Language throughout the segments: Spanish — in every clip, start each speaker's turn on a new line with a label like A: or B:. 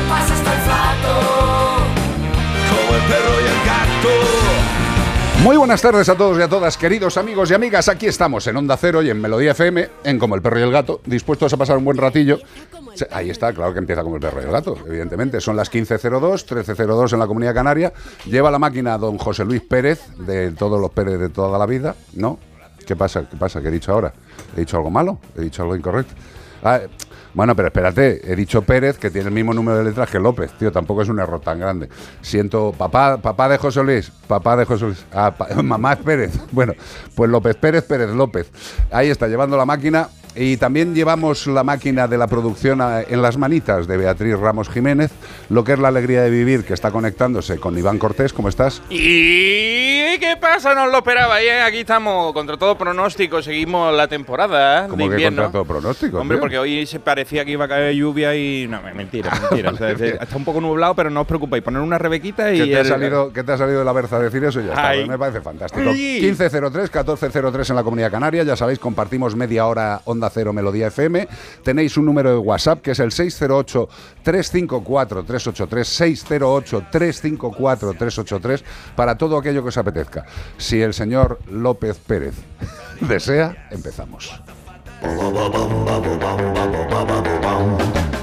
A: Se te pasa hasta el flato.
B: Como el perro y el gato.
C: Muy buenas tardes a todos y a todas, queridos amigos y amigas. Aquí estamos en Onda Cero y en Melodía FM, en Como el Perro y el Gato, dispuestos a pasar un buen ratillo. Ahí está, claro que empieza como el perro y el gato, evidentemente. Son las 15.02, 13.02 en la Comunidad Canaria. Lleva la máquina don José Luis Pérez, de todos los Pérez de toda la vida, ¿no? ¿Qué pasa? ¿Qué pasa? ¿Qué he dicho ahora? ¿He dicho algo malo? ¿He dicho algo incorrecto? Ah, bueno, pero espérate, he dicho Pérez, que tiene el mismo número de letras que López, tío, tampoco es un error tan grande. Siento, papá, papá de José Luis, papá de José Luis, ah, pa- mamá es Pérez. Bueno, pues López Pérez, Pérez López. Ahí está, llevando la máquina. Y también llevamos la máquina de la producción en las manitas de Beatriz Ramos Jiménez, lo que es la alegría de vivir, que está conectándose con Iván Cortés. ¿Cómo estás?
D: ¿Y qué pasa? No lo esperaba. ¿eh? Aquí estamos contra todo pronóstico. Seguimos la temporada ¿eh?
C: Como
D: de
C: que contra todo pronóstico.
D: Hombre,
C: tío?
D: porque hoy se parecía que iba a caer lluvia y. No, mentira, mentira. O sea, es- está un poco nublado, pero no os preocupéis. Poner una rebequita y.
C: ¿Qué te, ha salido, ¿Qué te ha salido de la berza decir eso? Ya está, me parece fantástico.
D: Ay.
C: 1503, 1403 en la Comunidad Canaria. Ya sabéis, compartimos media hora Onda Cero Melodía FM. Tenéis un número de WhatsApp que es el 608-354-383. 608-354-383 para todo aquello que os apetezca. Si el señor López Pérez desea, empezamos. Ba-ba-ba-bum, ba-ba-bum, ba-ba-ba-bum.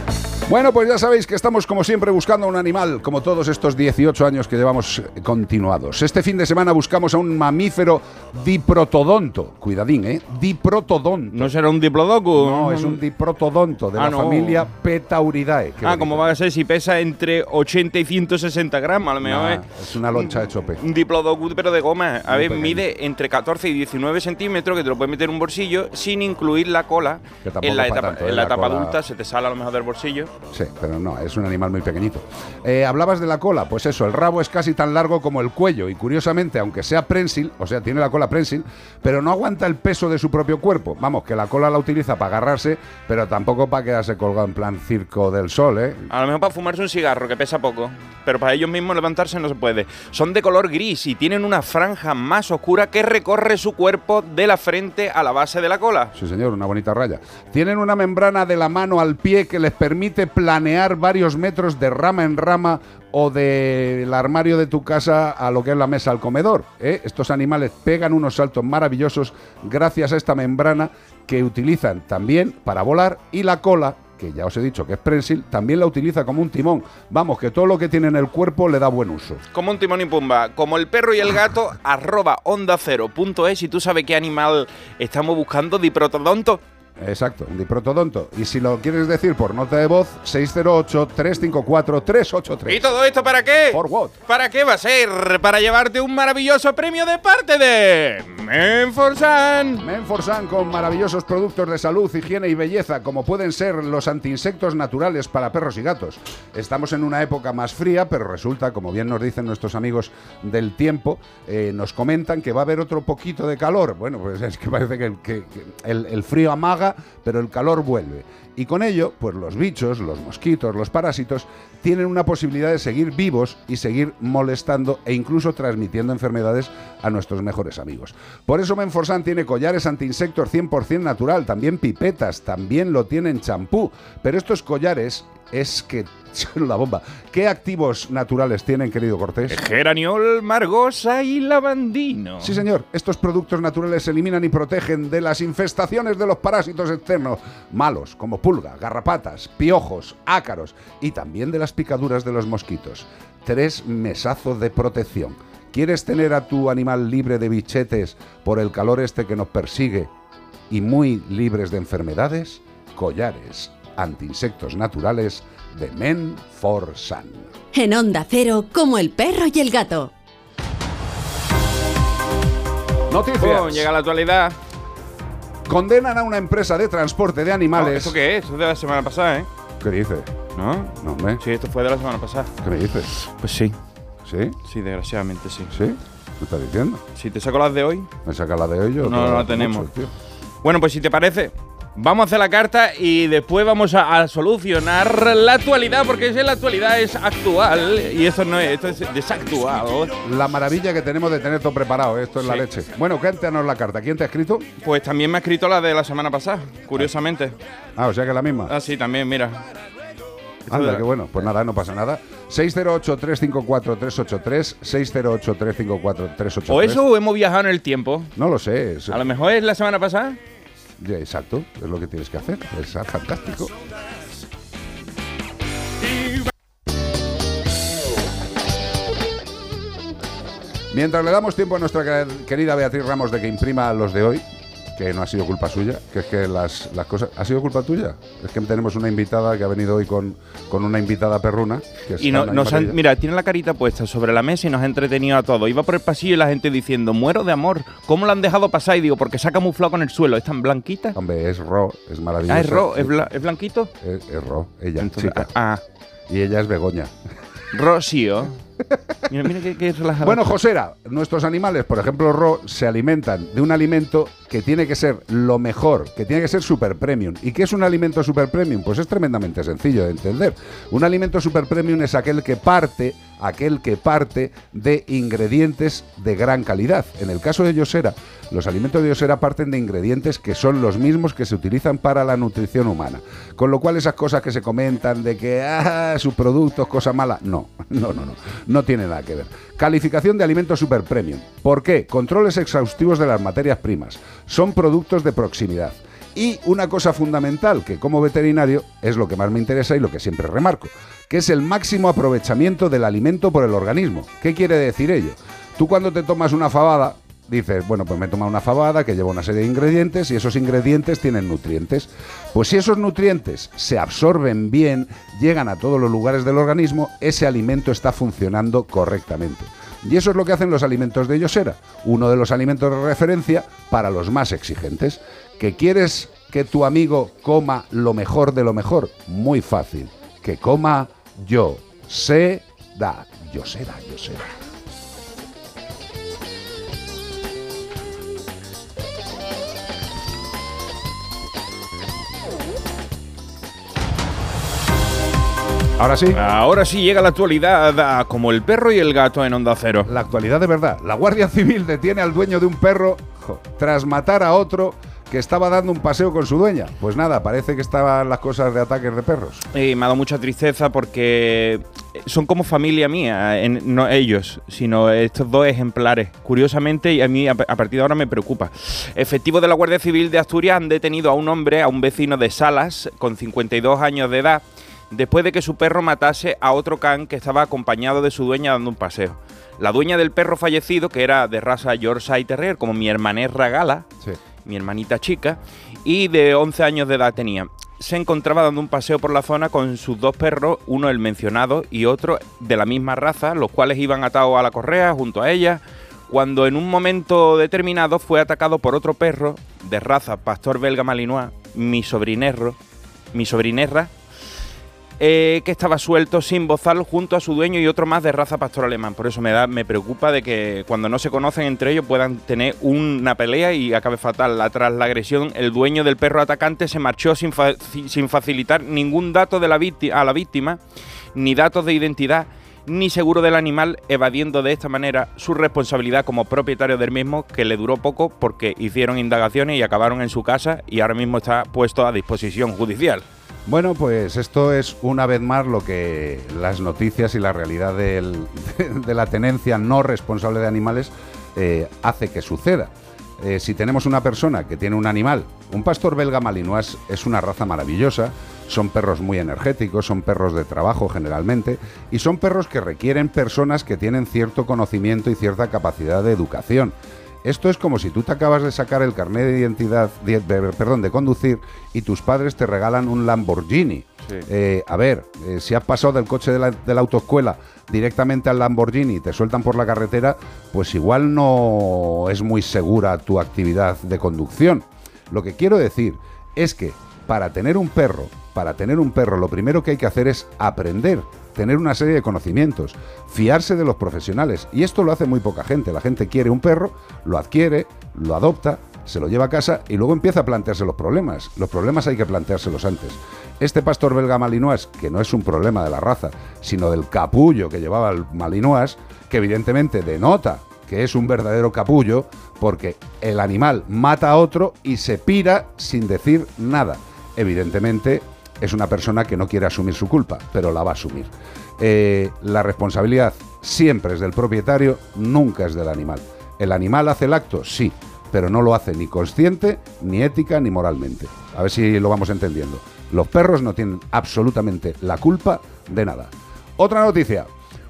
C: Bueno, pues ya sabéis que estamos como siempre buscando un animal, como todos estos 18 años que llevamos eh, continuados. Este fin de semana buscamos a un mamífero diprotodonto. Cuidadín, ¿eh? Diprotodonto.
D: ¿No será un diplodocus?
C: No, es un diprotodonto de
D: Ah,
C: la
D: no.
C: familia Petauridae. Qué
D: Ah, como va a ser si pesa entre 80 y 160 gramos, a lo mejor.
C: Nah,
D: ¿eh?
C: es una loncha de chope.
D: Un diplodocus, pero de goma. A
C: Muy
D: ver,
C: pequeño.
D: mide entre 14 y 19 centímetros, que te lo puedes meter en un bolsillo, sin incluir la cola.
C: Que
D: En la etapa,
C: tanto, ¿eh?
D: en la
C: La
D: etapa
C: cola-
D: adulta se te sale a lo mejor del bolsillo.
C: Sí, pero no, es un animal muy pequeñito. Eh, Hablabas de la cola, pues eso, el rabo es casi tan largo como el cuello y curiosamente, aunque sea prensil, o sea, tiene la cola prensil, pero no aguanta el peso de su propio cuerpo. Vamos, que la cola la utiliza para agarrarse, pero tampoco para quedarse colgado en plan circo del sol, ¿eh?
D: A lo mejor para fumarse un cigarro, que pesa poco. Pero para ellos mismos levantarse no se puede. Son de color gris y tienen una franja más oscura que recorre su cuerpo de la frente a la base de la cola.
C: Sí, señor, una bonita raya. Tienen una membrana de la mano al pie que les permite planear varios metros de rama en rama o del armario de tu casa a lo que es la mesa al comedor. ¿eh? Estos animales pegan unos saltos maravillosos gracias a esta membrana que utilizan también para volar y la cola que ya os he dicho que es prensil, también la utiliza como un timón. Vamos, que todo lo que tiene en el cuerpo le da buen uso.
D: Como un timón y pumba. Como el perro y el gato, arroba onda cero. Y tú sabes qué animal estamos buscando, diprotodonto.
C: Exacto, Diprotodonto. Y si lo quieres decir por nota de voz, 608-354-383.
D: ¿Y todo esto para qué?
C: ¿For what?
D: ¿Para qué va a ser? Para llevarte un maravilloso premio de parte de Menforsan.
C: Menforsan con maravillosos productos de salud, higiene y belleza, como pueden ser los antiinsectos naturales para perros y gatos. Estamos en una época más fría, pero resulta, como bien nos dicen nuestros amigos del tiempo, eh, nos comentan que va a haber otro poquito de calor. Bueno, pues es que parece que, que- que el, el frío amaga, pero el calor vuelve. Y con ello, pues los bichos, los mosquitos, los parásitos, tienen una posibilidad de seguir vivos y seguir molestando e incluso transmitiendo enfermedades a nuestros mejores amigos. Por eso Menforsan tiene collares antiinsectos 100% natural, también pipetas, también lo tienen champú. Pero estos collares es que son la bomba. ¿Qué activos naturales tienen, querido Cortés?
D: Geraniol, margosa y lavandino.
C: Sí, señor. Estos productos naturales eliminan y protegen de las infestaciones de los parásitos externos malos, como pulgas, garrapatas, piojos, ácaros y también de las picaduras de los mosquitos. Tres mesazos de protección. ¿Quieres tener a tu animal libre de bichetes por el calor este que nos persigue y muy libres de enfermedades? Collares antiinsectos naturales de Men for Sun.
E: En Onda Cero, como el perro y el gato.
C: Noticias.
D: Pum, llega la actualidad.
C: Condenan a una empresa de transporte de animales.
D: ¿Esto qué es? Eso es de la semana pasada, ¿eh?
C: ¿Qué dices?
D: ¿No?
C: No, hombre.
D: Sí, esto fue de la semana pasada.
C: ¿Qué me dices?
D: Pues sí.
C: ¿Sí?
D: Sí, desgraciadamente sí.
C: ¿Sí? ¿Qué estás diciendo?
D: Si te saco las de hoy.
C: Me saca la de hoy yo.
D: No, no la tenemos.
C: mucho, tío.
D: Bueno, pues si te parece, vamos a hacer la carta y después vamos a, a solucionar la actualidad, porque es la actualidad es actual y esto no es, esto es desactual.
C: La maravilla que tenemos de tener todo preparado, esto es la leche. Bueno, cuéntanos la carta. ¿Quién te ha escrito?
D: Pues también me ha escrito la de la semana pasada, curiosamente.
C: Ah, o sea que la misma.
D: Ah, sí, también, mira.
C: Anda, qué bueno. Pues nada, no pasa nada. 608-354-383. 608-354-383.
D: O eso o hemos viajado en el tiempo.
C: No lo sé. es-
D: A lo mejor es la semana pasada.
C: Exacto. Es lo que tienes que hacer. Es fantástico. Mientras le damos tiempo a nuestra quer- querida Beatriz Ramos de que imprima los de hoy, que no ha sido culpa suya, que es que las, las cosas... ¿Ha sido culpa tuya? Es que tenemos una invitada que ha venido hoy con, con una invitada perruna. Que
D: Y no, nos han- mira, tiene la carita puesta sobre la mesa y nos ha entretenido a todos. Iba por el pasillo y la gente diciendo, muero de amor. ¿Cómo lo han dejado pasar? Y digo, porque se ha camuflado con el suelo. ¿Es tan blanquita?
C: Hombre, es Ro, es maravilloso.
D: Ah, es ro, ¿es, bla- es blanquito.
C: Es, es Ro, ella,
D: Entonces,
C: chica.
D: ah,
C: Y ella es Begoña.
D: Rocío.
C: Bueno, Josera, nuestros animales, por ejemplo, Ro, se alimentan de un alimento que tiene que ser lo mejor, que tiene que ser super premium. ¿Y qué es un alimento super premium? Pues es tremendamente sencillo de entender. Un alimento super premium es aquel que parte, aquel que parte de ingredientes de gran calidad. En el caso de Yosera, los alimentos de Yosera parten de ingredientes que son los mismos que se utilizan para la nutrición humana. Con lo cual esas cosas que se comentan de que ah, sus productos, cosa mala, no, no, no, no, no tiene nada que ver. Calificación de alimentos super premium. ¿Por qué? Controles exhaustivos de las materias primas. Son productos de proximidad. Y una cosa fundamental, que como veterinario es lo que más me interesa y lo que siempre remarco, que es el máximo aprovechamiento del alimento por el organismo. ¿Qué quiere decir ello? Tú cuando te tomas una fabada, dices, bueno, pues me toma una fabada que lleva una serie de ingredientes y esos ingredientes tienen nutrientes. Pues si esos nutrientes se absorben bien, llegan a todos los lugares del organismo, ese alimento está funcionando correctamente. Y eso es lo que hacen los alimentos de Yosera, uno de los alimentos de referencia para los más exigentes. ¿Que quieres que tu amigo coma lo mejor de lo mejor? Muy fácil. Que coma yo sé da Yosera, Yosera. Ahora sí.
D: Ahora sí llega la actualidad, como el perro y el gato en Onda Cero.
C: La actualidad de verdad. La Guardia Civil detiene al dueño de un perro jo, tras matar a otro que estaba dando un paseo con su dueña. Pues nada, parece que estaban las cosas de ataques de perros.
D: Y me ha dado mucha tristeza porque son como familia mía, en- no ellos, sino estos dos ejemplares. Curiosamente, y a mí a, a partir de ahora me preocupa. Efectivos de la Guardia Civil de Asturias han detenido a un hombre, a un vecino de Salas, con 52 años de edad, después de que su perro matase a otro can que estaba acompañado de su dueña dando un paseo. La dueña del perro fallecido, que era de raza Yorkshire Terrier, como mi hermanerra Gala,
C: Sí.
D: Mi hermanita chica, y de 11 años de edad tenía. Se encontraba dando un paseo por la zona con sus dos perros, uno el mencionado y otro de la misma raza, los cuales iban atados a la correa junto a ella, cuando en un momento determinado fue atacado por otro perro de raza pastor belga malinois, mi sobrinerro, mi sobrinerra, eh, que estaba suelto sin bozal junto a su dueño y otro más de raza pastor alemán. Por eso me da, me preocupa de que cuando no se conocen entre ellos puedan tener una pelea y acabe fatal. Tras la agresión, el dueño del perro atacante se marchó sin, sin facilitar ningún dato de la a la víctima, ni datos de identidad, ni seguro del animal, evadiendo de esta manera su responsabilidad como propietario del mismo, que le duró poco porque hicieron indagaciones y acabaron en su casa y ahora mismo está puesto a disposición judicial.
C: Bueno, pues esto es una vez más lo que las noticias y la realidad del- de la tenencia no responsable de animales eh, hace que suceda. Eh, si tenemos una persona que tiene un animal, un pastor belga malinois es una raza maravillosa, son perros muy energéticos, son perros de trabajo generalmente, y son perros que requieren personas que tienen cierto conocimiento y cierta capacidad de educación. Esto es como si tú te acabas de sacar el carnet de identidad, de- perdón, de conducir y tus padres te regalan un Lamborghini.
D: Sí.
C: Eh, a ver, eh, si has pasado del coche de la, de la autoescuela directamente al Lamborghini y te sueltan por la carretera, pues igual no es muy segura tu actividad de conducción. Lo que quiero decir es que para tener un perro, para tener un perro, lo primero que hay que hacer es aprender, tener una serie de conocimientos, fiarse de los profesionales. Y esto lo hace muy poca gente. La gente quiere un perro, lo adquiere, lo adopta, se lo lleva a casa y luego empieza a plantearse los problemas. Los problemas hay que planteárselos antes. Este pastor belga malinois, que no es un problema de la raza, sino del capullo que llevaba el malinois, que evidentemente denota que es un verdadero capullo, porque el animal mata a otro y se pira sin decir nada. Evidentemente es una persona que no quiere asumir su culpa, pero la va a asumir. Eh, la responsabilidad siempre es del propietario, nunca es del animal. ¿El animal hace el acto? Sí, pero no lo hace ni consciente, ni ética, ni moralmente. A ver si lo vamos entendiendo. Los perros no tienen absolutamente la culpa de nada. Otra noticia.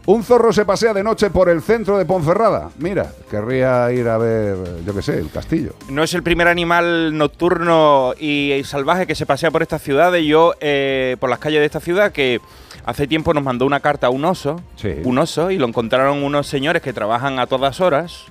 C: Un zorro se pasea de noche por el centro de Ponferrada. Mira, querría ir a ver, yo qué sé, el castillo.
D: No es el primer animal nocturno y salvaje que se pasea por estas ciudades. Yo, eh, por las calles de esta ciudad, que hace tiempo nos mandó una carta a un oso,
C: Sí.
D: un oso, y lo encontraron unos señores que trabajan a todas horas,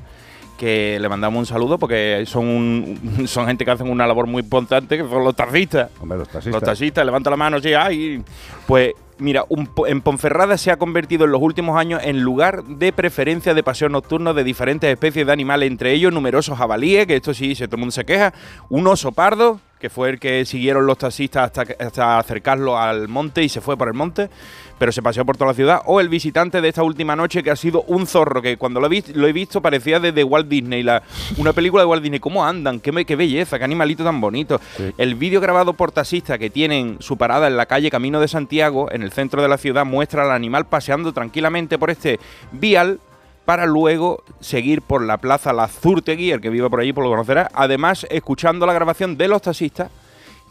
D: que le mandamos un saludo porque son, un- son gente que hacen una labor muy importante, que son los taxistas.
C: Hombre, los taxistas.
D: Los taxistas, levanta la mano, sí, ay. Pues mira, un en Ponferrada se ha convertido en los últimos años en lugar de preferencia de paseo nocturno de diferentes especies de animales, entre ellos numerosos jabalíes, que esto sí, todo el mundo se queja, un oso pardo, que fue el que siguieron los taxistas hasta, hasta acercarlo al monte y se fue por el monte, pero se paseó por toda la ciudad, o el visitante de esta última noche que ha sido un zorro, que cuando lo he, vis- lo he visto parecía desde Walt Disney, la, una película de Walt Disney, cómo andan, qué, belleza, qué animalito tan bonito.
C: Sí.
D: El vídeo grabado por taxistas que tienen su parada en la calle Camino de Santiago, en el centro de la ciudad, muestra al animal paseando tranquilamente por este vial para luego seguir por la plaza La Zurtegui, el que vive por allí pues lo conocerá. Además, escuchando la grabación de los taxistas,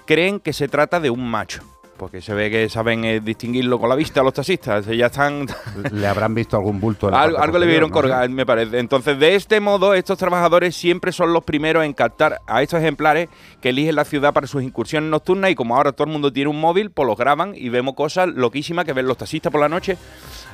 D: creen que se trata de un macho. Porque se ve que saben eh, distinguirlo con la vista los taxistas. Ya están
C: Le habrán visto algún bulto en
D: algo, algo le vieron
C: no
D: colgar, me parece. Entonces, de este modo, estos trabajadores siempre son los primeros en captar a estos ejemplares que eligen la ciudad para sus incursiones nocturnas. Y como ahora todo el mundo tiene un móvil, pues los graban y vemos cosas loquísimas que ven los taxistas por la noche.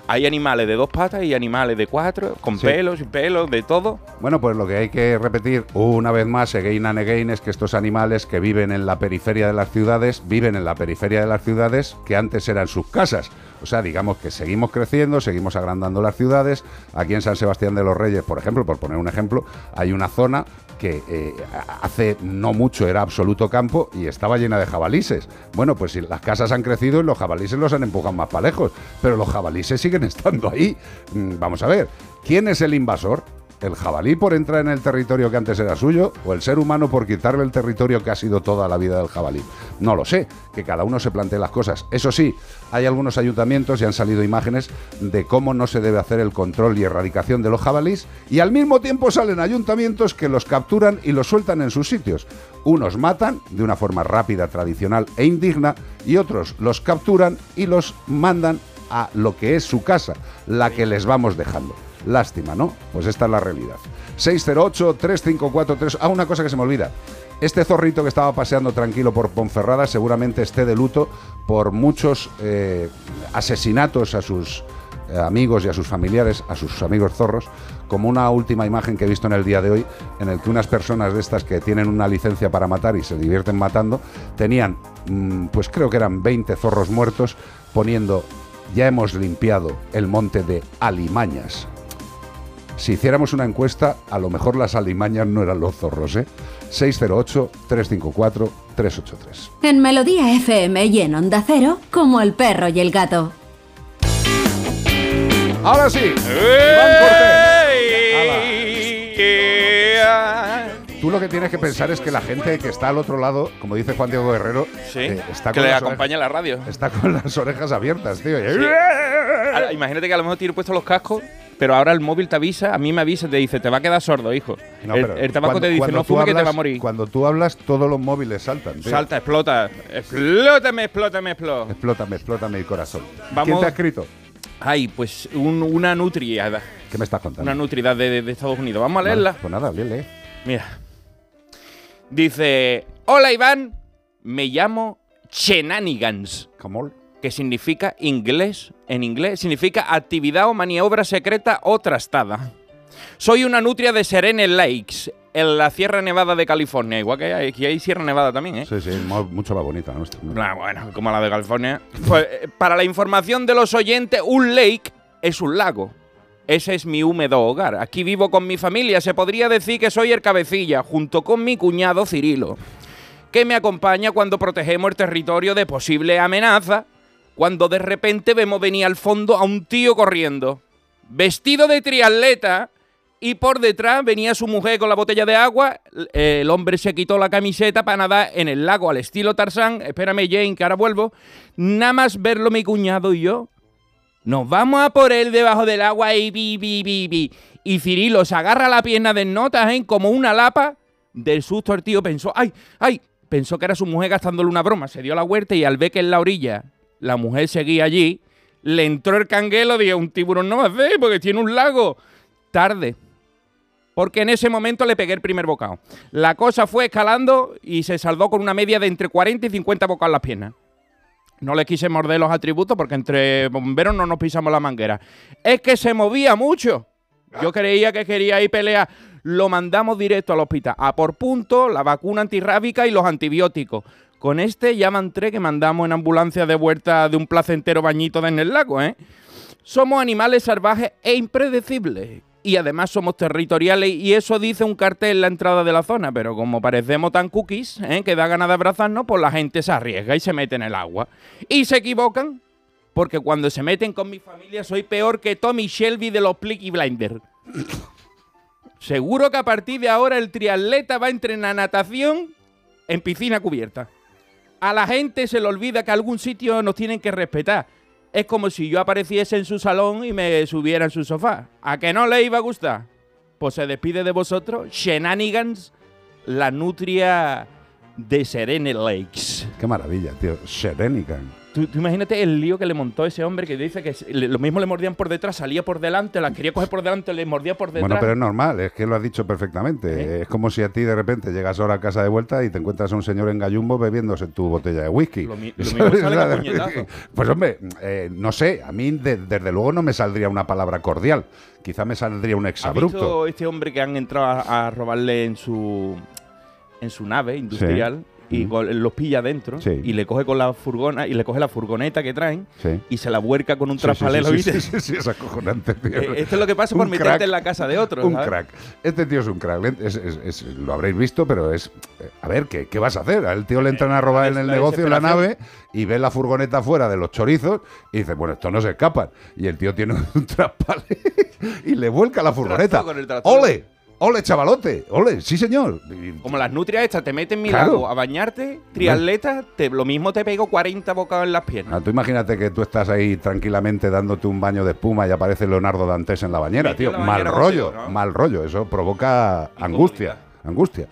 D: Hay animales de dos patas y animales de cuatro, con
C: Sí.
D: pelos, sin pelos, de todo.
C: Bueno, pues lo que hay que repetir una vez más, again and again, es que estos animales que viven en la periferia de las ciudades, viven en la periferia de las ciudades que antes eran sus casas. O sea, digamos que seguimos creciendo, seguimos agrandando las ciudades. Aquí en San Sebastián de los Reyes, por ejemplo, por poner un ejemplo, hay una zona que eh, hace no mucho era absoluto campo y estaba llena de jabalises. Bueno, pues si las casas han crecido y los jabalises los han empujado más para lejos, pero los jabalises siguen estando ahí. Mm, Vamos a ver, ¿quién es el invasor? ¿El jabalí por entrar en el territorio que antes era suyo o el ser humano por quitarle el territorio que ha sido toda la vida del jabalí? No lo sé, que cada uno se plantee las cosas. Eso sí, hay algunos ayuntamientos y han salido imágenes de cómo no se debe hacer el control y erradicación de los jabalís y al mismo tiempo salen ayuntamientos que los capturan y los sueltan en sus sitios. Unos matan de una forma rápida, tradicional e indigna y otros los capturan y los mandan a lo que es su casa, la que les vamos dejando. Lástima, ¿no? Pues esta es la realidad. 608-354-3... Ah, una cosa que se me olvida. Este zorrito que estaba paseando tranquilo por Ponferrada seguramente esté de luto por muchos eh, asesinatos a sus eh, amigos y a sus familiares, a sus amigos zorros, como una última imagen que he visto en el día de hoy, en el que unas personas de estas que tienen una licencia para matar y se divierten matando, tenían, mm, pues creo que eran 20 zorros muertos, poniendo, ya hemos limpiado el monte de alimañas. Si hiciéramos una encuesta, a lo mejor las alimañas no eran los zorros, ¿eh? 608-354-383.
E: En Melodía FM y en Onda Cero, como el perro y el gato.
C: Ahora sí, Iván Cortés. Tú lo que tienes que pensar es que la gente que está al otro lado, como dice Juan Diego Guerrero,
D: Sí,
C: eh, está,
D: que
C: con
D: le acompaña la radio.
C: está con las orejas abiertas, tío.
D: Ahora, Imagínate que a lo mejor tiene puestos los cascos, pero ahora el móvil te avisa, a mí me avisa, te dice, te va a quedar sordo, hijo.
C: No,
D: el, tabaco
C: cuando-
D: te dice, no
C: tú
D: fume que te va a morir.
C: Cuando tú hablas, todos los móviles saltan. tío.
D: Salta, explota. Explótame, explótame, explótame.
C: Explótame, explótame el corazón.
D: Vamos-
C: ¿Quién te ha escrito?
D: Ay, pues un- una nutriada.
C: ¿Qué me estás contando?
D: Una nutriada de, de- de Estados Unidos. Vamos a
C: Vale,
D: leerla.
C: Pues nada, lee, lee.
D: Mira. Dice, hola Iván, me llamo Shenanigans,
C: ¿Cómo?
D: que significa inglés, en inglés, significa actividad o maniobra secreta o trastada. Soy una nutria de Serene Lakes, en la Sierra Nevada de California, igual que hay, aquí hay Sierra Nevada también, ¿eh?
C: Sí, sí, mucho más bonita la nuestra.
D: Ah, bueno, como la de California. Pues eh, para la información de los oyentes, un lake es un lago. Ese es mi húmedo hogar. Aquí vivo con mi familia. Se podría decir que soy el cabecilla, junto con mi cuñado Cirilo, que me acompaña cuando protegemos el territorio de posible amenaza, cuando de repente vemos venir al fondo a un tío corriendo, vestido de triatleta, y por detrás venía su mujer con la botella de agua. El hombre se quitó la camiseta para nadar en el lago al estilo Tarzán. Espérame, Jane, que ahora vuelvo. Nada más verlo mi cuñado y yo. Nos vamos a por él debajo del agua y bi, bi, bi, bi. Y Cirilo se agarra la pierna de notas, ¿eh? como una lapa. Del susto el tío pensó, ¡ay, ay! Pensó que era su mujer gastándole una broma. Se dio la vuelta y al ver que en la orilla la mujer seguía allí, le entró el canguelo. Dijo, un tiburón no va a hacer porque tiene un lago. Tarde. Porque en ese momento le pegué el primer bocado. La cosa fue escalando y se saldó con una media de entre 40 y 50 bocados en las piernas. No le quise morder los atributos porque entre bomberos no nos pisamos la manguera. Es que se movía mucho. Yo creía que quería ir pelear. Lo mandamos directo al hospital. A por punto, la vacuna antirrábica y los antibióticos. Con este ya van tres que mandamos en ambulancia de vuelta de un placentero bañito en el lago, ¿eh? Somos animales salvajes e impredecibles. Y además somos territoriales y eso dice un cartel en la entrada de la zona. Pero como parecemos tan cookies, ¿eh? que da ganas de abrazarnos, pues la gente se arriesga y se mete en el agua. Y se equivocan, porque cuando se meten con mi familia soy peor que Tommy Shelby de los Plicky Blinders. Seguro que a partir de ahora el triatleta va a entrenar natación en piscina cubierta. A la gente se le olvida que algún sitio nos tienen que respetar. Es como si yo apareciese en su salón y me subiera en su sofá. ¿A que no le iba a gustar? Pues se despide de vosotros, Shenanigans, la nutria de Serene Lakes.
C: Qué maravilla, tío. Serenican.
D: Tú, tú imagínate el lío que le montó ese hombre que dice que lo mismo le mordían por detrás, salía por delante, la quería coger por delante, le mordía por detrás.
C: Bueno, pero es normal, es que lo has dicho perfectamente.
D: ¿Eh?
C: Es como si a ti de repente llegas ahora a casa de vuelta y te encuentras a un señor en gallumbo bebiéndose tu botella de whisky.
D: Lo mi- lo mismo sale con.
C: Pues hombre, eh, no sé, a mí de- desde luego no me saldría una palabra cordial. Quizá me saldría un
D: ¿Has
C: exabrupto.
D: visto este hombre que han entrado a, a robarle en su en su nave industrial y
C: Mm.
D: los pilla dentro
C: Sí.
D: y le coge con la furgona y le coge la furgoneta que traen
C: Sí.
D: y se la vuelca con un
C: Sí,
D: traspalelo,
C: sí, sí, sí, sí, es acojonante, tío.
D: Eh, Esto es lo que pasa por meterte
C: crack.
D: en la casa de otro.
C: Un
D: ¿sabes?
C: crack. Este tío es un crack. Es- es- es- lo habréis visto, pero es. eh, A ver, ¿qué, qué vas a hacer? Al tío le entran a robar en el negocio, en la nave, y ve la furgoneta fuera de los chorizos y dice: Bueno, esto no se escapan. Y el tío tiene un traspale y le vuelca la furgoneta. ¡Ole! ¡Ole, chavalote! ¡Ole! ¡Sí, señor!
D: Como las nutrias estas, te meten en mi
C: Claro.
D: lago a bañarte, triatleta, te, lo mismo te pego 40 bocados en las piernas.
C: Ah, tú imagínate que tú estás ahí tranquilamente dándote un baño de espuma y aparece Leonardo Dantes en la bañera, tío. mal rollo,
D: contigo, ¿no?
C: mal rollo. Eso provoca angustia. Angustia.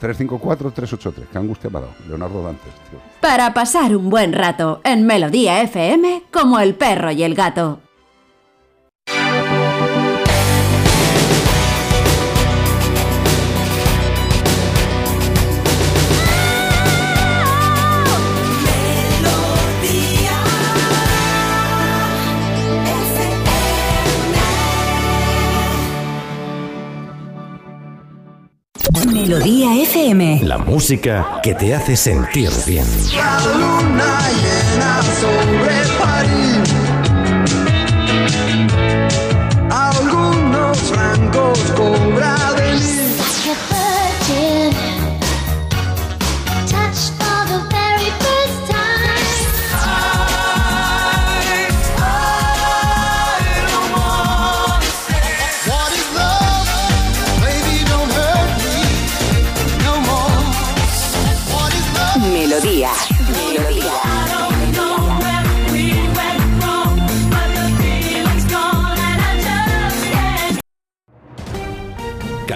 C: 608-354-383. Qué angustia me ha dado. Leonardo Dantes, tío.
E: Para pasar un buen rato en Melodía FM como el perro y el gato.
F: Melodía FM.
G: La música que te hace sentir bien.
H: La luna llena sobre París. Algunos francos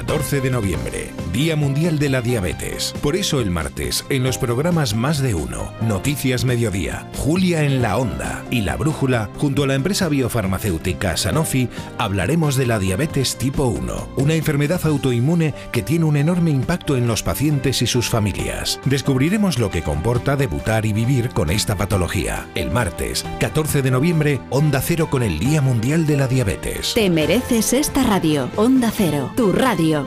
I: 14 de noviembre, Día Mundial de la Diabetes. Por eso el martes, en los programas Más de Uno, Noticias Mediodía, Julia en la Onda y La Brújula, junto a la empresa biofarmacéutica Sanofi, hablaremos de la diabetes tipo 1, una enfermedad autoinmune que tiene un enorme impacto en los pacientes y sus familias. Descubriremos lo que comporta debutar y vivir con esta patología. El martes, 14 de noviembre, Onda Cero con el Día Mundial de la Diabetes.
E: Te mereces esta radio. Onda Cero, tu radio.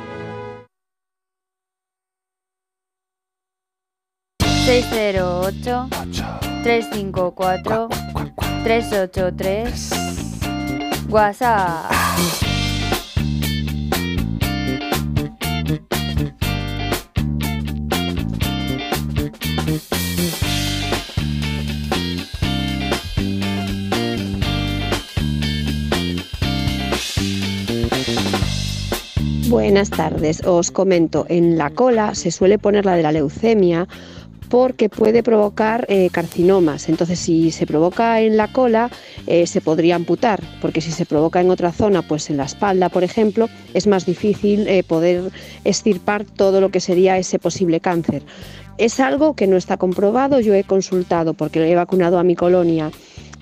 J: 608 354 383 WhatsApp.
K: Buenas tardes. Os comento, en la cola se suele poner la de la leucemia porque puede provocar eh, carcinomas. Entonces, si se provoca en la cola, eh, se podría amputar, porque si se provoca en otra zona, pues en la espalda, por ejemplo, es más difícil eh, poder extirpar todo lo que sería ese posible cáncer. Es algo que no está comprobado, yo he consultado porque he vacunado a mi colonia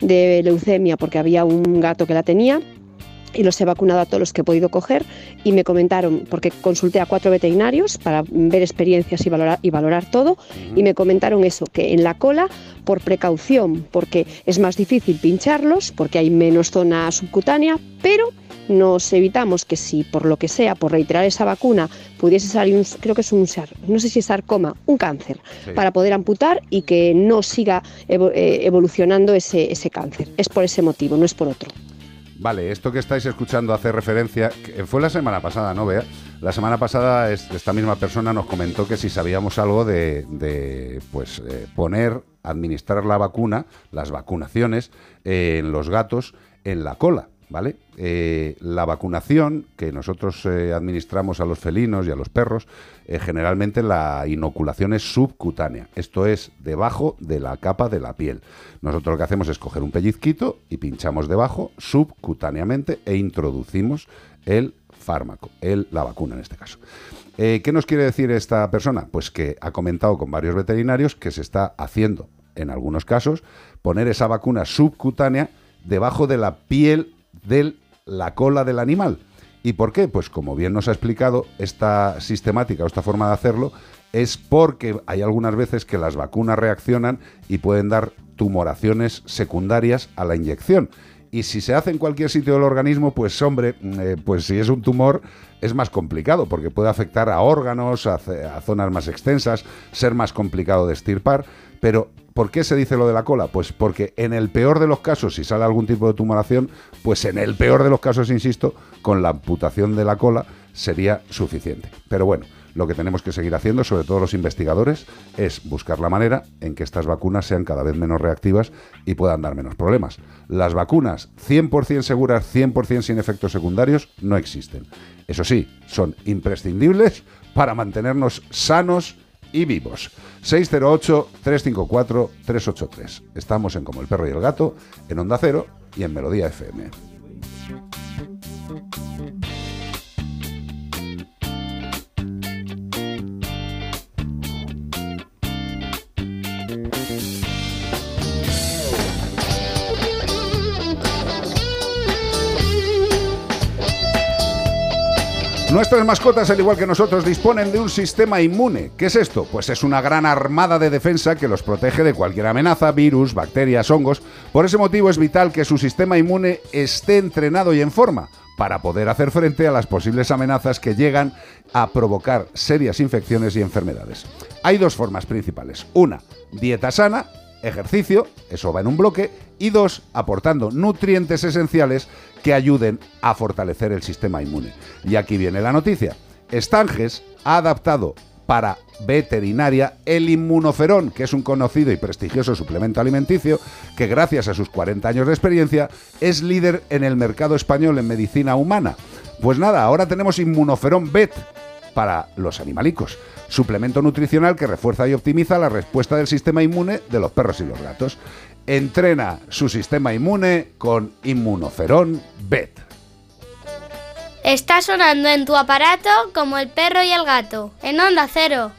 K: de leucemia porque había un gato que la tenía y los he vacunado a todos los que he podido coger y me comentaron, porque consulté a cuatro veterinarios para ver experiencias y valorar, y valorar todo, y me comentaron eso, que en la cola, por precaución, porque es más difícil pincharlos, porque hay menos zona subcutánea, pero nos evitamos que si por lo que sea, por reiterar esa vacuna, pudiese salir, un, creo que es un, no sé si es sarcoma, un cáncer,
C: Sí.
K: para poder amputar y que no siga eh, evolucionando ese, ese cáncer. Es por ese motivo, no es por otro.
C: Vale, esto que estáis escuchando hace referencia, fue la semana pasada, ¿no, Bea? La semana pasada es- esta misma persona nos comentó que si sabíamos algo de, de, pues, eh, poner, administrar la vacuna, las vacunaciones eh, en los gatos en la cola, ¿vale? Eh, la vacunación que nosotros eh, administramos a los felinos y a los perros, eh, generalmente la inoculación es subcutánea, esto es debajo de la capa de la piel. Nosotros lo que hacemos es coger un pellizquito y pinchamos debajo subcutáneamente e introducimos el fármaco, el, la vacuna en este caso. ¿Qué nos quiere decir esta persona? Pues que ha comentado con varios veterinarios que se está haciendo, en algunos casos, poner esa vacuna subcutánea debajo de la piel de la cola del animal. ¿Y por qué? Pues como bien nos ha explicado, esta sistemática o esta forma de hacerlo es porque hay algunas veces que las vacunas reaccionan y pueden dar tumoraciones secundarias a la inyección. Y si se hace en cualquier sitio del organismo, pues hombre, eh, pues si es un tumor es más complicado porque puede afectar a órganos, a, a zonas más extensas, ser más complicado de extirpar. Pero, ¿por qué se dice lo de la cola? Pues porque en el peor de los casos, si sale algún tipo de tumoración, pues en el peor de los casos, insisto, con la amputación de la cola sería suficiente. Pero bueno, lo que tenemos que seguir haciendo, sobre todo los investigadores, es buscar la manera en que estas vacunas sean cada vez menos reactivas y puedan dar menos problemas. Las vacunas 100% seguras, 100% sin efectos secundarios, no existen. Eso sí, son imprescindibles para mantenernos sanos y vivos. 608-354-383. Estamos en Como el Perro y el Gato, en Onda Cero y en Melodía FM. Nuestras mascotas, al igual que nosotros, disponen de un sistema inmune. ¿Qué es esto? Pues es una gran armada de defensa que los protege de cualquier amenaza, virus, bacterias, hongos. Por ese motivo es vital que su sistema inmune esté entrenado y en forma para poder hacer frente a las posibles amenazas que llegan a provocar serias infecciones y enfermedades. Hay dos formas principales. Una, dieta sana, ejercicio, eso va en un bloque, y dos, aportando nutrientes esenciales que ayuden a fortalecer el sistema inmune. Y aquí viene la noticia. Estanges ha adaptado para veterinaria el inmunoferón, que es un conocido y prestigioso suplemento alimenticio que gracias a sus 40 años de experiencia es líder en el mercado español en medicina humana. Pues nada, ahora tenemos inmunoferón BET para los animalicos, suplemento nutricional que refuerza y optimiza la respuesta del sistema inmune de los perros y los gatos. Entrena su sistema inmune con inmunoferón BET.
L: Está sonando en tu aparato como el perro y el gato, en onda cero.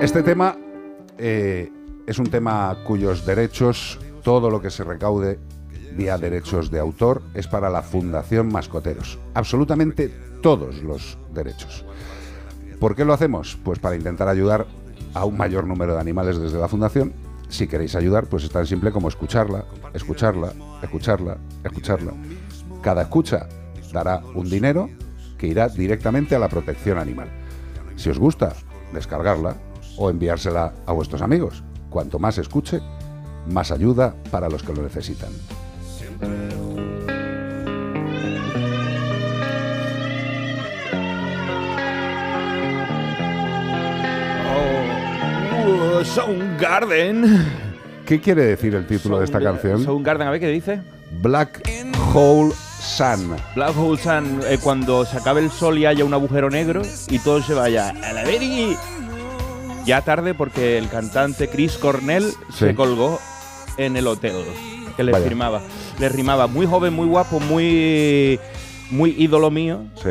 C: Este tema eh, es un tema cuyos derechos, todo lo que se recaude vía derechos de autor, es para la Fundación Mascoteros. Absolutamente todos los derechos. ¿Por qué lo hacemos? Pues para intentar ayudar a un mayor número de animales desde la Fundación. Si queréis ayudar, pues es tan simple como escucharla, escucharla, escucharla, escucharla. Cada escucha dará un dinero que irá directamente a la protección animal. Si os gusta, descargarla o enviársela a vuestros amigos. Cuanto más escuche, más ayuda para los que lo necesitan.
D: Oh, Soundgarden.
C: ¿Qué quiere decir el título de esta canción?
D: Soundgarden, a ver qué dice.
C: Black Hole Sun.
D: Black Hole Sun, eh, cuando se acabe el sol y haya un agujero negro y todo se vaya a la veri. Ya tarde porque el cantante Chris Cornell
C: Sí.
D: se colgó en el hotel que le
C: Vaya.
D: firmaba. Le rimaba muy joven, muy guapo, muy muy ídolo mío.
C: Sí.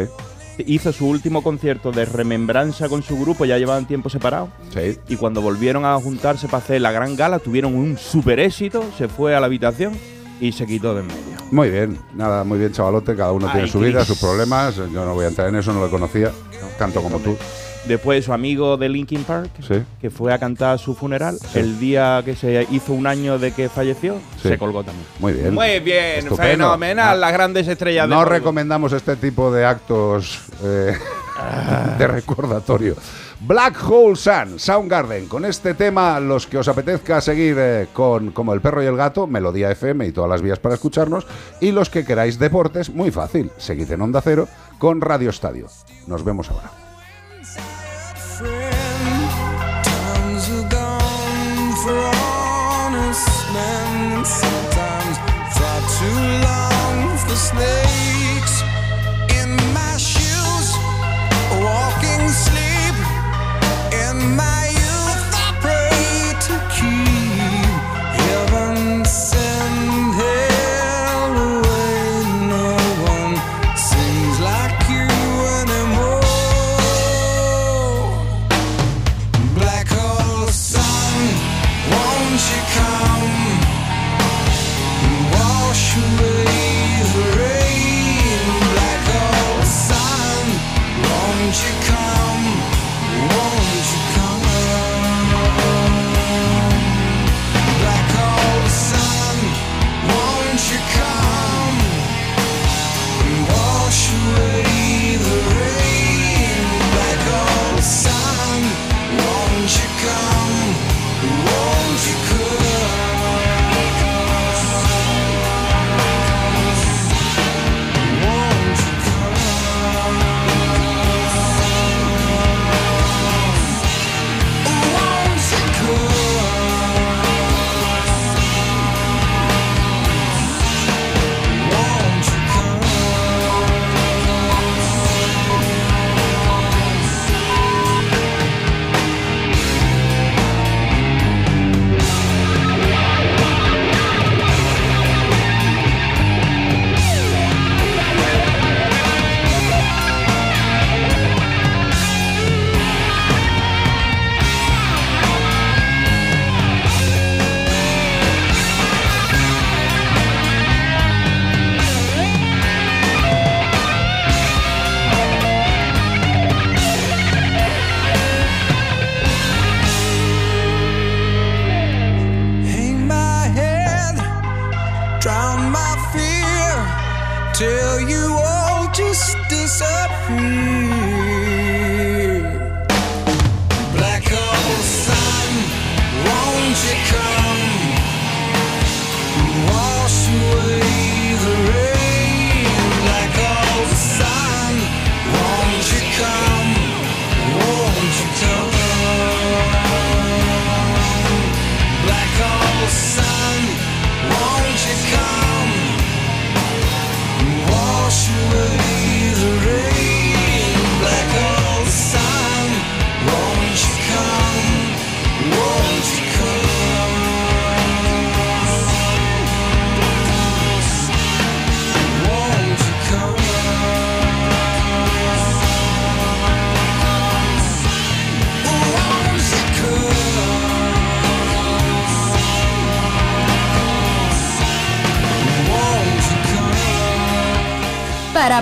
D: Hizo su último concierto de remembranza con su grupo, ya llevaban tiempo separados.
C: Sí.
D: Y cuando volvieron a juntarse para hacer la gran gala, tuvieron un super éxito, se fue a la habitación y se quitó de en medio.
C: Muy bien, nada, muy bien, chavalote. Cada uno tiene su vida, sus problemas. Yo no voy a entrar en eso, no lo conocía, tanto como tú.
D: Después su amigo de Linkin Park,
C: Sí.
D: que fue a cantar a su funeral, el día que se hizo un año de que falleció,
C: Sí.
D: se colgó también.
C: Muy bien.
D: Muy bien,
C: Estupendo.
D: fenomenal, las grandes estrellas de
C: No
D: Hollywood.
C: recomendamos este tipo de actos eh, de recordatorio. Black Hole Sun, Soundgarden. Con este tema, los que os apetezca seguir eh, con Como el perro y el gato, Melodía FM y todas las vías para escucharnos. Y los que queráis deportes, muy fácil. Seguid en Onda Cero con Radio Estadio. Nos vemos ahora.
H: For honest men. Sometimes far too long for snakes.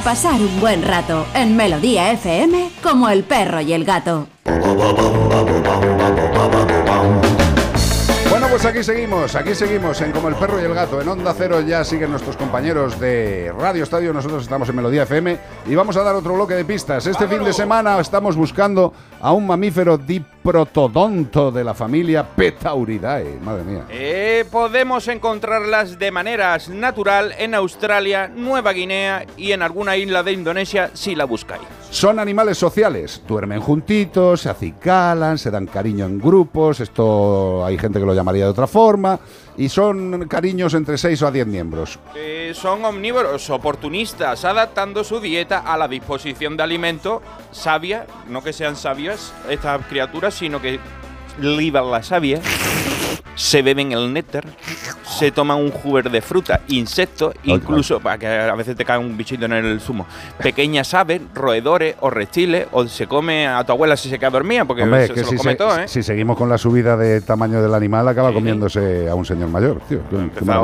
M: Pasar un buen rato en Melodía FM como el perro y el gato.
C: Bueno, pues aquí seguimos, aquí seguimos en Como el Perro y el Gato. En Onda Cero ya siguen nuestros compañeros de Radio Estadio, nosotros estamos en Melodía FM y vamos a dar otro bloque de pistas. Este fin de semana estamos buscando a un mamífero diprotodonto de la familia Petauridae. Madre mía.
D: Eh, podemos encontrarlas de manera natural en Australia, Nueva Guinea y en alguna isla de Indonesia si la buscáis.
C: Son animales sociales, duermen juntitos, se acicalan, se dan cariño en grupos, esto hay gente que lo llamaría de otra forma, y son cariños entre 6 o a 10 miembros.
D: Son omnívoros, oportunistas, adaptando su dieta a la disposición de alimento sabia, no que sean sabias estas criaturas, sino que liban la savia, se beben el néctar, se toman un juber de fruta, insectos, incluso, para que a veces te cae un bichito en el zumo, pequeñas aves, roedores o reptiles, o se come a tu abuela si se queda dormida, porque
C: Hombre,
D: se,
C: que
D: se
C: si,
D: lo come
C: se-
D: todo, ¿eh?
C: si seguimos con la subida de tamaño del animal, acaba comiéndose a un señor mayor. Tío,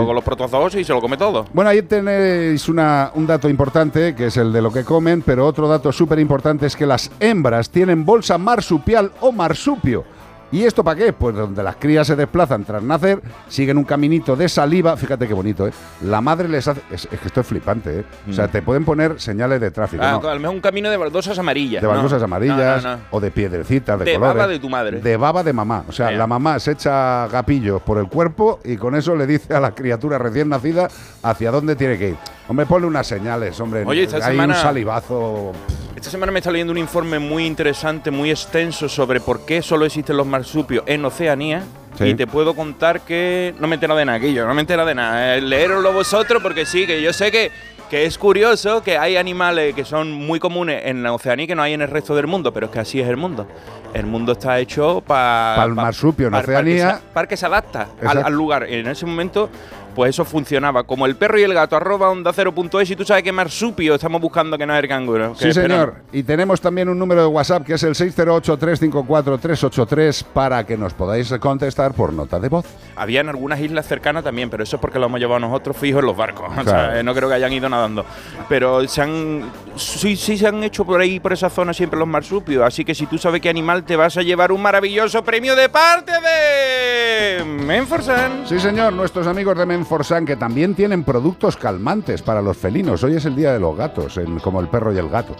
D: con los protozoos y se lo come todo.
C: Bueno, ahí tenéis una- un dato importante, que es el de lo que comen, pero otro dato súper importante es que las hembras tienen bolsa marsupial o marsupio. ¿Y esto para qué? Pues donde las crías se desplazan tras nacer, siguen un caminito de saliva, fíjate qué bonito, ¿eh? La madre les hace... Es, es que esto es flipante, ¿eh? O sea,
D: Mm.
C: te pueden poner señales de tráfico,
D: Ah,
C: ¿no?
D: a lo mejor un camino de baldosas amarillas.
C: De baldosas amarillas
D: No, no, no.
C: o de piedrecitas de,
D: De
C: colores.
D: baba de tu madre.
C: De baba de mamá. O sea, la mamá se echa gapillos por el cuerpo y con eso le dice a la criatura recién nacida hacia dónde tiene que ir. Hombre, ponle unas señales, hombre.
D: Oye, esta
C: Hay
D: semana-
C: un salivazo.
D: Esta semana me está leyendo un informe muy interesante, muy extenso sobre por qué solo existen los marsupios en Oceanía.
C: Sí.
D: Y te puedo contar que no me entero de nada, Guillo, no me entero de nada. Eh, Leeroslo vosotros porque sí, que yo sé que, que es curioso que hay animales que son muy comunes en la Oceanía y que no hay en el resto del mundo, pero es que así es el mundo. El mundo está hecho para...
C: Pa'l marsupio en Oceanía.
D: Para que se adapta al, lugar. En ese momento, pues eso funcionaba. Como el perro y el gato, arroba onda cero punto es, y tú sabes que marsupio estamos buscando que no es el canguro.
C: Sí, señor. Y tenemos también un número de WhatsApp que es el 608-354-383 para que nos podáis contestar por nota de voz.
D: Había en algunas islas cercanas también, pero eso es porque lo hemos llevado nosotros fijos en los barcos. O sea, eh, no creo que hayan ido nadando. Pero se han, sí, sí se han hecho por ahí, por esa zona siempre los marsupios. Así que si tú sabes qué animal, te vas a llevar un maravilloso premio de parte de Menforsan.
C: Sí, señor, nuestros amigos de Menforsan que también tienen productos calmantes para los felinos. Hoy es el día de los gatos, como el perro y el gato.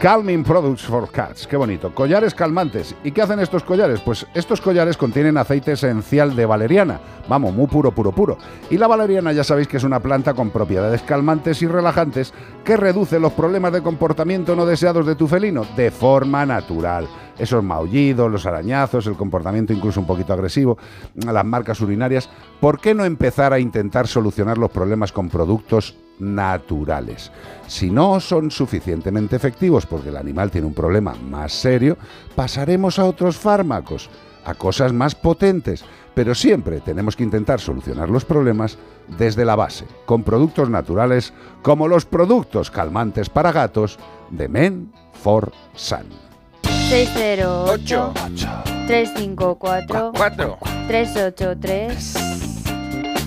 C: Calming Products for Cats, qué bonito. Collares calmantes. ¿Y qué hacen estos collares? Pues estos collares contienen aceite esencial de valeriana. Vamos, muy puro, puro, puro. Y la valeriana ya sabéis que es una planta con propiedades calmantes y relajantes que reduce los problemas de comportamiento no deseados de tu felino de forma natural. Esos maullidos, los arañazos, el comportamiento incluso un poquito agresivo, las marcas urinarias. ¿Por qué no empezar a intentar solucionar los problemas con productos naturales? Si no son suficientemente efectivos porque el animal tiene un problema más serio, pasaremos a otros fármacos, a cosas más potentes. Pero siempre tenemos que intentar solucionar los problemas desde la base, con productos naturales como los productos calmantes para gatos de Men for Sun.
J: 608 354
D: 4
J: 383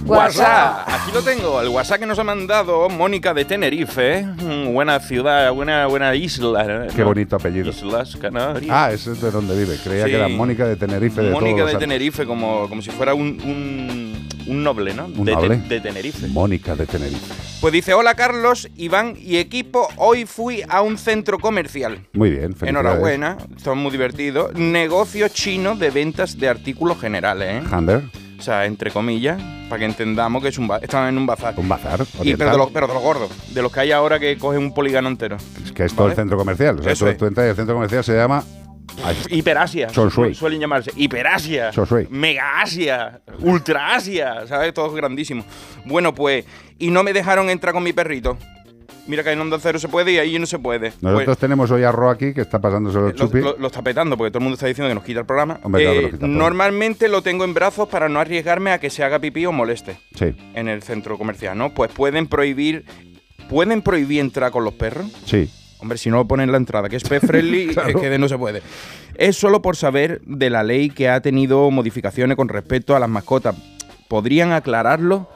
D: WhatsApp. Aquí lo tengo, el WhatsApp que nos ha mandado Mónica de Tenerife. Mm, Buena ciudad, buena, buena isla. ¿no?
C: Qué bonito apellido.
D: Islas Canarias.
C: Ah, ese es de donde vive. Creía
D: Sí.
C: que era Mónica de Tenerife de
D: Mónica
C: todos
D: de. Tenerife, como, como si fuera un, un, un noble, ¿no?
C: Un
D: de,
C: noble.
D: Te- de Tenerife.
C: Mónica de Tenerife.
D: Pues dice, hola Carlos, Iván y equipo, hoy fui a un centro comercial.
C: Muy bien, felicidades.
D: Enhorabuena, estamos muy divertidos. Negocio chino de ventas de artículos generales, ¿eh?
C: Hander,
D: O sea, entre comillas, para que entendamos que es un ba- estaban en un bazar.
C: un bazar.
D: Y, pero, de los, pero de los gordos, de los que hay ahora que cogen un polígono entero.
C: Es que es todo el centro comercial. O sea,
D: Eso
C: tú,
D: es.
C: tú entras y el centro comercial se llama.
D: Hiperasia.
C: Son
D: su-
C: shui.
D: Suelen llamarse. Hiperasia.
C: Son shui.
D: Mega Asia. Ultra Asia. ¿Sabes? Todo grandísimo. Bueno, pues. Y no me dejaron entrar con mi perrito. Mira que en Onda Cero se puede y ahí no se puede.
C: Nosotros
D: Pues,
C: tenemos hoy a Ro aquí que está pasándoselo el
D: lo,
C: chupi.
D: lo- lo está petando porque todo el mundo está diciendo que nos quita el programa.
C: Hombre,
D: Eh,
C: quita
D: normalmente lo tengo en brazos para no arriesgarme a que se haga pipí o moleste
C: Sí,
D: en el centro comercial, ¿no? Pues pueden prohibir. ¿Pueden prohibir entrar con los perros?
C: sí.
D: Hombre, si no lo ponen en la entrada, que es pet friendly,
C: Claro.
D: es que de no se puede. Es solo por saber de la ley que ha tenido modificaciones con respecto a las mascotas. ¿Podrían aclararlo?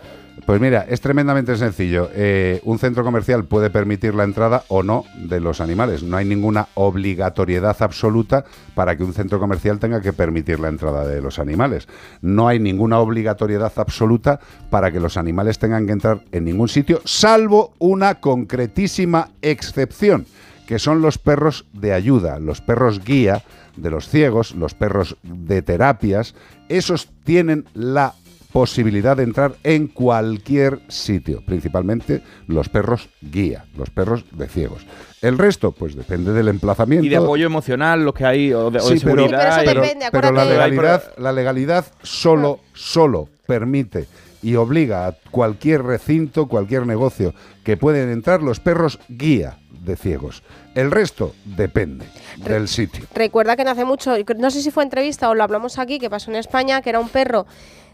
C: Pues mira, es tremendamente sencillo. Eh, un centro comercial puede permitir la entrada o no de los animales. No hay ninguna obligatoriedad absoluta para que un centro comercial tenga que permitir la entrada de los animales. No hay ninguna obligatoriedad absoluta para que los animales tengan que entrar en ningún sitio, salvo una concretísima excepción, que son los perros de ayuda, los perros guía de los ciegos, los perros de terapias. Esos tienen la posibilidad de entrar en cualquier sitio, principalmente los perros guía, los perros de ciegos. El resto, pues depende del emplazamiento.
D: Y de apoyo emocional, los que hay, o de, o de
C: Sí, pero,
D: seguridad.
C: pero-
D: y-
C: pero la legalidad, la legalidad solo, solo permite y obliga a cualquier recinto, cualquier negocio que pueden entrar los perros guía de ciegos. El resto depende del sitio.
N: Recuerda que no hace mucho, no sé si fue entrevista o lo hablamos aquí, que pasó en España, que era un perro,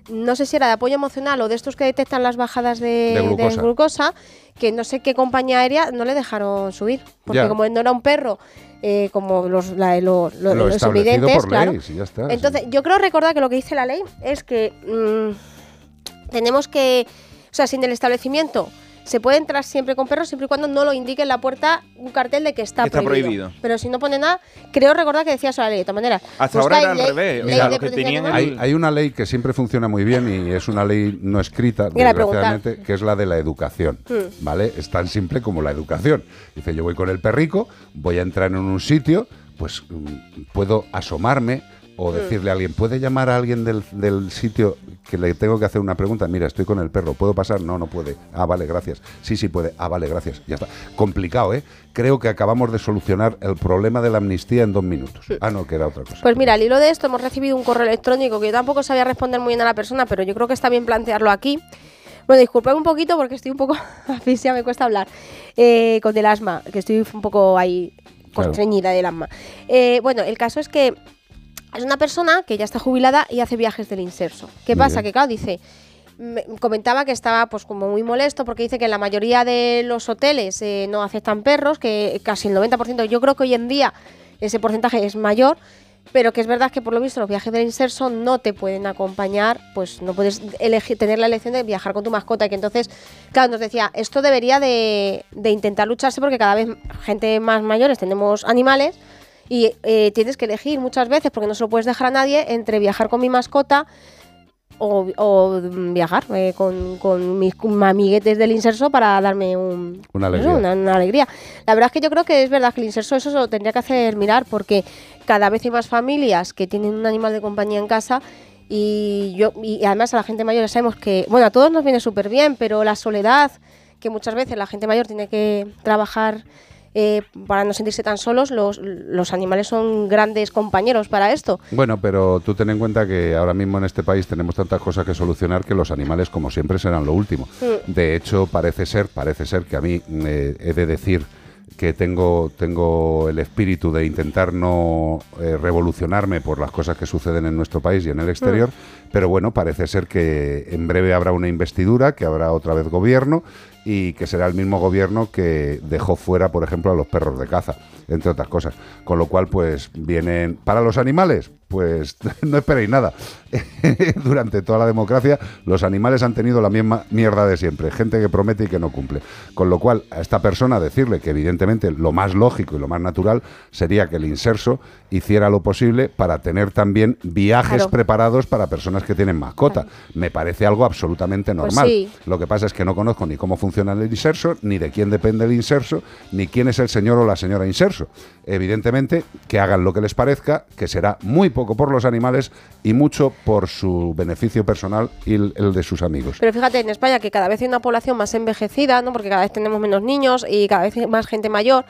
N: no sé si era de apoyo emocional o de estos que detectan las bajadas de,
C: De glucosa.
N: de glucosa, que no sé qué compañía aérea no le dejaron subir. Porque
C: Ya.
N: como no era un perro eh, como los, la- lo- lo-
C: Lo
N: los evidentes,
C: por
N: claro.
C: ley, sí, ya está,
N: Entonces, yo creo recordar que lo que dice la ley es que mm, tenemos que, o sea, sin el establecimiento se puede entrar siempre con perros siempre y cuando no lo indique en la puerta un cartel de que está,
D: Que está
N: prohibido.
D: prohibido.
N: Pero si no pone nada, creo recordar que decía eso la ley. De todas maneras,
D: Hasta ahora era al
N: ley-
D: revés, que tenían.
C: Hay, hay una ley que siempre funciona muy bien y es una ley no escrita, desgraciadamente, que es la de la educación.
N: Hmm.
C: ¿Vale? Es tan simple como la educación. Dice, yo voy con el perrico, voy a entrar en un sitio, pues mm, puedo asomarme o decirle a alguien, ¿puede llamar a alguien del, del sitio que le tengo que hacer una pregunta? Mira, estoy con el perro, ¿puedo pasar? No, no puede. Ah, vale, gracias. Sí, sí puede. Ah, vale, gracias. Ya está. Complicado, ¿eh? Creo que acabamos de solucionar el problema de la amnistía en dos minutos. Ah, no, que era otra cosa.
N: Pues mira, al hilo de esto hemos recibido un correo electrónico que yo tampoco sabía responder muy bien a la persona, pero yo creo que está bien plantearlo aquí. Bueno, disculpadme un poquito porque estoy un poco asfixia, me cuesta hablar, eh, con el asma, que estoy un poco ahí
C: Claro.
N: constreñida del asma. Eh, bueno, el caso es que es una persona que ya está jubilada y hace viajes del inserso. ¿Qué pasa? Que claro, dice, me- comentaba que estaba pues como muy molesto porque dice que en la mayoría de los hoteles eh, no aceptan perros, que casi el 90%, yo creo que hoy en día ese porcentaje es mayor, pero que es verdad que por lo visto los viajes del inserso no te pueden acompañar, pues no puedes elegir, tener la elección de viajar con tu mascota, y que entonces, claro, nos decía, esto debería de, de intentar lucharse porque cada vez gente más mayores tenemos animales y eh, tienes que elegir muchas veces, porque no se lo puedes dejar a nadie, entre viajar con mi mascota o, o, mm, viajar eh, con, con mis amiguetes del inserso para darme un,
C: Una alegría.
N: una, una alegría. La verdad es que yo creo que es verdad que el inserso eso se lo tendría que hacer mirar porque cada vez hay más familias que tienen un animal de compañía en casa y yo y además a la gente mayor ya sabemos que, bueno, a todos nos viene súper bien, pero la soledad que muchas veces la gente mayor tiene que trabajar eh, para no sentirse tan solos, los, los animales son grandes compañeros para esto.
C: Bueno, pero tú ten en cuenta que ahora mismo en este país tenemos tantas cosas que solucionar que los animales, como siempre, serán lo último.
N: Mm.
C: De hecho, parece ser, parece ser que a mí eh, he de decir que tengo, tengo el espíritu de intentar no eh, revolucionarme por las cosas que suceden en nuestro país y en el exterior, pero bueno, parece ser que en breve habrá una investidura, que habrá otra vez gobierno y que será el mismo gobierno que dejó fuera, por ejemplo, a los perros de caza, entre otras cosas. Con lo cual, pues vienen para los animales, pues no esperéis nada. Durante toda la democracia, los animales han tenido la misma mierda de siempre, gente que promete y que no cumple. Con lo cual, a esta persona decirle que evidentemente lo más lógico y lo más natural sería que el inserso hiciera lo posible para tener también viajes
N: Claro.
C: preparados para personas que tienen mascota. Me parece algo absolutamente
N: Pues
C: normal.
N: sí.
C: Lo que pasa es que no conozco ni cómo funciona el inserso, ni de quién depende el inserso, ni quién es el señor o la señora inserso. Evidentemente, que hagan lo que les parezca, que será muy poco por los animales y mucho por su beneficio personal y el, de sus amigos.
N: Pero fíjate, en España que cada vez hay una población más envejecida, ¿no? Porque cada vez tenemos menos niños y cada vez más gente mayor.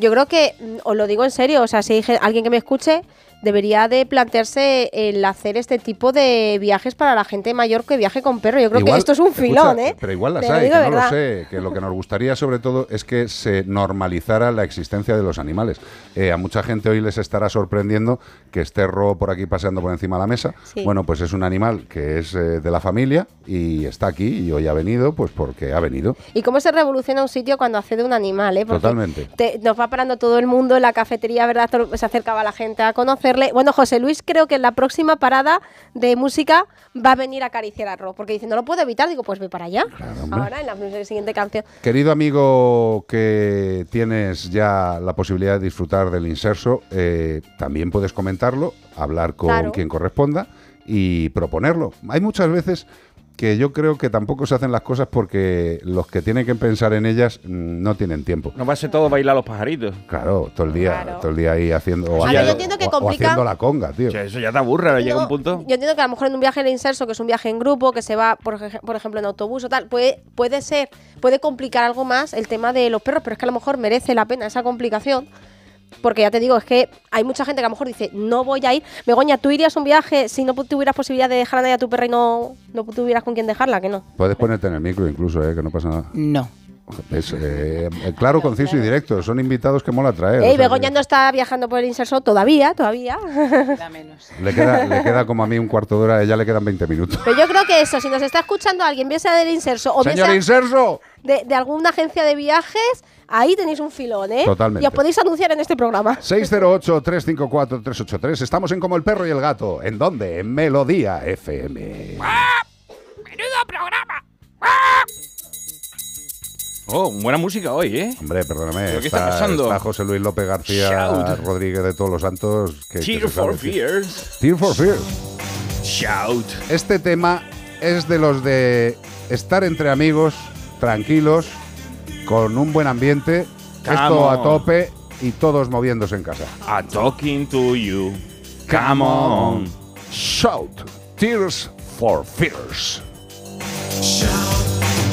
N: Yo creo que, mm, os lo digo en serio, o sea, si hay alguien que me escuche, debería de plantearse el hacer este tipo de viajes para la gente mayor que viaje con perro. Yo creo que esto es un
C: escucha,
N: filón, ¿eh?
C: Pero igual las hay, que
N: de
C: no lo sé. Que lo que nos gustaría sobre todo es que se normalizara la existencia de los animales. Eh, a mucha gente hoy les estará sorprendiendo que esté Ro por aquí paseando por encima de la mesa.
N: Sí.
C: Bueno, pues es un animal que es eh, de la familia y está aquí y hoy ha venido pues porque ha venido.
N: Y cómo se revoluciona un sitio cuando accede un animal, ¿eh? Porque
C: Totalmente.
N: te- nos va parando todo el mundo en la cafetería, ¿verdad? Se acercaba la gente a conocerlo Bueno, José Luis, creo que en la próxima parada de música va a venir a acariciar a Ro, porque dice, no lo puedo evitar. Digo, pues ve para allá. Ahora, en la siguiente canción.
C: Querido amigo que tienes ya la posibilidad de disfrutar del inserso, eh, también puedes comentarlo, hablar con
N: Claro.
C: quien corresponda y proponerlo. Hay muchas veces que yo creo que tampoco se hacen las cosas porque los que tienen que pensar en ellas mm, no tienen tiempo.
D: No va a ser todo bailar los pajaritos.
C: Claro, todo el día, todo el día ahí haciendo, o
N: A ver, yo
C: haciendo-
N: entiendo que
C: o- haciendo la conga, tío.
D: eso ya te aburre, llega
N: No,
D: un punto.
N: Yo entiendo que a lo mejor en un viaje en inserso, que es un viaje en grupo, que se va, por, por ejemplo, en autobús o tal, puede, puede ser, puede complicar algo más el tema de los perros, pero es que a lo mejor merece la pena esa complicación. Porque ya te digo, es que hay mucha gente que a lo mejor dice, no voy a ir. Begoña, ¿tú irías a un viaje si no tuvieras posibilidad de dejar a nadie a tu perra y no, no tuvieras con quién dejarla? Que no.
C: Puedes ponerte en el micro incluso, eh, que no pasa nada.
O: No.
C: Es, eh, eh, claro, conciso y directo. Son invitados que mola traer.
N: Ey, Begoña no está viajando por el inserso todavía, todavía.
C: le, queda, le queda como a mí un cuarto de hora, a ella le quedan 20 minutos.
N: Pero yo creo que eso, si nos está escuchando alguien, bien sea del inserso o bien
C: ¡Señor
N: sea
C: Inserso!
N: de, de alguna agencia de viajes, ahí tenéis un filón, ¿eh?
C: Totalmente.
N: Y os podéis anunciar en este programa.
C: 608-354-383. Estamos en Como el Perro y el Gato. ¿En dónde? En Melodía FM.
A: ¡Menudo programa!
D: Oh, buena música hoy, ¿eh?
C: Hombre, perdóname.
D: ¿Pero qué está pasando?
C: está José Luis López García
D: Shout.
C: Rodríguez de Todos los Santos. que- que
D: Tear
C: sabe
D: for. Fears.
C: Tear for Fears.
D: Shout.
C: Este tema es de los de estar entre amigos, tranquilos, con un buen ambiente,
D: Come
C: esto a tope y todos moviéndose en casa.
D: I'm talking to you. Come on.
C: Shout. Tears for Fears.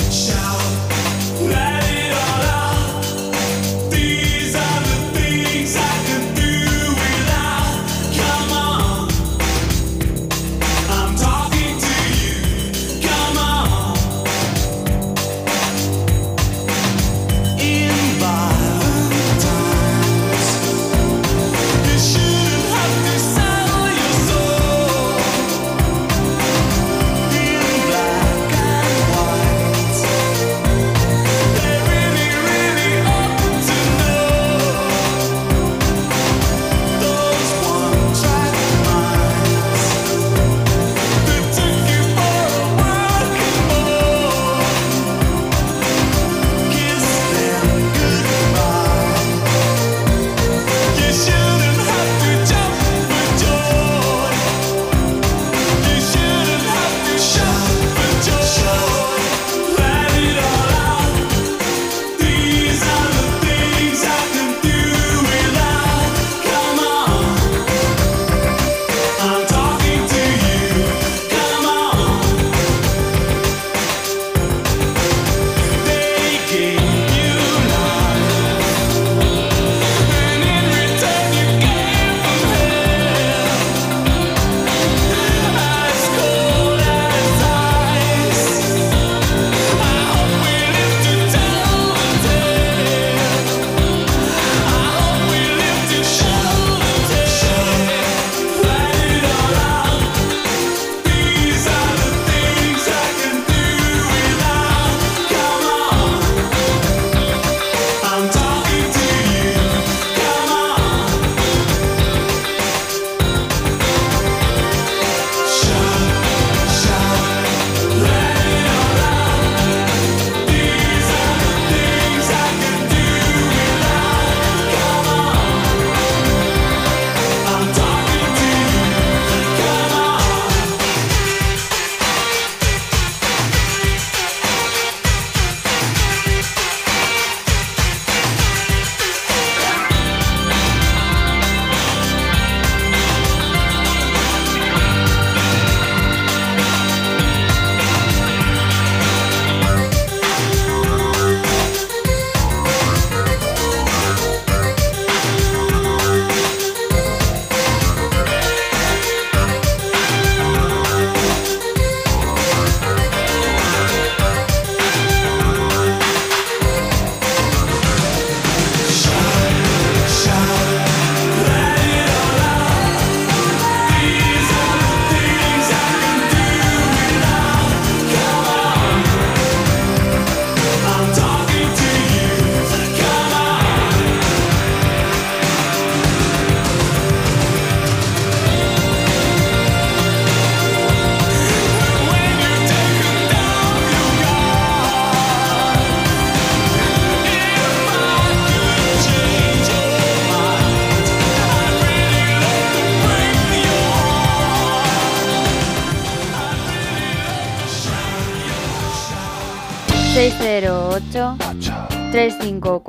A: These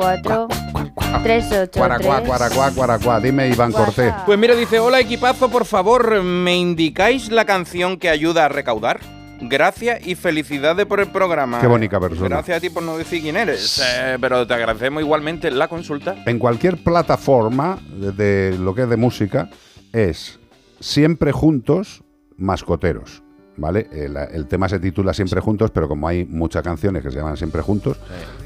J: 354
C: Cuaracuá,
J: 383
C: cuaracuá, cuaracuá. Dime, Iván Cortés.
D: Pues mira, dice, hola equipazo, por favor, ¿me indicáis la canción que ayuda a recaudar? Gracias y felicidades por el programa.
C: Qué bonita persona.
D: Gracias a ti por no decir quién eres, eh, pero te agradecemos igualmente la consulta.
C: En cualquier plataforma de, de lo que es de música es siempre juntos, mascoteros. ¿Vale? El, el tema se titula Siempre Juntos, pero como hay muchas canciones que se llaman Siempre Juntos,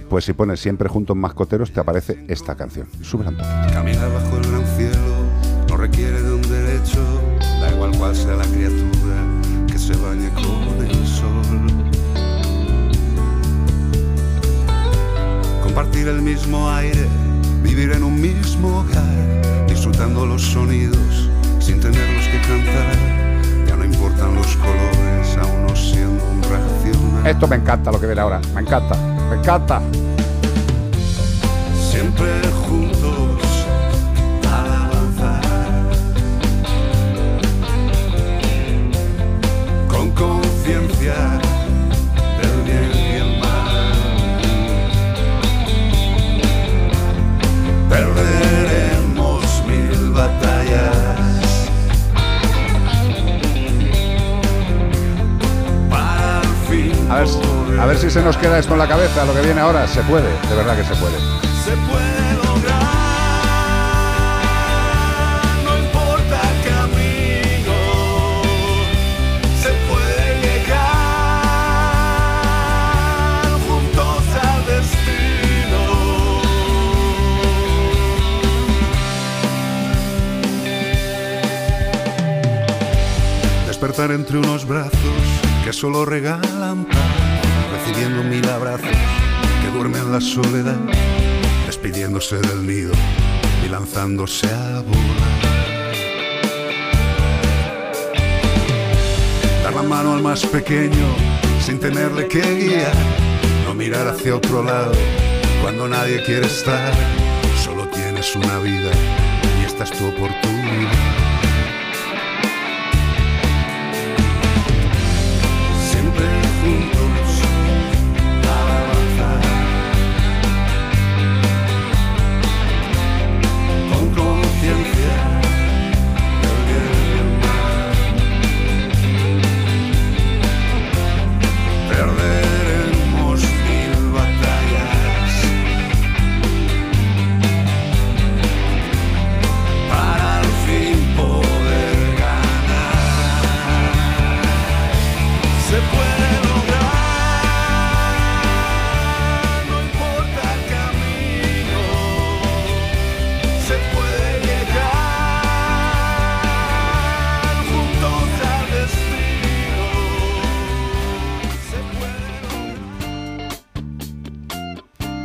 C: pues si pones Siempre Juntos Mascoteros, te aparece esta canción. Súbela un poco.
B: Caminar bajo el gran cielo no requiere de un derecho, da igual cuál sea la criatura que se bañe con el sol. Compartir el mismo aire, vivir en un mismo hogar, disfrutando los sonidos sin tenerlos que cantar. No los colores, a uno siendo un.
C: Esto me encanta lo que viene ahora. Me encanta. Me encanta.
B: Siempre juntos al avanzar. Con conciencia del bien y el mal. Perderemos mil batallas.
C: A ver, si se nos queda esto en la cabeza, lo que viene ahora. Se puede, de verdad que se puede.
B: se puede Despertar entre unos brazos que solo regalan paz, recibiendo mil abrazos que duermen la soledad despidiéndose del nido y lanzándose a volar. Dar la mano al más pequeño sin tenerle que guiar, no mirar hacia otro lado cuando nadie quiere estar. Solo tienes una vida y esta es tu oportunidad.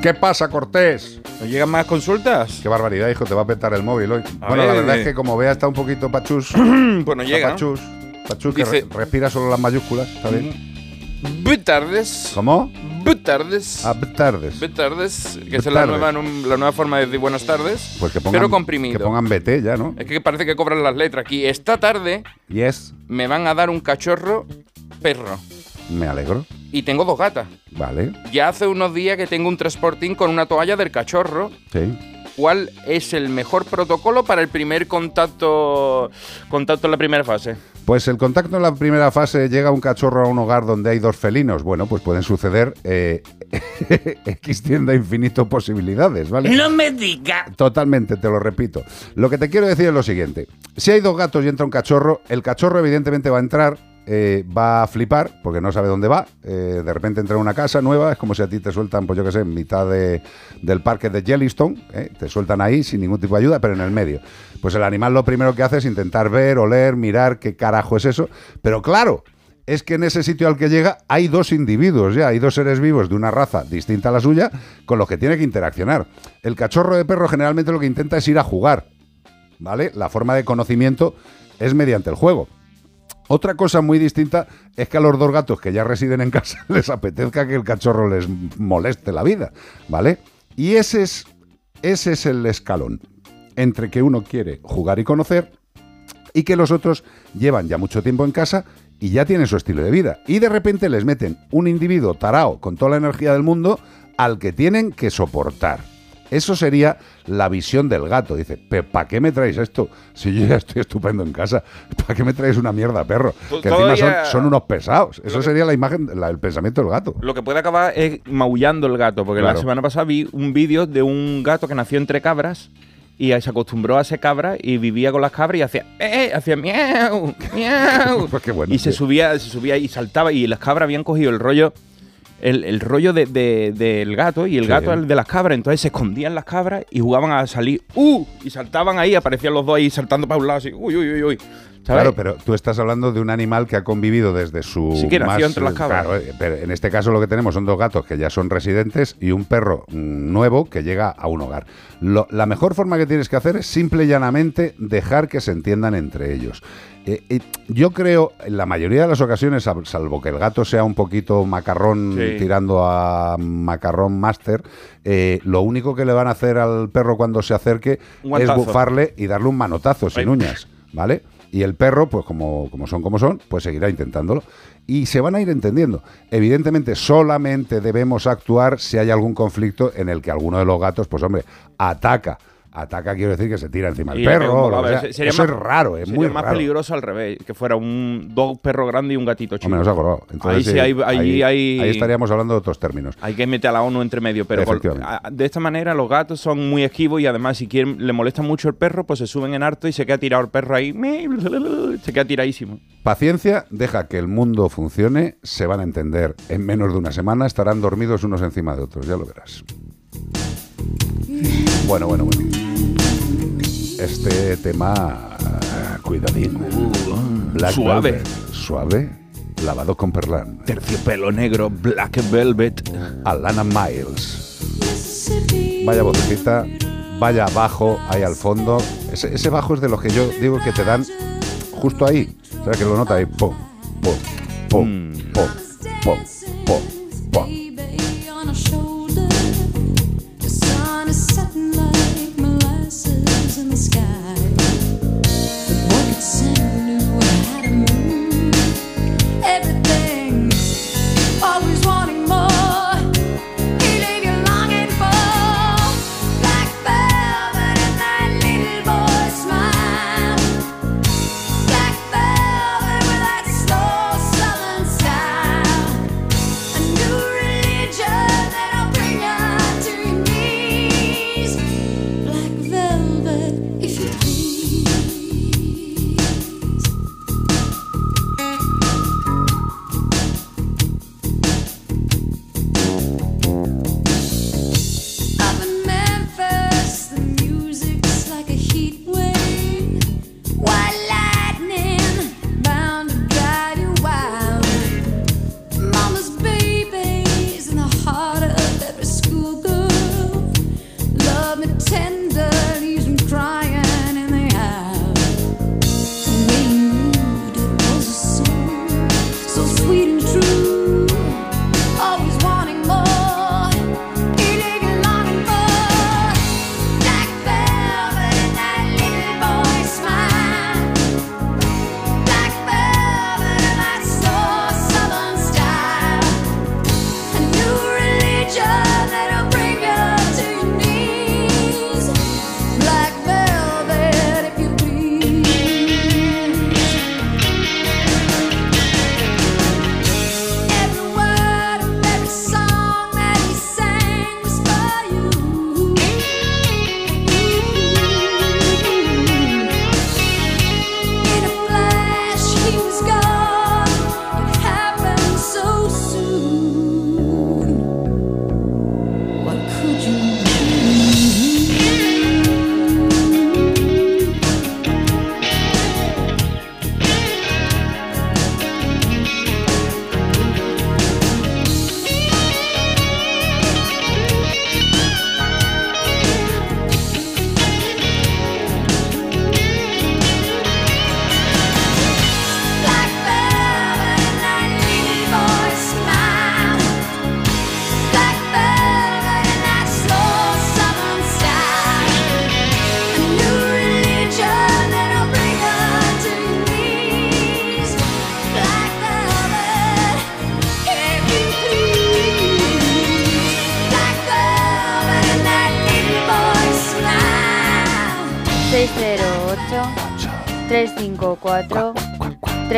C: ¿Qué pasa, Cortés?
D: ¿No llegan más consultas?
C: Qué barbaridad, hijo, te va a petar el móvil hoy.
D: A
C: bueno, la
D: ver,
C: verdad
D: eh.
C: es que como vea está un poquito pachus.
D: Pues no llega, ¿no?
C: Pachus. Pachus, que
D: Dice-
C: re- respira solo las mayúsculas, ¿está bien?
D: Buenas tardes.
C: ¿Cómo?
D: Buenas tardes.
C: Ah, tardes.
D: Que es la nueva, num- la nueva forma de decir buenas tardes.
C: Pues que pongan,
D: pero comprimido.
C: Que pongan BT ya, ¿no?
D: Es que parece que cobran las letras aquí. Esta tarde
C: Yes,
D: me van a dar un cachorro perro.
C: me alegro.
D: Y tengo dos gatas.
C: Vale,
D: Ya hace unos días que tengo un transportín con una toalla del cachorro.
C: sí.
D: ¿Cuál es el mejor protocolo para el primer contacto, contacto en la primera fase?
C: Pues el contacto en la primera fase llega un cachorro a un hogar donde hay dos felinos. Bueno, pues pueden suceder eh, extienda infinito posibilidades, ¿vale?
O: No me diga.
C: Totalmente, te lo repito. Lo que te quiero decir es lo siguiente. Si hay dos gatos y entra un cachorro, el cachorro evidentemente va a entrar, eh, va a flipar, porque no sabe dónde va. Eh, de repente entra en una casa nueva, es como si a ti te sueltan, pues yo qué sé, en mitad de- del parque de Yellowstone, eh, te sueltan ahí sin ningún tipo de ayuda, pero en el medio. Pues el animal lo primero que hace es intentar ver, oler, mirar qué carajo es eso. Pero claro, es que en ese sitio al que llega hay dos individuos ya, hay dos seres vivos de una raza distinta a la suya con los que tiene que interaccionar. El cachorro de perro generalmente lo que intenta es ir a jugar, ¿vale? La forma de conocimiento es mediante el juego. Otra cosa muy distinta es que a los dos gatos que ya residen en casa les apetezca que el cachorro les moleste la vida, ¿vale? Y ese es, ese es el escalón entre que uno quiere jugar y conocer y que los otros llevan ya mucho tiempo en casa y ya tienen su estilo de vida. Y de repente les meten un individuo tarao con toda la energía del mundo al que tienen que soportar. Eso sería la visión del gato. Dice, ¿para qué me traes esto? Si yo ya estoy estupendo en casa, ¿para qué me traes una mierda, perro? Que encima son, unos pesados. Eso sería la imagen, la- el pensamiento del gato.
D: Lo que puede acabar es maullando el gato, porque la semana pasada vi un vídeo de un gato que nació entre cabras y se acostumbró a ser cabra y vivía con las cabras y hacía, eh, hacía miau, miau.
C: Pues qué bueno,
D: y se subía, se subía y saltaba y las cabras habían cogido el rollo, el, el rollo de- de- del gato y el
C: Sí.
D: gato el de las cabras. Entonces se escondían las cabras y jugaban a salir, ¡uh! Y saltaban ahí, aparecían los dos ahí saltando para un lado así, uy, uy, uy, uy. ¿Sabes?
C: Claro, pero tú estás hablando de un animal que ha convivido desde su.
D: Sí, que nació
C: más-
D: entre las cabras.
C: Claro, eh, pero en este caso lo que tenemos son dos gatos que ya son residentes y un perro mm, nuevo que llega a un hogar. Lo- la mejor forma que tienes que hacer es simple y llanamente dejar que se entiendan entre ellos. Eh, eh, yo creo, en la mayoría de las ocasiones, sal- salvo que el gato sea un poquito macarrón
D: Sí.
C: tirando a macarrón máster, eh, lo único que le van a hacer al perro cuando se acerque es bufarle y darle un manotazo sin
D: Ay.
C: uñas, ¿vale? Y el perro, pues como, como son como son, pues seguirá intentándolo. Y se van a ir entendiendo. Evidentemente, solamente debemos actuar si hay algún conflicto en el que alguno de los gatos, pues hombre, ataca. Ataca quiero decir que se tira encima del perro. o sea.
D: Sería
C: Eso
D: más-
C: es raro, es
D: sería
C: muy
D: más
C: raro.
D: peligroso al revés, que fuera un dos perros grandes y un gatito chico.
C: No acordado. Entonces,
D: ahí sí, hay, ahí,
C: ahí-
D: hay-
C: ahí estaríamos hablando de otros términos.
D: Hay que meter a la ONU entre medio, pero de esta manera los gatos son muy esquivos y además si quieren le molesta mucho el perro, pues se suben en harto y se queda tirado el perro ahí, se queda tiradísimo.
C: Paciencia, deja que el mundo funcione, se van a entender. En menos de una semana estarán dormidos unos encima de otros, ya lo verás. Bueno, bueno, bueno. Este tema, cuidadín. Black
D: suave.
C: Velvet, suave, lavado con perlán.
D: Terciopelo negro, Black Velvet.
C: Alana Miles. Vaya vocecita, vaya bajo ahí al fondo. Ese, ese bajo es de los que yo digo que te dan justo ahí. O sea, que lo nota ahí. Pum, pum, pum, pum, pum, pum, pum.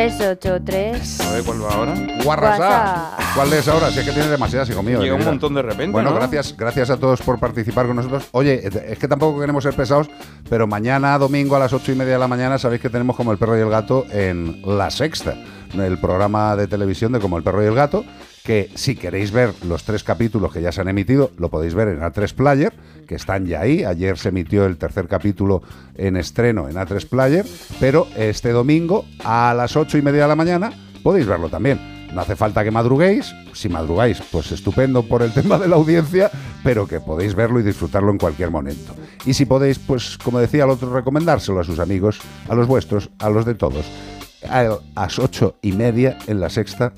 J: 383
D: A ver cuál va ahora.
C: Guarrasá.
J: WhatsApp.
C: ¿Cuál es ahora? Si es que tiene demasiadas, hijo mío.
D: Llega un montón de repente,
C: Bueno,
D: ¿no?
C: gracias, gracias a todos por participar con nosotros. Oye, es que tampoco queremos ser pesados, pero mañana, domingo, a las ocho y media de la mañana, sabéis que tenemos como el perro y el gato en La Sexta, el programa de televisión de Como el perro y el gato, que si queréis ver los tres capítulos que ya se han emitido, lo podéis ver en A3 Player, que están ya ahí. Ayer se emitió el tercer capítulo en estreno en A3 Player, pero este domingo a las ocho y media de la mañana podéis verlo también. No hace falta que madruguéis, si madrugáis, pues estupendo por el tema de la audiencia, pero que podéis verlo y disfrutarlo en cualquier momento. Y si podéis, pues como decía el otro, recomendárselo a sus amigos, a los vuestros, a los de todos. A las ocho y media en la sexta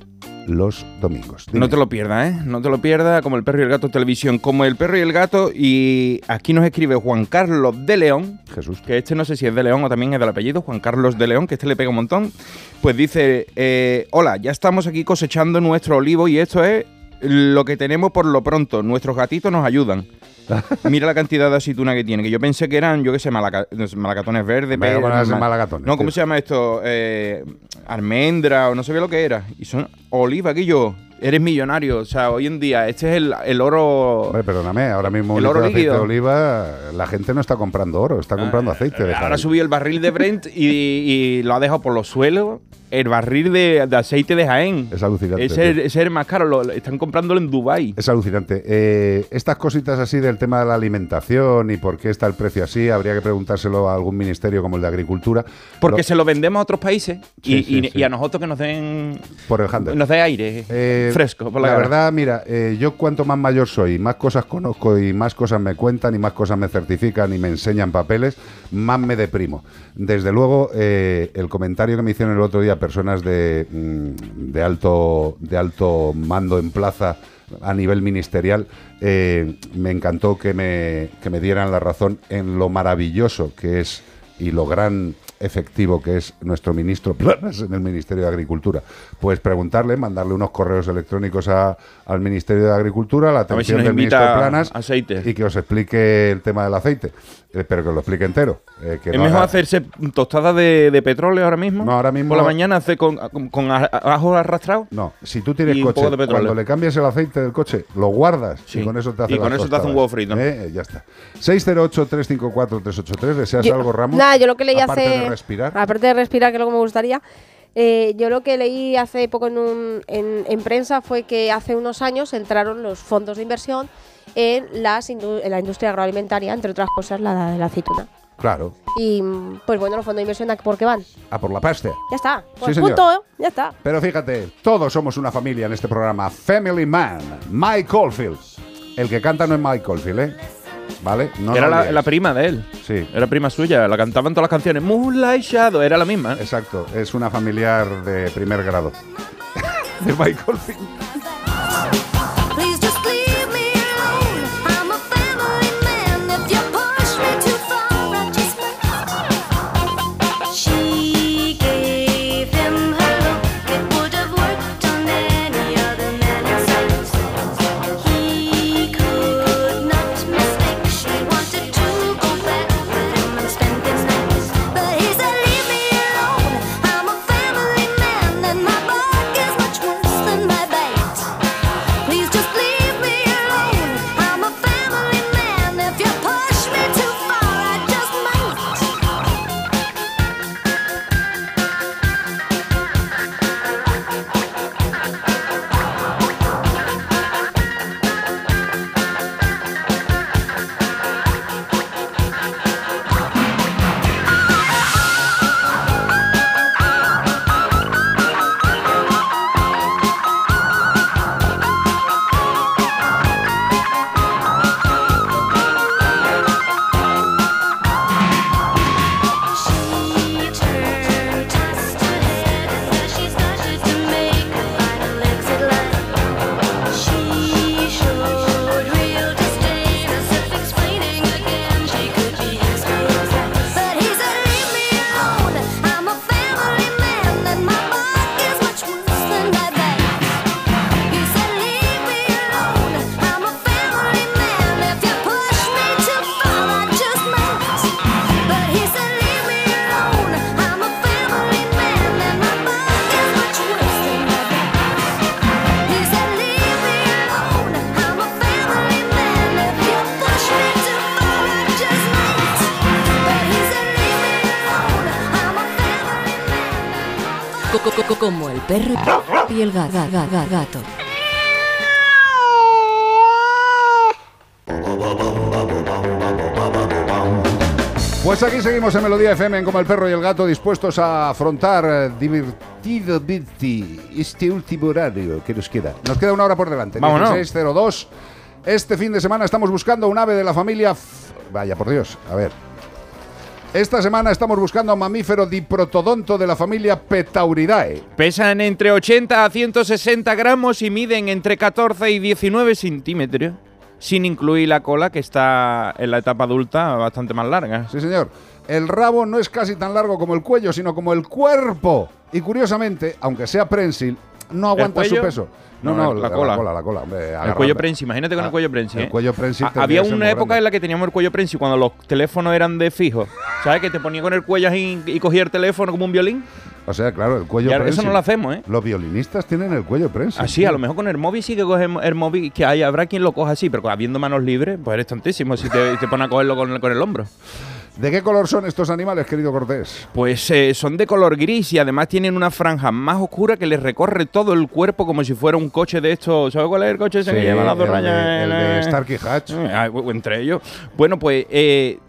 C: los domingos. Dime.
D: No te lo pierdas, ¿eh? No te lo pierdas, como el perro y el gato televisión, como el perro y el gato. Y aquí nos escribe Juan Carlos de León.
C: Jesús.
D: Que este no sé si es de León o también es del apellido, Juan Carlos de León, que este le pega un montón. Pues dice: eh, Hola, ya estamos aquí cosechando nuestro olivo y esto es lo que tenemos por lo pronto. Nuestros gatitos nos ayudan. Mira la cantidad de aceituna que tiene, que yo pensé que eran, yo qué sé, malaca- malacatones verdes.
C: Venga,
D: pe-
C: van a ser
D: ma-
C: malacatones,
D: No, ¿cómo
C: tío.
D: se llama esto? Eh, almendra o no sabía lo que era. Y son oliva, que yo. Eres millonario. O sea, hoy en día, este es el, el oro.
C: Hombre, perdóname, ahora mismo
D: El oro
C: aceite de oliva, la gente no está comprando oro, está comprando aceite de
D: Ahora subido el barril de Brent y, y lo ha dejado por los suelos. El barril de, de aceite de Jaén.
C: Es alucinante.
D: Ese es, el más caro. Lo, están comprándolo en Dubai.
C: Es alucinante. Eh, estas cositas así del tema de la alimentación y por qué está el precio así, habría que preguntárselo a algún ministerio como el de Agricultura.
D: Porque
C: Lo-
D: se lo vendemos a otros países y,
C: Sí, sí,
D: y-
C: sí.
D: y a nosotros que nos den
C: por el handel.
D: nos dé aire
C: Eh,
D: fresco. Por la,
C: verdad, mira, eh, yo cuanto más mayor soy, más cosas conozco y más cosas me cuentan y más cosas me certifican y me enseñan papeles, más me deprimo. Desde luego, el comentario que me hicieron el otro día personas de, mm, de alto de alto mando en plaza a nivel ministerial, eh, me encantó que me, que me dieran la razón en lo maravilloso que es y lo gran efectivo que es nuestro ministro Planas en el Ministerio de Agricultura. Pues preguntarle, mandarle unos correos electrónicos a- al Ministerio de Agricultura, la
D: si
C: atención
D: nos
C: del ministro Planas
D: aceite.
C: y que os explique el tema del aceite, pero que lo explique entero. eh, que
D: es
C: no
D: mejor
C: haga-
D: hacerse tostadas de, de petróleo ahora mismo.
C: No, ahora mismo-
D: Por la mañana hacer con, con, con a- ajo arrastrado.
C: No, si tú tienes coche, cuando le cambias el aceite del coche, lo guardas
D: Sí.
C: y con eso te hace
D: Y con
C: las
D: eso te hace un huevo frito.
C: Eh, ya está. 608-354-383, ¿deseas
N: Yo-
C: algo, Ramos?
N: Nada, yo lo que leí
C: Aparte
N: hace.
C: de respirar.
N: Aparte de respirar, que es lo que me gustaría. eh, yo lo que leí hace poco en, un- en, en prensa fue que hace unos años entraron los fondos de inversión en, las indu- en la industria agroalimentaria, entre otras cosas la de la aceituna.
C: Claro,
N: Y mm, pues bueno, los fondos de inversión, ¿a ¿por qué van?
C: a por la pasta.
N: Ya está.
C: Sí,
N: Pues
C: señor.
N: punto, ¿eh? ya está.
C: Pero fíjate, todos somos una familia en este programa. Family Man, Mike Caulfield. El que canta no es Mike Caulfield, ¿eh? ¿Vale? No
D: era la, prima de él.
C: Sí.
D: Era prima suya. La cantaban todas las canciones. Moonlight Shadow. Era la misma.
C: Exacto, es una familiar de primer grado. de Mike Caulfield.
E: Perro y el ga- ga- ga- ga- gato.
C: Pues aquí seguimos en Melodía FM en Como el Perro y el Gato, dispuestos a afrontar eh, divertidamente este último horario que nos queda. Nos queda una hora por delante.
D: Vámonos.
C: 16.02. Este fin de semana estamos buscando un ave de la familia... F- Vaya, por Dios, a ver. Esta semana estamos buscando a un mamífero diprotodonto de la familia Petauridae.
D: Pesan entre 80 a 160 gramos y miden entre 14 y 19 centímetros, sin incluir la cola que está en la etapa adulta bastante más larga.
C: Sí, señor. El rabo no es casi tan largo como el cuello, sino como el cuerpo. Y curiosamente, aunque sea prensil, no aguanta su peso. No,
D: No,
C: no,
D: la
C: la,
D: cola.
C: la cola, la cola. hombre,
D: El cuello prensi, imagínate con
C: Ah,
D: el cuello prensi.
C: el
D: ¿eh?
C: cuello prensi
D: Ah, Había una época
C: grande.
D: en la que teníamos el cuello prensi cuando los teléfonos eran de fijo. ¿Sabes? Que te ponía con el cuello así y cogía el teléfono como un violín.
C: O sea, claro, el cuello
D: Y
C: prensil.
D: eso no lo hacemos, ¿eh?
C: Los violinistas tienen el cuello prensil.
D: Así, a lo mejor con el móvil sí que coge el móvil, que hay, habrá quien lo coja así, pero habiendo manos libres, pues eres tontísimo si te, te pones a cogerlo con, con el hombro.
C: ¿De qué color son estos animales, querido Cortés?
D: Pues eh, son de color gris y además tienen una franja más oscura que les recorre todo el cuerpo como si fuera un coche de estos. ¿Sabes cuál es el coche ese que lleva las dos
C: el
D: rayas?
C: el de Starkey Hatch.
D: Eh, ah, entre ellos. Bueno, pues eh,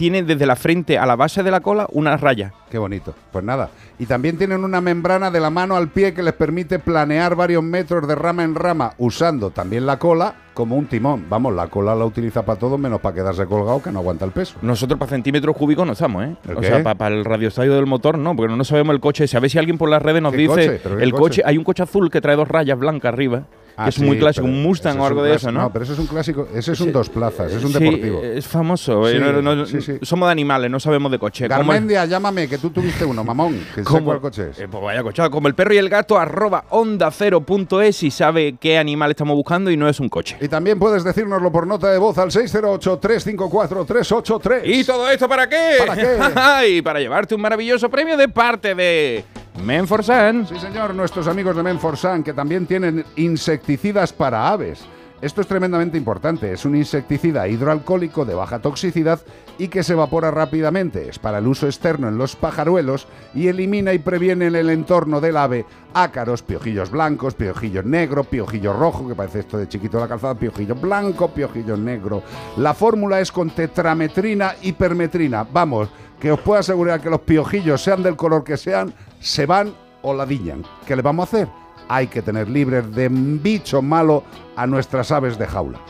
D: tiene desde la frente a la base de la cola una raya.
C: Qué bonito. Pues nada. Y también tienen una membrana de la mano al pie que les permite planear varios metros de rama en rama, usando también la cola como un timón. Vamos, la cola la utiliza para todo menos para quedarse colgado que no aguanta el peso.
D: Nosotros para centímetros cúbicos no estamos, ¿eh?
C: ¿El
D: O
C: qué?
D: sea, para el radioestadio del motor no, porque no sabemos el coche. A ver si alguien por las redes nos
C: ¿Qué
D: dice el
C: coche?
D: coche. Hay un coche azul que trae dos rayas blancas arriba,
C: Ah,
D: que es
C: sí,
D: muy clásico, un Mustang o algo de eso, ¿no?
C: No, pero eso es un clásico. Ese es un
D: Sí,
C: dos plazas, es un
D: Sí,
C: deportivo.
D: es famoso. eh, no-. Somos de animales, no sabemos de coche.
C: Garmendia, llámame, que tú tuviste uno, mamón. Que sé cuál coche es.
D: Eh, pues vaya cochado, como el perro y el gato, arroba onda cero punto es y sabe qué animal estamos buscando y no es un coche.
C: Y también puedes decírnoslo por nota de voz al 608-354-383.
D: ¿Y todo esto para qué?
C: ¿Para qué?
D: y para llevarte un maravilloso premio de parte de Menforsan.
C: Sí, señor, nuestros amigos de Menforsan, que también tienen insecticidas para aves. Esto es tremendamente importante. Es un insecticida hidroalcohólico de baja toxicidad y que se evapora rápidamente. Es para el uso externo en los pajaruelos y elimina y previene en el entorno del ave ácaros, piojillos blancos, piojillo negro, piojillo rojo, que parece esto de chiquito de la calzada, piojillo blanco, piojillo negro. La fórmula es con tetrametrina y permetrina. Vamos, que os puedo asegurar que los piojillos, sean del color que sean, se van o la diñan. ¿Qué le vamos a hacer? Hay que tener libres de bicho malo a nuestras aves de jaula.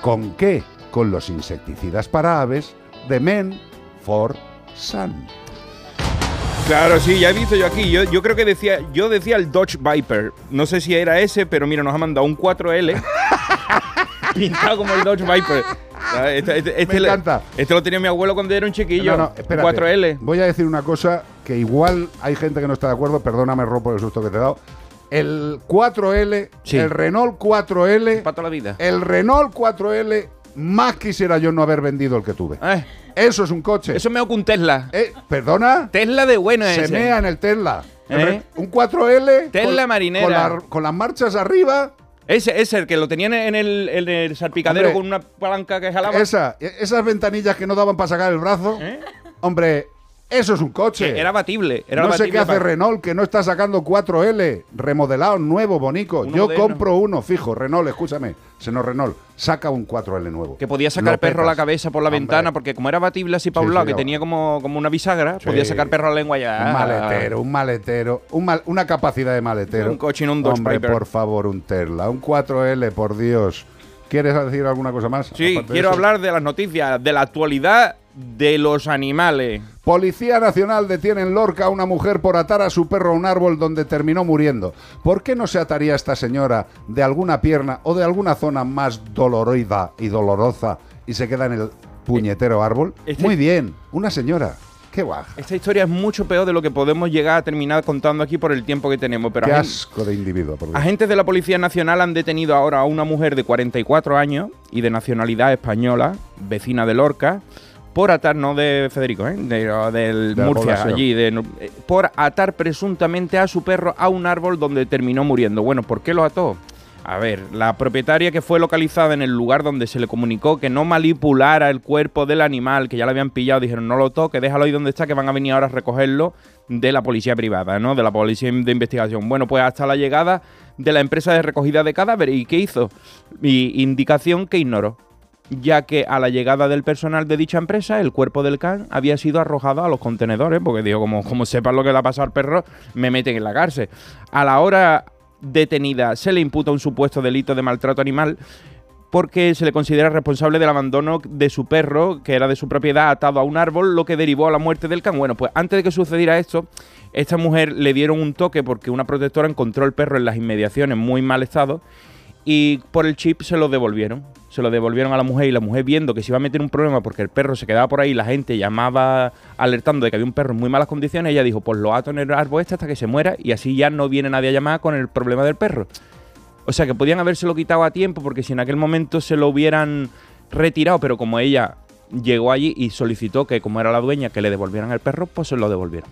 C: ¿Con qué? Con los insecticidas para aves de Men for Sun.
D: Claro, sí, ya he visto yo aquí. Yo, yo creo que decía, yo decía el Dodge Viper. No sé si era ese, pero mira, nos ha mandado un 4L pintado como el Dodge Viper. Ah, Este, este- este
C: Me
D: le-
C: encanta.
D: este lo tenía mi abuelo cuando era un chiquillo.
C: No, no, espérate.
D: 4L.
C: Voy a decir una cosa que igual hay gente que no está de acuerdo. Perdóname, Ro, por el susto que te he dado. El 4L,
D: Sí.
C: el Renault 4L,
D: Para toda la vida.
C: el Renault 4L, más quisiera yo no haber vendido el que tuve.
D: Eh,
C: Eso es un coche.
D: eso me hago un Tesla.
C: Eh, ¿Perdona?
D: Tesla de bueno
C: Se
D: ese.
C: mea en el Tesla.
D: ¿Eh?
C: Un 4L.
D: Tesla
C: con-
D: marinera.
C: Con, la- con las marchas arriba.
D: Ese es el que lo tenían en el, en el salpicadero
C: Hombre,
D: con una palanca que jalaba.
C: Esa, esas ventanillas que no daban para sacar el brazo.
D: ¿Eh?
C: Hombre, eso es un coche.
D: Que era batible. Era
C: no sé qué hace
D: para-
C: Renault que no está sacando 4L, remodelado, nuevo, bonito.
D: Uno
C: Yo
D: moderno.
C: compro uno, fijo. Renault, escúchame. Seno Renault, saca un 4L nuevo.
D: Que podía sacar
C: Lo
D: perro a la
C: petas.
D: cabeza por la
C: Hombre,
D: ventana, porque como era batible así para
C: Sí,
D: un lado,
C: sí,
D: que tenía como, como una bisagra,
C: Sí.
D: podía sacar perro a la lengua ya.
C: Un maletero, un maletero, un mal- una capacidad de maletero.
D: Un coche no un Dodge
C: Hombre, por favor, un Tesla, un 4L, por Dios. ¿Quieres decir alguna cosa más?
D: Sí,
C: de
D: quiero hablar de las noticias, de la actualidad de los animales.
C: Policía Nacional detiene en Lorca a una mujer por atar a su perro a un árbol donde terminó muriendo. ¿Por qué no se ataría esta señora de alguna pierna o de alguna zona más doloroida y dolorosa y se queda en el puñetero árbol?
D: este-
C: Muy bien, una señora. Qué guaja.
D: Esta historia es mucho peor de lo que podemos llegar a terminar contando aquí por el tiempo que tenemos. Pero
C: Qué asco de individuo. por
D: agentes de la Policía Nacional han detenido ahora a una mujer de 44 años y de nacionalidad española, vecina de Lorca, por atar, no de Federico, ¿eh? de, del
C: De
D: Murcia, allí, de, eh, por atar presuntamente a su perro a un árbol donde terminó muriendo. Bueno, ¿por qué lo ató? A ver, la propietaria que fue localizada en el lugar donde se le comunicó que no manipulara el cuerpo del animal, que ya lo habían pillado, dijeron no lo toque, déjalo ahí donde está, que van a venir ahora a recogerlo de la policía privada, ¿no? De la policía de investigación. Bueno, pues hasta la llegada de la empresa de recogida de cadáveres. ¿Y qué hizo? Y indicación que ignoró ya que a la llegada del personal de dicha empresa, el cuerpo del can había sido arrojado a los contenedores, porque digo, como, como sepan lo que le ha pasado al perro, me meten en la cárcel. A la hora detenida se le imputa un supuesto delito de maltrato animal porque se le considera responsable del abandono de su perro, que era de su propiedad, atado a un árbol, lo que derivó a la muerte del can. Bueno, pues antes de que sucediera esto, esta mujer le dieron un toque porque una protectora encontró el perro en las inmediaciones muy mal estado y por el chip se lo devolvieron. Se lo devolvieron a la mujer y la mujer viendo que se iba a meter un problema porque el perro se quedaba por ahí, la gente llamaba alertando de que había un perro en muy malas condiciones, ella dijo, pues lo ato en el árbol este hasta que se muera y así ya no viene nadie a llamar con el problema del perro. O sea que podían habérselo quitado a tiempo porque si en aquel momento se lo hubieran retirado, pero como ella llegó allí y solicitó que como era la dueña que le devolvieran el perro, pues se lo devolvieron.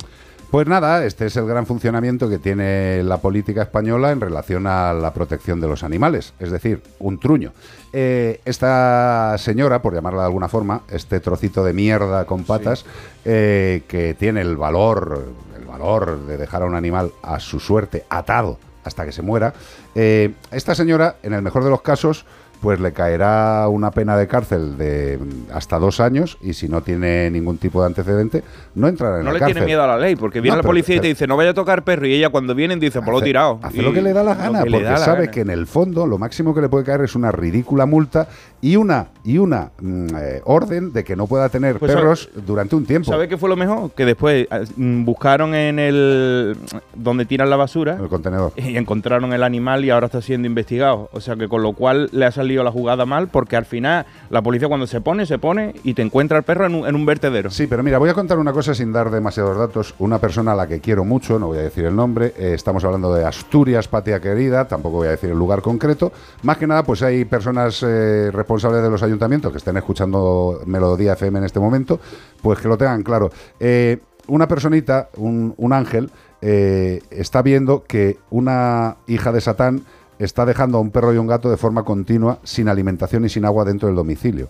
C: Pues nada, este es el gran funcionamiento que tiene la política española en relación a la protección de los animales, es decir, un truño. Eh, esta señora, por llamarla de alguna forma, este trocito de mierda con patas, eh, que tiene el valor, el valor de dejar a un animal a su suerte atado hasta que se muera, eh, esta señora, en el mejor de los casos, pues le caerá una pena de cárcel de hasta dos años y si no tiene ningún tipo de antecedente, no entrará en
D: No
C: la
D: le
C: cárcel.
D: tiene miedo a la ley, porque viene
C: No,
D: la
C: pero-
D: policía y te dice, no vaya a tocar perro, y ella cuando vienen dice, pues lo he tirado.
C: Hace
D: Y
C: lo que le da la gana,
D: que le
C: porque
D: la
C: sabe
D: gana.
C: que en el fondo lo máximo que le puede caer es una ridícula multa y una y una mm, eh, orden de que no pueda tener
D: Pues,
C: perros durante un tiempo.
D: ¿Sabe qué fue lo mejor? Que después eh, mm, buscaron en el... donde tiran la basura.
C: El contenedor.
D: Y encontraron el animal y ahora está siendo investigado. O sea que con lo cual le ha salido la jugada mal porque al final la policía cuando se pone, se pone y te encuentra el perro en un, vertedero.
C: Sí, pero mira, voy a contar una cosa sin dar demasiados datos. Una persona a la que quiero mucho, no voy a decir el nombre, eh, estamos hablando de Asturias, patria querida, tampoco voy a decir el lugar concreto. Más que nada, pues hay personas eh, responsables de los ayuntamientos que estén escuchando Melodía FM en este momento, pues que lo tengan claro. Eh, una personita, un, un ángel, está viendo que una hija de Satán está dejando a un perro y un gato de forma continua, sin alimentación y sin agua dentro del domicilio.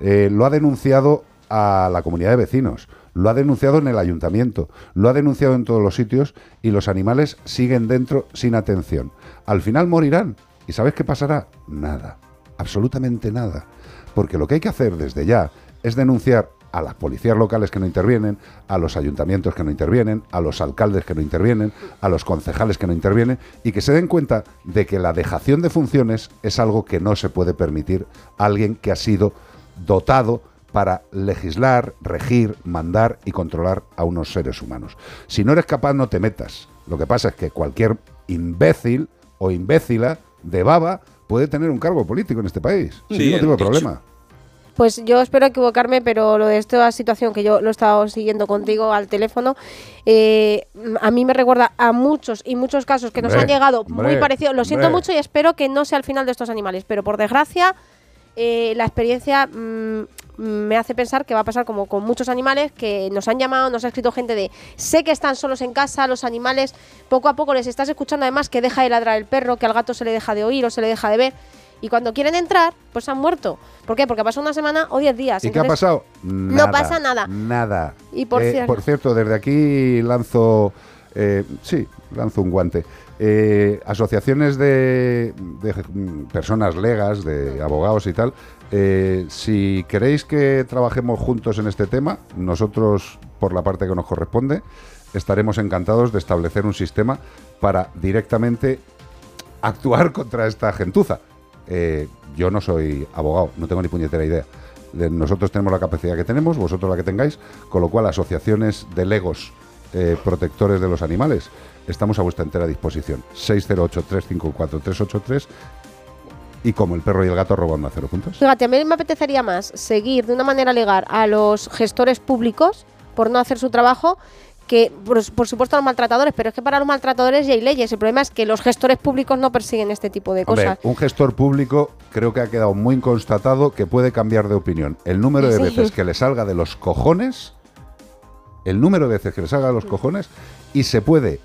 C: Eh, lo ha denunciado a la comunidad de vecinos, lo ha denunciado en el ayuntamiento, lo ha denunciado en todos los sitios y los animales siguen dentro sin atención. Al final morirán. ¿Y sabes qué pasará? Nada, absolutamente nada. Porque lo que hay que hacer desde ya es denunciar a las policías locales que no intervienen, a los ayuntamientos que no intervienen, a los alcaldes que no intervienen, a los concejales que no intervienen y que se den cuenta de que la dejación de funciones es algo que no se puede permitir a alguien que ha sido dotado para legislar, regir, mandar y controlar a unos seres humanos. Si no eres capaz, no te metas. Lo que pasa es que cualquier imbécil o imbécila de baba puede tener un cargo político en este país.
D: Sí,
C: Ningún tipo de problema.
N: Pues yo espero equivocarme, pero lo de esta situación que yo lo he estado siguiendo contigo al teléfono, eh, a mí me recuerda a muchos y muchos casos que nos han llegado muy parecidos. Lo siento mucho y espero que no sea el final de estos animales, pero por desgracia eh, la experiencia mm, me hace pensar que va a pasar como con muchos animales que nos han llamado, nos ha escrito gente de sé que están solos en casa, los animales poco a poco les estás escuchando además que deja de ladrar el perro, que al gato se le deja de oír o se le deja de ver. Y cuando quieren entrar, pues han muerto. ¿Por qué? Porque pasó una semana o 10 días.
C: ¿Y qué ha pasado?
N: no pasa nada.
C: Nada.
N: Y por
C: Eh,
N: cierto-
C: cierto, desde aquí lanzo, eh, sí, lanzo un guante. Eh, asociaciones de, de, personas legas, de abogados y tal, eh, si queréis que trabajemos juntos en este tema, nosotros, por la parte que nos corresponde, estaremos encantados de establecer un sistema para directamente actuar contra esta gentuza. Eh, yo no soy abogado, no tengo ni puñetera idea. Nosotros tenemos la capacidad que tenemos, vosotros la que tengáis, con lo cual asociaciones de legos eh, protectores de los animales, estamos a vuestra entera disposición. 608-354-383 y como el perro y el gato robando a cero puntos.
N: Fíjate, a mí me apetecería más seguir de una manera legal a los gestores públicos por no hacer su trabajo que, por, por supuesto, a los maltratadores, pero es que para los maltratadores ya hay leyes. El problema es que los gestores públicos no persiguen este tipo de
C: Hombre,
N: cosas.
C: un gestor público creo que ha quedado muy constatado que puede cambiar de opinión. El número de
N: Sí.
C: veces que le salga de los cojones, el número de veces que le salga de los cojones, y se puede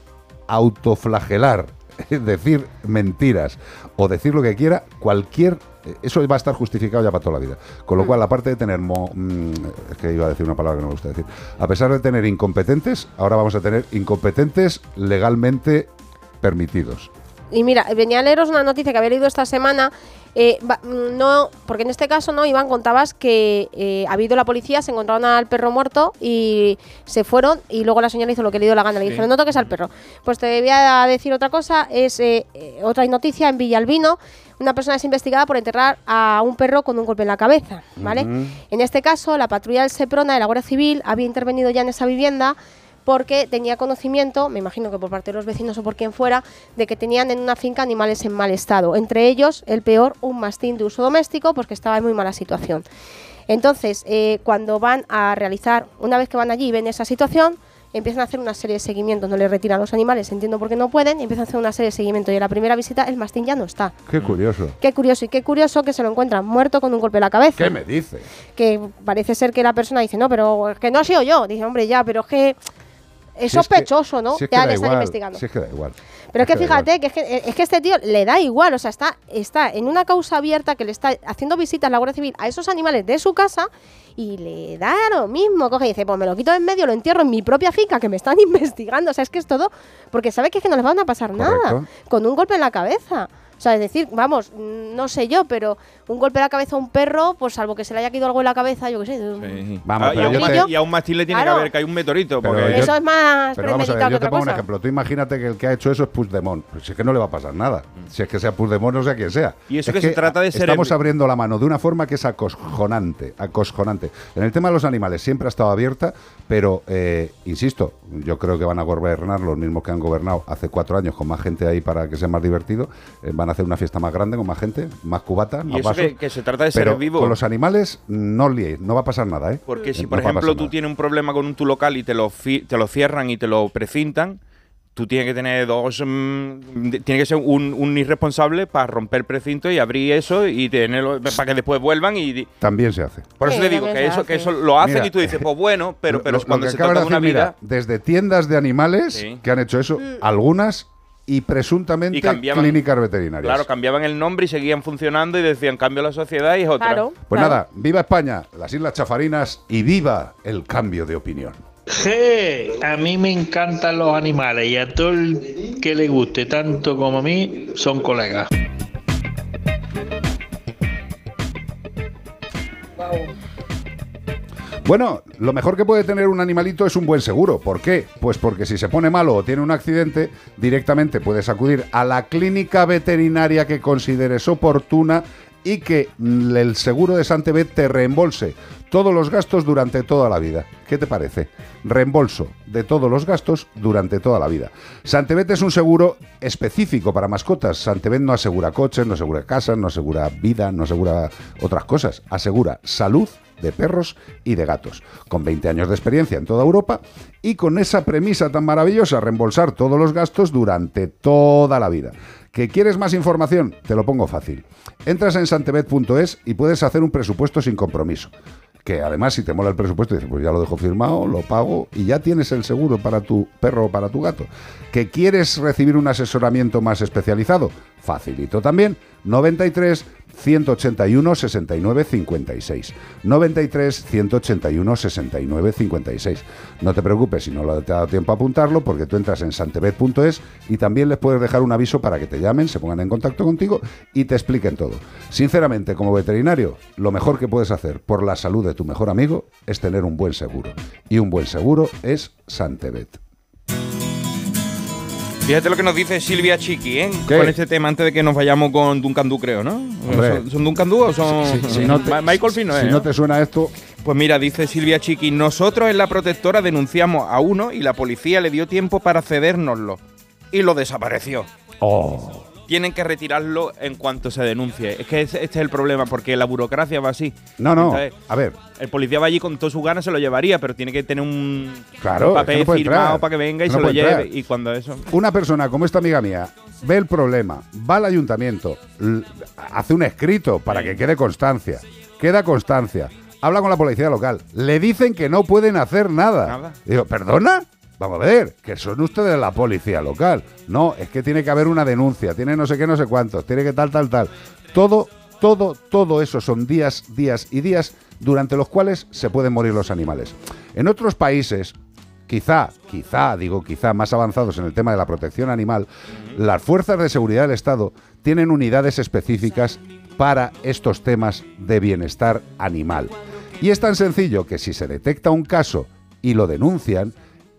C: autoflagelar decir mentiras o decir lo que quiera, cualquier eso va a estar justificado ya para toda la vida. Con lo
N: Mm.
C: cual, aparte de tener, mo- mm, es que iba a decir una palabra que no me gusta decir, a pesar de tener incompetentes, ahora vamos a tener incompetentes legalmente permitidos.
N: Y mira, venía a leeros una noticia que había leído esta semana. eh, mm, no, porque en este caso, no, Iván, contabas que eh, ha habido la policía, se encontraron al perro muerto y se fueron y luego la señora hizo lo que le dio la gana, le
O: Sí.
N: dijeron, no toques al perro. Pues te voy a decir otra cosa, es eh, eh, otra noticia en Villalbino, una persona es investigada por enterrar a un perro con un golpe en la cabeza, ¿vale? En este caso, la patrulla del Seprona de la Guardia Civil había intervenido ya en esa vivienda porque tenía conocimiento, me imagino que por parte de los vecinos o por quien fuera, de que tenían en una finca animales en mal estado. Entre ellos, el peor, un mastín de uso doméstico, pues que estaba en muy mala situación. Entonces, eh, cuando van a realizar, una vez que van allí y ven esa situación, empiezan a hacer una serie de seguimientos, no les retiran los animales, entiendo por qué no pueden, y empiezan a hacer una serie de seguimientos. Y en la primera visita el mastín ya no está.
C: Qué curioso.
N: Qué curioso y qué curioso que se lo encuentran muerto con un golpe en la cabeza
C: ¿Qué me dice?
N: que parece ser que la persona dice, no, pero es que no he sido yo. Dice, hombre, ya, pero es que es
C: Si es que-
N: sospechoso, ¿no?
C: si es que
N: ya le están
C: igual,
N: investigando.
C: si es que da igual.
N: Pero es que fíjate que es, que es que este tío le da igual, o sea, está, está en una causa abierta que le está haciendo visitas la Guardia Civil a esos animales de su casa y le da lo mismo. Coge y dice, pues me lo quito de en medio, lo entierro en mi propia finca que me están investigando. O sea, es que es todo, porque sabe que es que no les van a pasar nada con un golpe en la cabeza. O sea, es decir, vamos, mm, no sé yo, pero un golpe en la cabeza a un perro, pues salvo que se le haya caído algo en la cabeza, yo qué sé.
D: Sí.
C: Vamos,
D: Ah, y, a un mastín,
C: te-
D: y a un mastín le tiene
N: Claro.
D: que haber caído un meteorito.
C: Pero
D: Porque
C: yo-
N: Eso es más
C: Pero vamos a ver, yo te
N: otra
C: pongo un ejemplo. Tú imagínate que el que ha hecho eso es Puigdemont. Pues si es que no le va a pasar nada. Si es que sea Puigdemont o sea quien sea.
D: Y eso
C: Es
D: que se trata de ser
C: Estamos
D: el-
C: abriendo la mano de una forma que es acojonante. Acojonante. En el tema de los animales siempre ha estado abierta, pero, eh, insisto, yo creo que van a gobernar los mismos que han gobernado hace cuatro años con más gente ahí para que sea más divertido. Eh, van a hacer una fiesta más grande con más gente, más cubatas,
D: Y
C: más
D: eso
C: vasos.
D: que- que se trata de ser
C: Pero
D: vivo.
C: Con los animales no liéis, no va a pasar nada, ¿eh?
D: Porque si,
C: No
D: por ejemplo, tú
C: nada.
D: tienes un problema con un tu local y te lo, te lo cierran y te lo precintan, tú tienes que tener dos. mm, tiene que ser un, un irresponsable para romper precinto y abrir eso y tenerlo para que después vuelvan y.
C: También se hace.
D: Por eso
N: Sí,
D: te digo que eso, que
N: hace.
D: eso lo hacen
C: Mira,
D: y tú dices, pues bueno, pero,
C: Lo-
D: pero
C: lo
D: cuando se trata de una vida.
C: mira, desde tiendas de animales
D: Sí.
C: que han hecho eso,
N: Mm.
C: algunas y presuntamente
D: Y cambiaban-
C: clínicas veterinarias.
D: Claro, cambiaban el nombre y seguían funcionando y decían cambio la sociedad y es otra.
N: Claro.
C: pues
N: claro.
C: nada, viva España, las Islas Chafarinas y viva el cambio de opinión.
O: Je, a mí me encantan los animales y a todo el que le guste tanto como a mí son colegas.
C: Bueno, lo mejor que puede tener un animalito es un buen seguro. ¿Por qué? Pues porque si se pone malo o tiene un accidente, directamente puedes acudir a la clínica veterinaria que consideres oportuna y que el seguro de Santebet te reembolse todos los gastos durante toda la vida. ¿Qué te parece? Reembolso de todos los gastos durante toda la vida. Santebet es un seguro específico para mascotas. Santebet no asegura coches, no asegura casas, no asegura vida, no asegura otras cosas. Asegura salud de perros y de gatos, con 20 años de experiencia en toda Europa y con esa premisa tan maravillosa, reembolsar todos los gastos durante toda la vida. ¿Que quieres más información? Te lo pongo fácil. Entras en santebet.es y puedes hacer un presupuesto sin compromiso. Que además, si te mola el presupuesto, dices, pues ya lo dejo firmado, lo pago y ya tienes el seguro para tu perro o para tu gato. ¿Que quieres recibir un asesoramiento más especializado? Facilito también. 93 181 69 56. 93 181 69 56. No te preocupes si no lo- te ha dado tiempo a apuntarlo, porque tú entras en santebet.es y también les puedes dejar un aviso para que te llamen, se pongan en contacto contigo y te expliquen todo. Sinceramente, como veterinario, lo mejor que puedes hacer por la salud de tu mejor amigo es tener un buen seguro. Y un buen seguro es Santebet.
D: Fíjate lo que nos dice Silvia Chiqui, ¿eh?
C: ¿Qué?
D: Con este tema antes de que nos vayamos con Duncan Du, creo, ¿no? ¿Son, son Duncan Du o son.?
C: Si- si no te-
D: Michael Finn no
C: si
D: es,
C: no
D: ¿no?
C: te suena esto,
D: Pues mira, dice Silvia Chiqui, nosotros en la protectora denunciamos a uno y la policía le dio tiempo para cedérnoslo. Y lo desapareció.
C: oh,
D: Tienen que retirarlo en cuanto se denuncie. Es que este es el problema, porque la burocracia va así.
C: no, no,
D: Entonces,
C: a ver,
D: el policía va allí con todas sus ganas, se lo llevaría, pero tiene que tener un
C: Claro,
D: un
C: es que
D: papel
C: no
D: firmado
C: entrar.
D: para que venga y
C: No
D: se lo lleve.
C: entrar.
D: Y cuando eso.
C: una persona como esta amiga mía ve el problema, va al ayuntamiento, hace un escrito para que quede constancia, queda constancia, habla con la policía local, le dicen que no pueden hacer nada.
D: Nada.
C: Digo, ¿perdona? Vamos a ver, que son ustedes la policía local. No, es que tiene que haber una denuncia, tiene no sé qué, no sé cuántos, tiene que tal, tal, tal. Todo, todo, todo eso son días, días y días durante los cuales se pueden morir los animales. En otros países, quizá, quizá, digo quizá, más avanzados en el tema de la protección animal, las fuerzas de seguridad del Estado tienen unidades específicas para estos temas de bienestar animal. Y es tan sencillo que si se detecta un caso y lo denuncian,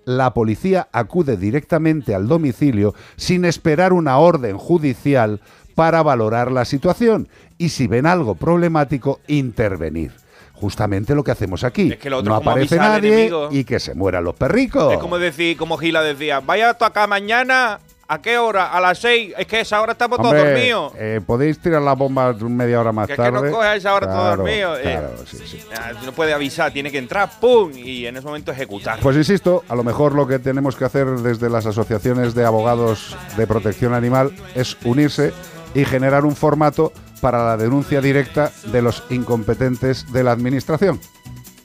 C: la policía acude directamente al domicilio sin esperar una orden judicial para valorar la situación y si ven algo problemático, intervenir. Justamente lo que hacemos aquí.
D: Es que lo otro
C: no aparece nadie y que se mueran los perricos.
D: Es como decir, como Gila decía, vaya tú acá mañana, ¿a qué hora? A las 6. Es que a esa hora estamos todos dormidos.
C: eh, podéis tirar la bomba media hora más
D: Que es que
C: tarde.
D: no coge a esa hora todo
C: Claro,
D: dormido. eh.
C: claro, sí, sí.
D: No puede avisar, tiene que entrar, ¡pum! Y en ese momento ejecutar.
C: Pues insisto, a lo mejor lo que tenemos que hacer desde las asociaciones de abogados de protección animal es unirse y generar un formato para la denuncia directa de los incompetentes de la administración.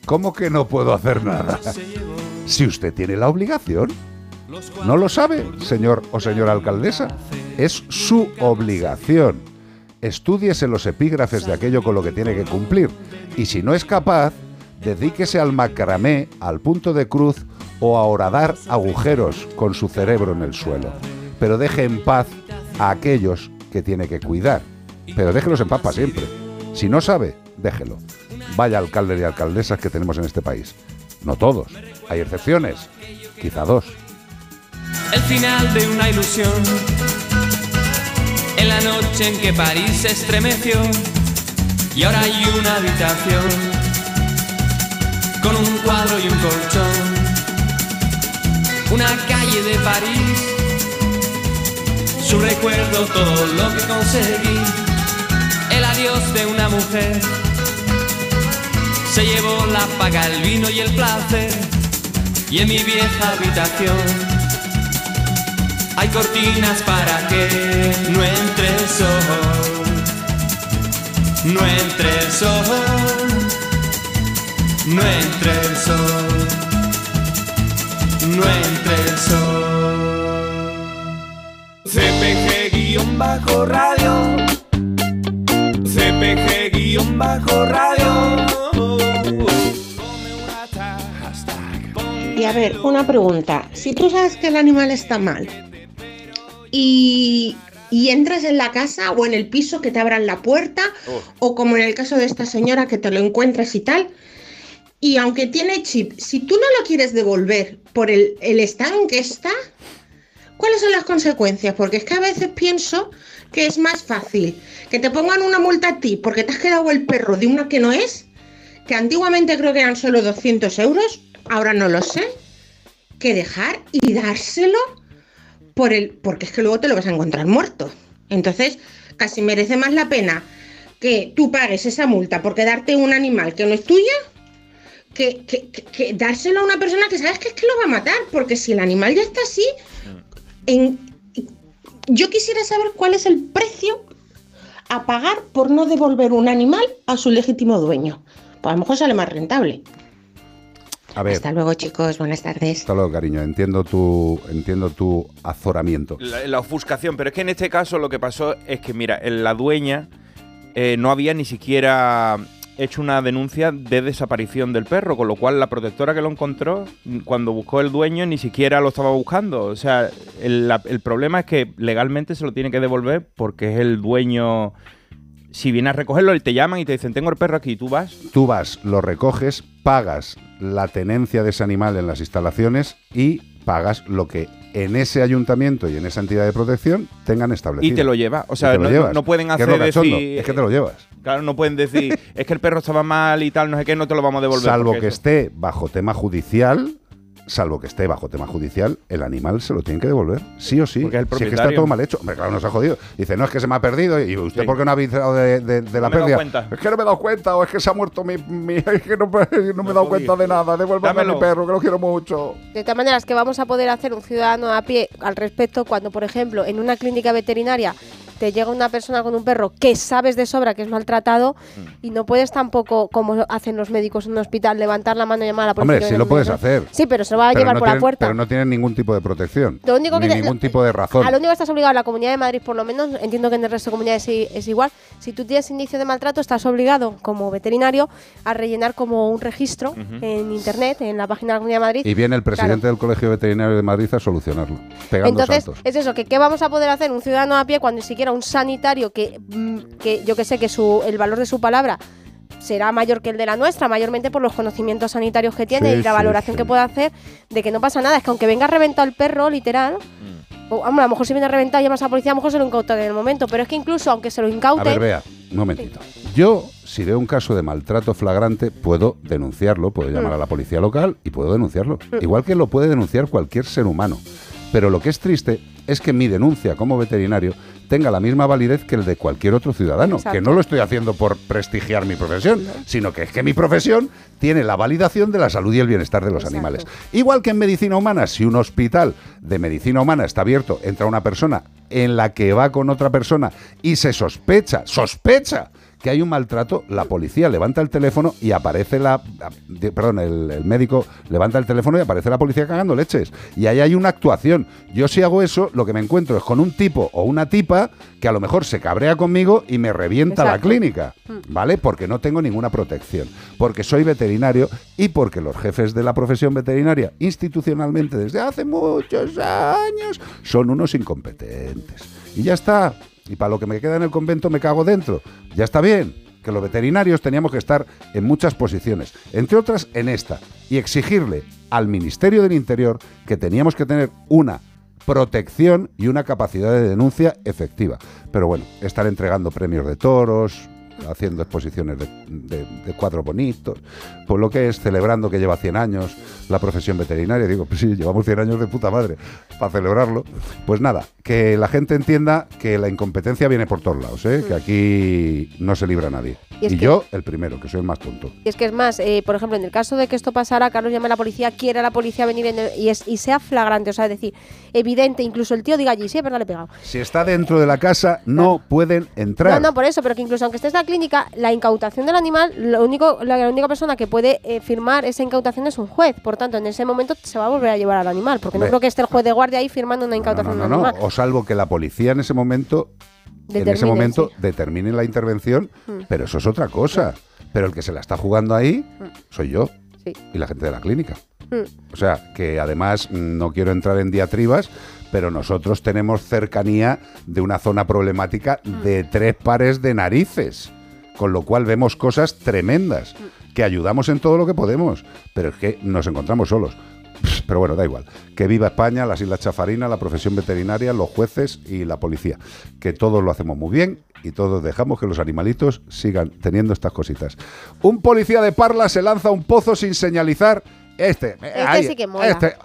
C: ¿Cómo que no puedo hacer nada? Si usted tiene la obligación. ¿No lo sabe, señor o señora alcaldesa? Es su obligación. Estúdiese los epígrafes de aquello con lo que tiene que cumplir. Y si no es capaz, dedíquese al macramé, al punto de cruz o a horadar agujeros con su cerebro en el suelo. Pero deje en paz a aquellos que tiene que cuidar. Pero déjelos en paz para siempre. Si no sabe, déjelo. Vaya alcaldes y alcaldesas que tenemos en este país. No todos. Hay excepciones. Quizá dos.
P: El final de una ilusión. En la noche en que París se estremeció. Y ahora hay una habitación. Con un cuadro y un colchón. Una calle de París. Su recuerdo, todo lo que conseguí. El adiós de una mujer. Se llevó la paga, el vino y el placer. Y en mi vieja habitación hay cortinas para que no entre el sol. No entre el sol. No entre el sol. No entre el sol. CPG-radio. CPG-radio.
Q: Y a ver, una pregunta. Si tú sabes que el animal está mal y, y entras en la casa o en el piso que te abran la puerta, o como en el caso de esta señora que te lo encuentras y tal, y aunque tiene chip, si tú no lo quieres devolver por el, el estado en que está, ¿cuáles son las consecuencias? Porque es que a veces pienso que es más fácil que te pongan una multa a ti porque te has quedado el perro de una que no es, que antiguamente creo que eran solo 200 euros, ahora no lo sé, que dejar y dárselo por el, porque es que luego te lo vas a encontrar muerto. Entonces, casi merece más la pena que tú pagues esa multa por quedarte un animal que no es tuya, que, que- que- dárselo a una persona que sabes que es que lo va a matar, porque si el animal ya está así, en- yo quisiera saber cuál es el precio a pagar por no devolver un animal a su legítimo dueño. Pues a lo mejor sale más rentable.
C: A ver.
Q: Hasta luego, chicos. Buenas tardes.
C: Hasta luego, cariño. Entiendo tu, entiendo tu azoramiento.
D: La, la ofuscación, pero es que en este caso lo que pasó es que, mira, en la dueña eh, no había ni siquiera hecho una denuncia de desaparición del perro, con lo cual la protectora que lo encontró, cuando buscó el dueño, ni siquiera lo estaba buscando. O sea, el, la- el problema es que legalmente se lo tiene que devolver porque es el dueño. Si viene a recogerlo, él te llaman y te dicen, tengo el perro aquí, tú vas.
C: Tú vas, lo recoges, pagas la tenencia de ese animal en las instalaciones y pagas lo que en ese ayuntamiento y en esa entidad de protección tengan establecido.
D: Y te lo lleva. O sea, no, pueden
C: es
D: hacer
C: cachondo,
D: decir.
C: es que te lo llevas.
D: Claro, no pueden decir, es que el perro estaba mal y tal, no sé qué, no te lo vamos a devolver.
C: Salvo que
D: eso-
C: esté bajo tema judicial, salvo que esté bajo tema judicial, el animal se lo tienen que devolver, sí o sí.
D: Porque el
C: si es que está
D: propietario.
C: todo mal hecho. Hombre, claro, nos ha jodido. Dice, no, es que se me ha perdido. ¿Y usted
D: Sí.
C: por qué no ha avisado de, de- de la
D: me he dado
C: pérdida?
D: cuenta.
C: Es que no me he dado cuenta, o es que se ha muerto mi... mi- es que no, me- no me he dado cuenta de nada. Devuélvame a mi perro, que lo quiero mucho.
N: De tal manera es que vamos a poder hacer un ciudadano a pie al respecto cuando, por ejemplo, en una clínica veterinaria te llega una persona con un perro que sabes de sobra que es maltratado
C: Mm.
N: y no puedes tampoco, como hacen los médicos en un hospital, levantar la mano y llamar a la policía.
C: Hombre, sí lo puedes hacer.
N: Sí, pero se lo va a
C: Pero
N: llevar
C: no
N: por la
C: tienen-
N: puerta.
C: Pero no tienen ningún tipo de protección.
N: Lo único que
C: ni
N: te-
C: ningún
N: lo-
C: tipo de razón.
N: A lo único que estás obligado, la Comunidad de Madrid por lo menos, entiendo que en el resto de comunidades es igual, si tú tienes indicio de maltrato, estás obligado como veterinario a rellenar como un registro en internet, en la página de la Comunidad de Madrid.
C: Y viene el presidente
N: Claro.
C: del Colegio Veterinario de Madrid a solucionarlo, pegando
N: Entonces,
C: saltos.
N: es eso, que qué vamos a poder hacer un ciudadano a pie cuando ni siquiera un sanitario que, mm, que yo que sé que su, el valor de su palabra será mayor que el de la nuestra, mayormente por los conocimientos sanitarios que tiene
C: Sí,
N: y la valoración
C: sí.
N: que puede hacer de que no pasa nada. Es que aunque venga reventado el perro, literal,
C: Mm.
N: o, hombre, a lo mejor si viene reventado y llamas a la policía, a lo mejor se lo incautan en el momento. Pero es que incluso aunque se lo
C: A
N: incauten,
C: ver, vea, un momentito. Yo, si veo un caso de maltrato flagrante, puedo denunciarlo, puedo llamar
N: Mm.
C: a la policía local y puedo denunciarlo. Igual que lo puede denunciar cualquier ser humano. Pero lo que es triste es que mi denuncia como veterinario tenga la misma validez que el de cualquier otro ciudadano.
R: Exacto.
C: Que no lo estoy haciendo por prestigiar mi profesión, sino que es que mi profesión tiene la validación de la salud y el bienestar de los animales. Igual que en medicina humana, si un hospital de medicina humana está abierto, entra una persona en la que va con otra persona y se sospecha, sospecha que hay un maltrato, la policía levanta el teléfono y aparece la... Perdón, el, el médico levanta el teléfono y aparece la policía cagando leches. Y ahí hay una actuación. Yo si hago eso, lo que me encuentro es con un tipo o una tipa que a lo mejor se cabrea conmigo y me revienta la clínica. ¿Vale? Porque no tengo ninguna protección. Porque soy veterinario y porque los jefes de la profesión veterinaria institucionalmente desde hace muchos años son unos incompetentes. Y ya está. Y para lo que me queda en el convento me cago dentro. Ya está bien. Que los veterinarios teníamos que estar en muchas posiciones, entre otras en esta, y exigirle al Ministerio del Interior que teníamos que tener una protección y una capacidad de denuncia efectiva. Pero bueno, estar entregando premios de toros, haciendo exposiciones de, de- de cuadros bonitos, pues lo que es celebrando que lleva 100 años la profesión veterinaria. Digo, pues sí, llevamos 100 años de puta madre para celebrarlo. Pues nada, que la gente entienda que la incompetencia viene por todos lados, ¿eh? que aquí no se libra nadie.
N: Y
C: yo, el primero, que soy el más tonto.
N: Y es que es más, eh, por ejemplo, en el caso de que esto pasara, Carlos llame a la policía, quiere a la policía venir y, es, y sea flagrante, o sea, es decir, evidente, incluso el tío diga allí, sí, es verdad, le he pegado.
C: Si está dentro de la casa, no pueden entrar.
N: No, no, por eso, pero que incluso aunque estés la clínica, la incautación del animal, lo único, la, única persona que puede eh, firmar esa incautación es un juez. Por tanto, en ese momento se va a volver a llevar al animal, porque no creo que esté el juez de guardia ahí firmando una incautación
C: No, no, no.
N: animal.
C: O salvo que la policía en ese momento, en ese
N: Determine,
C: momento
N: sí.
C: determine la intervención,
N: Mm.
C: pero eso es otra cosa. Pero el que se la está jugando ahí soy yo
N: Sí.
C: y la gente de la clínica.
N: Mm.
C: O sea, que además mm, no quiero entrar en diatribas, pero nosotros tenemos cercanía de una zona problemática de tres pares de narices, con lo cual vemos cosas tremendas, que ayudamos en todo lo que podemos, pero es que nos encontramos solos. Pero bueno, da igual. Que viva España, las Islas Chafarinas, la profesión veterinaria, los jueces y la policía. Que todos lo hacemos muy bien y todos dejamos que los animalitos sigan teniendo estas cositas. Un policía de Parla se lanza a un pozo sin señalizar. Este,
N: Este
C: ahí,
N: sí que mola.
C: este,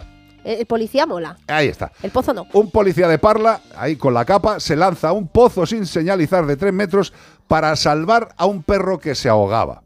N: El, el policía mola,
C: ahí está.
N: el pozo no.
C: Un policía de Parla, ahí con la capa, se lanza a un pozo sin señalizar de tres metros para salvar a un perro que se ahogaba.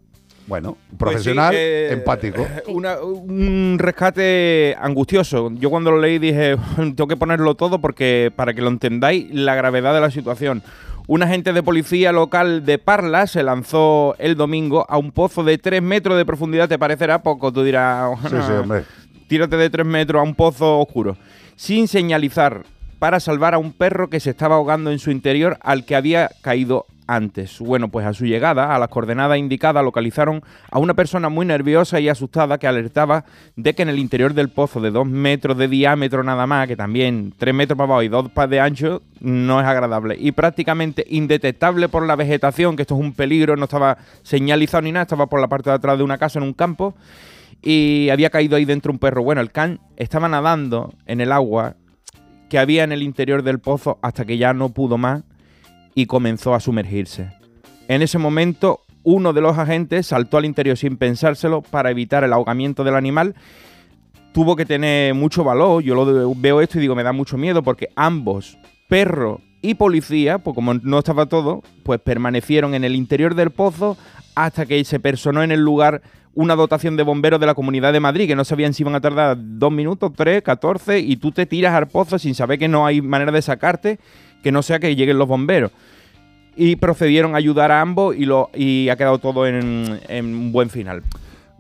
C: Bueno,
D: Pues sí,
C: profesional,
D: eh,
C: empático.
D: una- un rescate angustioso. Yo cuando lo leí dije, tengo que ponerlo todo porque para que lo entendáis la gravedad de la situación. Un agente de policía local de Parla se lanzó el domingo a un pozo de 3 metros de profundidad. ¿Te parecerá poco? Tú dirás,
C: Sí, sí, hombre.
D: tírate de 3 metros a un pozo oscuro. Sin señalizar para salvar a un perro que se estaba ahogando en su interior al que había caído antes. Bueno, pues a su llegada, a las coordenadas indicadas, localizaron a una persona muy nerviosa y asustada que alertaba de que en el interior del pozo de dos metros de diámetro nada más, que también tres metros para abajo y dos para de ancho, no es agradable. Y prácticamente indetectable por la vegetación, que esto es un peligro, no estaba señalizado ni nada, estaba por la parte de atrás de una casa en un campo y había caído ahí dentro un perro. Bueno, el can estaba nadando en el agua que había en el interior del pozo hasta que ya no pudo más y comenzó a sumergirse. En ese momento, uno de los agentes saltó al interior sin pensárselo para evitar el ahogamiento del animal. Tuvo que tener mucho valor. Yo lo veo esto y digo, me da mucho miedo porque ambos, perro y policía, pues como no estaba todo, pues permanecieron en el interior del pozo hasta que se personó en el lugar una dotación de bomberos de la Comunidad de Madrid, que no sabían si iban a tardar dos minutos, tres, catorce, y tú te tiras al pozo sin saber que no hay manera de sacarte. Que no sea que lleguen los bomberos. Y procedieron a ayudar a ambos y, lo, y ha quedado todo en, en un buen final.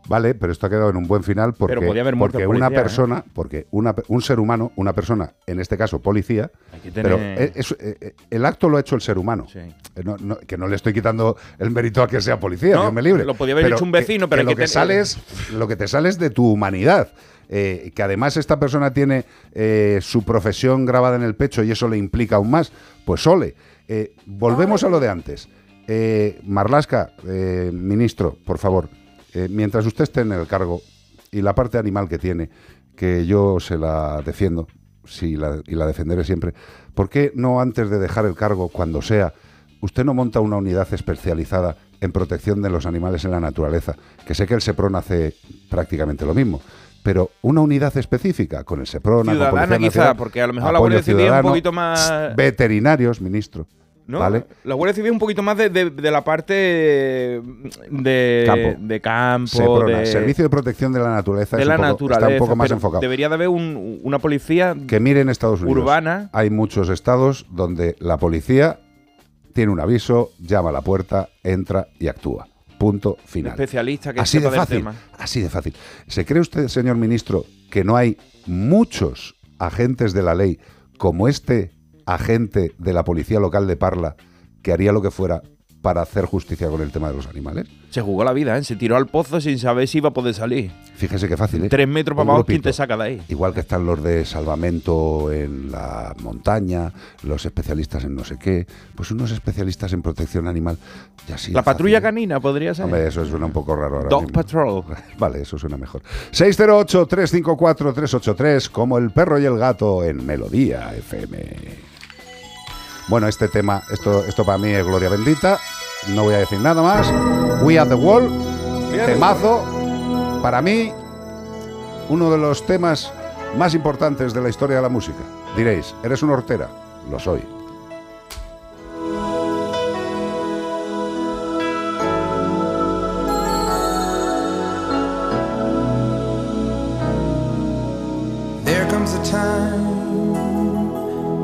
C: Vale, pero esto ha quedado en un buen final porque,
D: haber
C: porque una
D: ¿eh?
C: persona, porque una, un ser humano, una persona, en este caso policía, pero es- eh, eh, el acto lo ha hecho el ser humano. Eh, no- no- que no le estoy quitando el mérito a que sea policía,
D: No,
C: Dios me libre.
D: lo podía haber hecho un vecino, pero
C: lo
D: que
C: que
D: tener-
C: sale es lo que te sale es de tu humanidad. Eh, que además esta persona tiene eh, su profesión grabada en el pecho y eso le implica aún más, pues ole. Eh, volvemos a lo de antes. Marlasca, ministro, por favor, mientras usted esté en el cargo y la parte animal que tiene, que yo se la defiendo sí, la- y la defenderé siempre, ¿por qué no antes de dejar el cargo, cuando sea, usted no monta una unidad especializada en protección de los animales en la naturaleza? Que sé que el SEPRON hace prácticamente lo mismo. Pero una unidad específica con el SEPRON, con
D: Ciudadana
C: Policía
D: quizá,
C: Nacional,
D: porque a lo mejor la Guardia Civil un poquito más...
C: Veterinarios, ministro.
D: ¿no?
C: ¿Vale?
D: La Guardia Civil un poquito más de, de- de la parte de
C: Campo.
D: de, campo,
C: SEPRONA,
D: de,
C: Servicio de Protección de la Naturaleza,
D: de
C: es
D: la
C: poco-
D: naturaleza.
C: está un poco más enfocado.
D: Debería de haber un- una policía
C: Que mire en Estados Unidos.
D: urbana.
C: Hay muchos estados donde la policía tiene un aviso, llama a la puerta, entra y actúa. Punto final.
D: especialista que
C: Así de fácil.
D: tema.
C: Así de fácil. ¿Se cree usted, señor ministro, que no hay muchos agentes de la ley como este agente de la policía local de Parla que haría lo que fuera para hacer justicia con el tema de los animales?
D: Se jugó la vida, ¿eh? Se tiró al pozo sin saber si iba a poder salir.
C: Fíjese qué fácil, ¿eh?
D: Tres metros para abajo, ¿quién te saca de ahí?
C: Igual que están los de salvamento en la montaña, los especialistas en no sé qué, pues unos especialistas en protección animal.
D: La
C: fácil,
D: patrulla
C: ¿eh?
D: canina podría ser.
C: Hombre, eso suena un poco raro ahora
D: Dog
C: mismo.
D: Patrol.
C: Vale, eso suena mejor. 608-354-383, como el perro y el gato en Melodía FM. Bueno, este tema, esto, esto para mí es gloria bendita. No voy a decir nada más. We Are the Wall, temazo. Para mí, uno de los temas más importantes de la historia de la música. Diréis, ¿eres una hortera? Lo soy.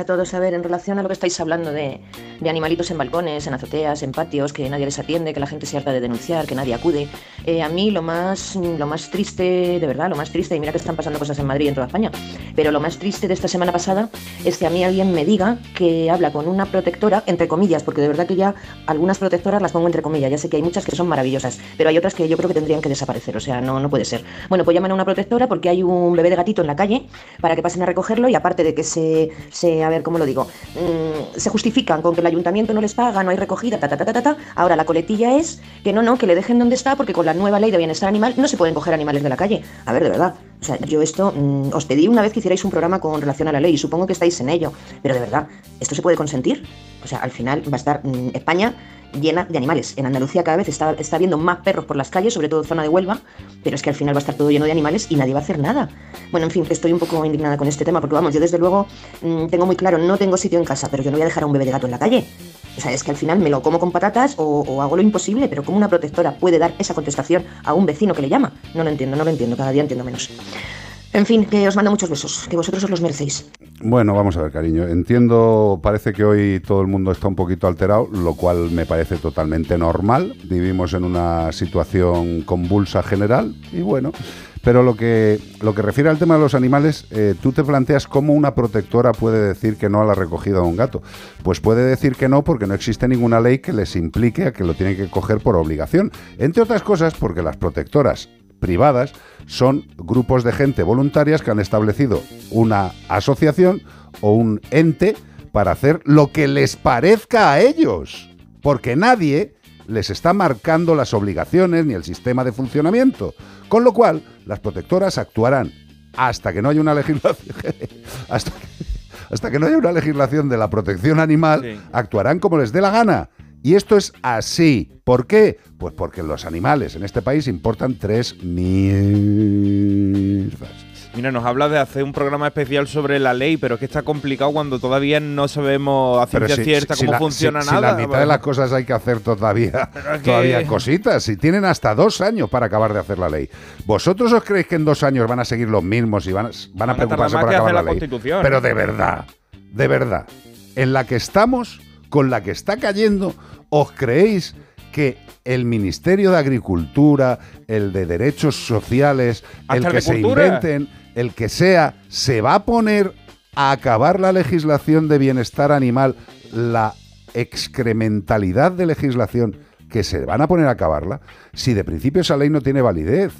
S: A todos. A ver, en relación a lo que estáis hablando de, de animalitos en balcones, en azoteas, en patios, que nadie les atiende, que la gente se harta de denunciar, que nadie acude, eh, a mí lo más, lo más triste, de verdad, lo más triste, y mira que están pasando cosas en Madrid y en toda España, pero lo más triste de esta semana pasada es que a mí alguien me diga que habla con una protectora, entre comillas, porque de verdad que ya algunas protectoras las pongo entre comillas, ya sé que hay muchas que son maravillosas, pero hay otras que yo creo que tendrían que desaparecer, o sea, no, no puede ser. Bueno, pues llaman a una protectora porque hay un bebé de gatito en la calle para que pasen a recogerlo y aparte de que se, se a ver, ¿cómo lo digo? Mm, se justifican con que el ayuntamiento no les paga, no hay recogida, ta, ta, ta, ta, ta. Ahora la coletilla es que no, no, que le dejen donde está porque con la nueva ley de bienestar animal no se pueden coger animales de la calle. A ver, de verdad. O sea, yo esto mm, os pedí una vez que hicierais un programa con relación a la ley y supongo que estáis en ello, pero de verdad, ¿esto se puede consentir? O sea, al final va a estar mm, España llena de animales. En Andalucía cada vez está, está viendo más perros por las calles, sobre todo zona de Huelva, pero es que al final va a estar todo lleno de animales y nadie va a hacer nada. Bueno, en fin, estoy un poco indignada con este tema, porque vamos, yo desde luego mm, tengo muy claro, no tengo sitio en casa, pero yo no voy a dejar a un bebé de gato en la calle. O sea, es que al final me lo como con patatas o, o hago lo imposible, pero ¿cómo una protectora puede dar esa contestación a un vecino que le llama? No lo entiendo, no lo entiendo, cada día entiendo menos. En fin, que os mando muchos besos, que vosotros os los merecéis.
C: Bueno, vamos a ver, cariño. Entiendo, parece que hoy todo el mundo está un poquito alterado, lo cual me parece totalmente normal. Vivimos en una situación convulsa general y bueno, pero lo que, lo que refiere al tema de los animales, eh, tú te planteas cómo una protectora puede decir que no a la recogida de un gato. Pues puede decir que no porque no existe ninguna ley que les implique a que lo tienen que coger por obligación. Entre otras cosas porque las protectoras privadas son grupos de gente voluntarias que han establecido una asociación o un ente para hacer lo que les parezca a ellos. Porque nadie les está marcando las obligaciones ni el sistema de funcionamiento. Con lo cual, las protectoras actuarán hasta que no haya una legislación. hasta, hasta que no haya una legislación de la protección animal, actuarán como les dé la gana. Y esto es así. ¿Por qué? Pues porque los animales en este país importan tres mierdas.
D: Mira, nos habla de hacer un programa especial sobre la ley, pero es que está complicado cuando todavía no sabemos a ciencia
C: si-
D: cierta
C: si
D: cómo
C: la-
D: funciona
C: si
D: nada.
C: la mitad de las cosas hay que hacer todavía,
D: que-
C: todavía cositas. Si tienen hasta dos años para acabar de hacer la ley. ¿Vosotros os creéis que en dos años van a seguir los mismos y van a, van a
D: Van a tardar
C: preocuparse por acabar la,
D: la
C: ley?
D: Constitución,
C: Pero de verdad, de verdad, en la que estamos, con la que está cayendo, ¿os creéis que el Ministerio de Agricultura, el de Derechos Sociales, el que se
D: Cultura.
C: inventen, el que sea, se va a poner a acabar la legislación de bienestar animal, la excrementalidad de legislación que se van a poner a acabarla, si de principio esa ley no tiene validez.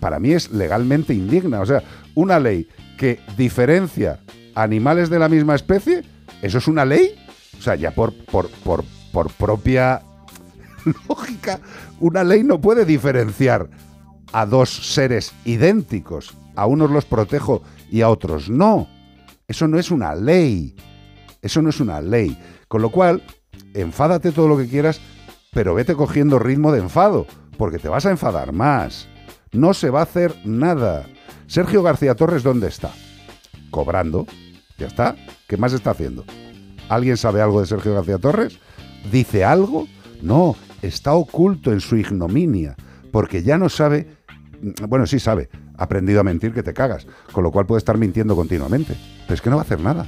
C: Para mí es legalmente indigna. O sea, una ley que diferencia animales de la misma especie, ¿eso es una ley? O sea, ya por, por, por, por propia lógica, una ley no puede diferenciar a dos seres idénticos. A unos los protejo y a otros no. Eso no es una ley. Eso no es una ley. Con lo cual, enfádate todo lo que quieras, pero vete cogiendo ritmo de enfado, porque te vas a enfadar más. No se va a hacer nada. Sergio García Torres, ¿dónde está? Cobrando. Ya está. ¿Qué más está haciendo? ¿Alguien sabe algo de Sergio García Torres? ¿Dice algo? No, está oculto en su ignominia, porque ya no sabe, bueno, sí sabe, ha aprendido a mentir que te cagas, con lo cual puede estar mintiendo continuamente. Pero es que no va a hacer nada.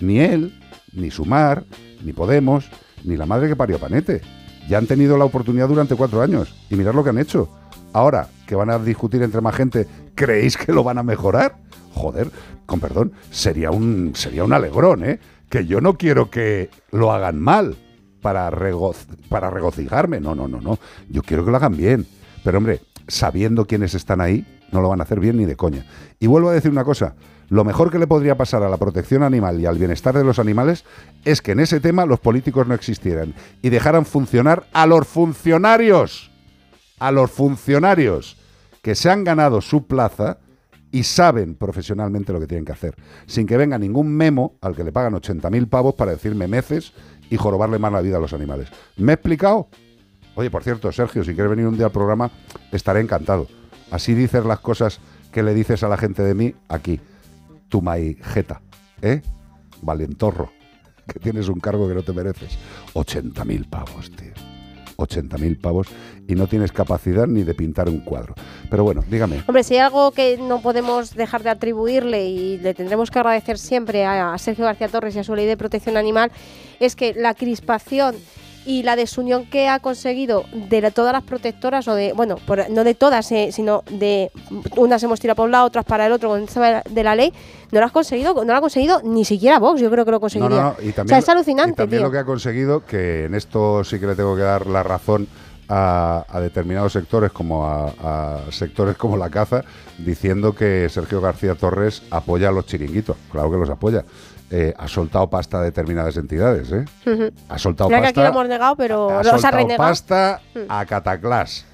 C: Ni él, ni Sumar, ni Podemos, ni la madre que parió Panete. Ya han tenido la oportunidad durante cuatro años y mirad lo que han hecho. Ahora que van a discutir entre más gente, ¿creéis que lo van a mejorar? Joder, con perdón, sería un, sería un alegrón, ¿eh? Que yo no quiero que lo hagan mal para, regoc- para regocijarme. No, no, no, no. Yo quiero que lo hagan bien. Pero hombre, sabiendo quiénes están ahí, no lo van a hacer bien ni de coña. Y vuelvo a decir una cosa. Lo mejor que le podría pasar a la protección animal y al bienestar de los animales es que en ese tema los políticos no existieran y dejaran funcionar a los funcionarios. A los funcionarios que se han ganado su plaza y saben profesionalmente lo que tienen que hacer. Sin que venga ningún memo al que le pagan 80.000 pavos para decirme meces y jorobarle más la vida a los animales. ¿Me he explicado? Oye, por cierto, Sergio, si quieres venir un día al programa, estaré encantado. Así dices las cosas que le dices a la gente de mí aquí. Tu jeta, ¿eh? Valentorro, que tienes un cargo que no te mereces. 80.000 pavos, tío. 80.000 pavos y no tienes capacidad ni de pintar un cuadro. Pero bueno, dígame.
N: Hombre, si hay algo que no podemos dejar de atribuirle y le tendremos que agradecer siempre a, Sergio García Torres y a su ley de protección animal, es que la crispación y la desunión que ha conseguido de la- todas las protectoras, o de, bueno, por- no de todas, eh, sino de unas hemos tirado por un lado, otras para el otro con el tema de la ley, no lo has conseguido, no lo ha conseguido ni siquiera Vox, yo creo que lo
C: No,
N: conseguiría.
C: no, no, y
N: o
C: también,
N: sea, es alucinante,
C: y también
N: tío.
C: lo que ha conseguido, que en esto sí que le tengo que dar la razón a, a determinados sectores, como a, a sectores como la caza, diciendo que Sergio García Torres apoya a los chiringuitos. Claro que los apoya. Eh, ha soltado pasta a determinadas entidades, ¿eh? Ha soltado
N: Mira que aquí
C: pasta.
N: lo hemos negado, pero
C: ha
N: los ha
C: soltado
N: renegado.
C: pasta a Cataclás.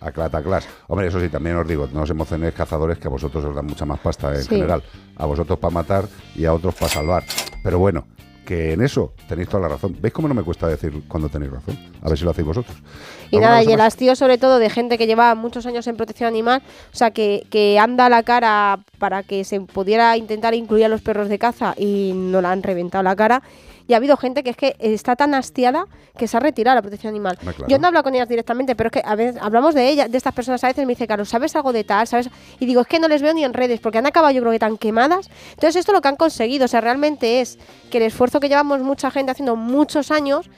C: A Cataclás. Hombre, eso sí, también os digo, no os emocionéis cazadores, que a vosotros os dan mucha más pasta en
N: Sí.
C: general. A vosotros para matar y a otros para salvar. Pero bueno, que en eso tenéis toda la razón. ¿Veis cómo no me cuesta decir cuando tenéis razón? A ver si lo hacéis vosotros.
N: Y
C: ¿Alguna
N: nada, y el hastío sobre todo de gente que lleva muchos años en protección animal, o sea, que, que anda la cara para que se pudiera intentar incluir a los perros de caza y no la han reventado la cara. Y ha habido gente que es que está tan hastiada que se ha retirado la protección animal.
C: Claro.
N: Yo no hablo con ellas directamente, pero es que a veces hablamos de ellas, de estas personas, a veces me dice, Carlos, ¿sabes algo de tal? ¿Sabes? Y digo, es que no les veo ni en redes, porque han acabado yo creo que tan quemadas. Entonces esto lo que han conseguido, o sea, realmente es que el esfuerzo que llevamos mucha gente haciendo muchos años,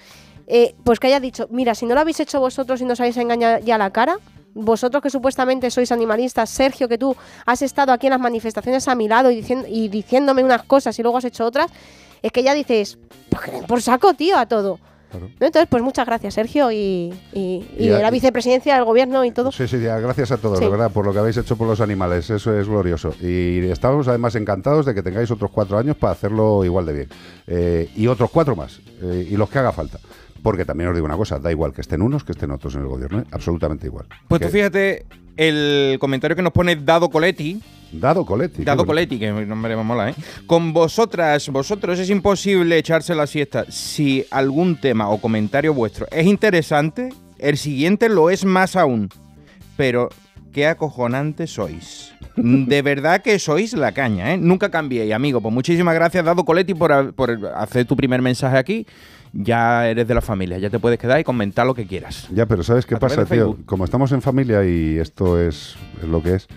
N: eh, pues que haya dicho, mira, si no lo habéis hecho vosotros y nos habéis engañado ya la cara, vosotros que supuestamente sois animalistas, Sergio, que tú has estado aquí en las manifestaciones a mi lado y, diciendo, y diciéndome unas cosas y luego has hecho otras, es que ya dices, "Pues por saco, tío, a todo. Entonces, pues muchas gracias, Sergio, y, y, y
C: Y a-
N: de la vicepresidencia del gobierno y todo.
C: Sí, sí, ya, gracias a todos,
N: Sí.
C: de verdad, por lo que habéis hecho por los animales. Eso es glorioso. Y estamos además encantados de que tengáis otros cuatro años para hacerlo igual de bien. Eh, y otros cuatro más. eh, y los que haga falta. Porque también os digo una cosa, da igual que estén unos que estén otros en el gobierno, ¿eh? absolutamente igual.
D: Pues tú fíjate el comentario que nos pone Dado Coletti.
C: Dado Coletti.
D: Dado. Coletti, que nombre me mola, ¿eh? Con vosotras, vosotros es imposible echarse la siesta. Si algún tema o comentario vuestro es interesante, el siguiente lo es más aún. Pero qué acojonantes sois. De verdad que sois la caña, ¿eh? Nunca cambiéis, amigo. Pues muchísimas gracias, Dado Coletti, por, por hacer tu primer mensaje aquí. Ya eres de la familia, ya te puedes quedar y comentar lo que quieras.
C: Ya, pero ¿sabes qué
D: A
C: pasa, tío? Como estamos en familia y esto es, es lo que es,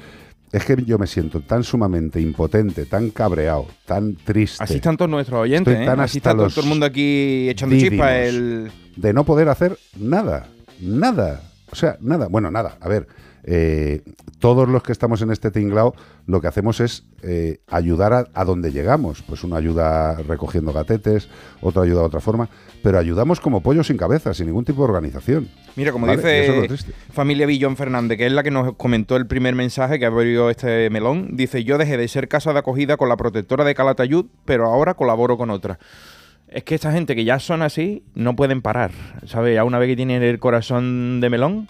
C: es que yo me siento tan sumamente impotente, tan cabreado, tan triste.
D: Así están todos nuestros oyentes,
C: Estoy
D: ¿eh?
C: tan
D: Así
C: hasta
D: está todo,
C: los
D: todo el mundo aquí echando chispa. El...
C: De no poder hacer nada, nada. O sea, nada. Bueno, nada. A ver, eh, todos los que estamos en este tinglao lo que hacemos es eh, ayudar a, a donde llegamos. Pues uno ayuda recogiendo gatetes, otro ayuda de otra forma, pero ayudamos como pollo sin cabeza, sin ningún tipo de organización.
D: Mira, como dice familia Villón Fernández, que es la que nos comentó el primer mensaje que abrió este melón, dice, yo dejé de ser casa de acogida con la protectora de Calatayud, pero ahora colaboro con otra. Es que esta gente que ya son así, no pueden parar, ¿sabes? Ya una vez que tienen el corazón de melón,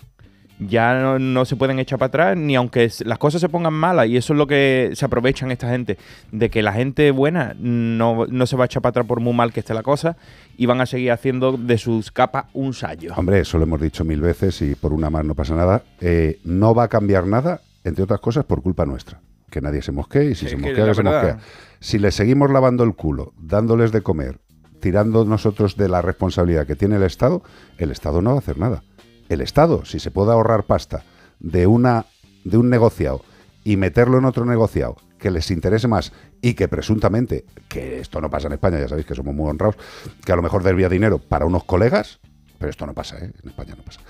D: ya no, no se pueden echar para atrás, ni aunque las cosas se pongan malas, y eso es lo que se aprovechan esta gente, de que la gente buena no, no se va a echar para atrás por muy mal que esté la cosa, y van a seguir haciendo de sus capas un sallo.
C: Hombre, eso lo hemos dicho mil veces y por una más no pasa nada. Eh, no va a cambiar nada, entre otras cosas, por culpa nuestra. Que nadie se mosquee y si
D: Es
C: se
D: que
C: mosquea, que se mosquea. Si le seguimos lavando el culo, dándoles de comer, tirando nosotros de la responsabilidad que tiene el Estado, el Estado no va a hacer nada. El Estado, si se puede ahorrar pasta de, una, de un negociado y meterlo en otro negociado que les interese más y que presuntamente, que esto no pasa en España, ya sabéis que somos muy honrados, que a lo mejor desvía dinero para unos colegas, pero esto no pasa, ¿eh? en España no pasa.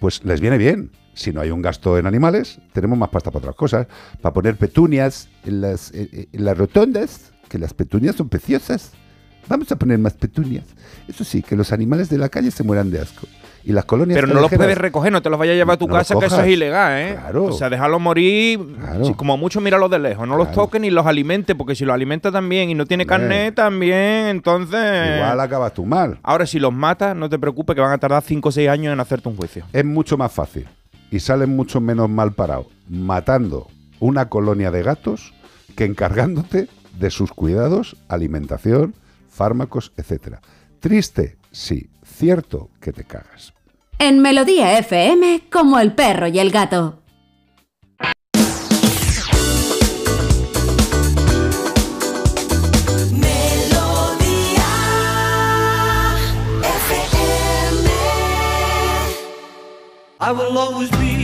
C: Pues les viene bien. Si no hay un gasto en animales, tenemos más pasta para otras cosas. Para poner petunias en las, en las rotondas, que las petunias son preciosas. Vamos a poner más petunias. Eso sí, que los animales de la calle se mueran de asco. Y las colonias
D: Pero no los puedes recoger, no te los vayas a llevar a tu
C: No
D: casa, que eso es ilegal, ¿eh?
C: Claro.
D: O sea, déjalos morir, si- como mucho míralos de lejos, no los toques ni los alimentes, porque si los alimenta también y no tiene carnet también, entonces...
C: Igual acabas tú mal.
D: Ahora, si los matas, no te preocupes que van a tardar 5 o 6 años en hacerte un juicio.
C: Es mucho más fácil y salen mucho menos mal parados matando una colonia de gatos que encargándote de sus cuidados, alimentación, fármacos, etcétera. Triste, sí. Cierto que te cagas.
M: En Melodía FM, como el perro y el gato.
H: always be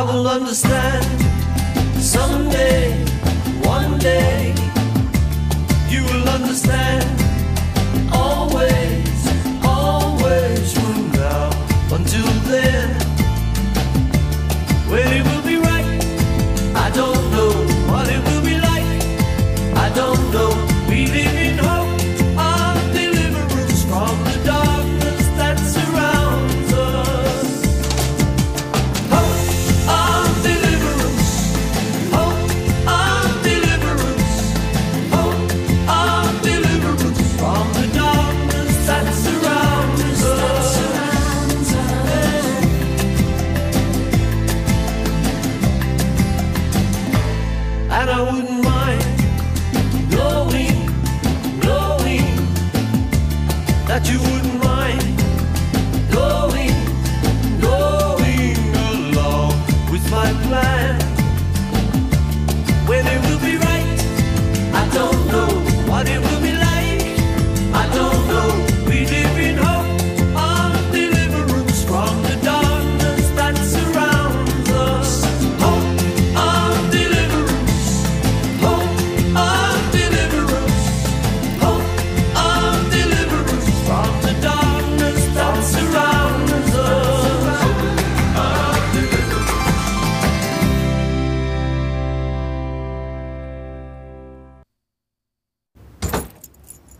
H: I will understand someday, one day. You will understand always,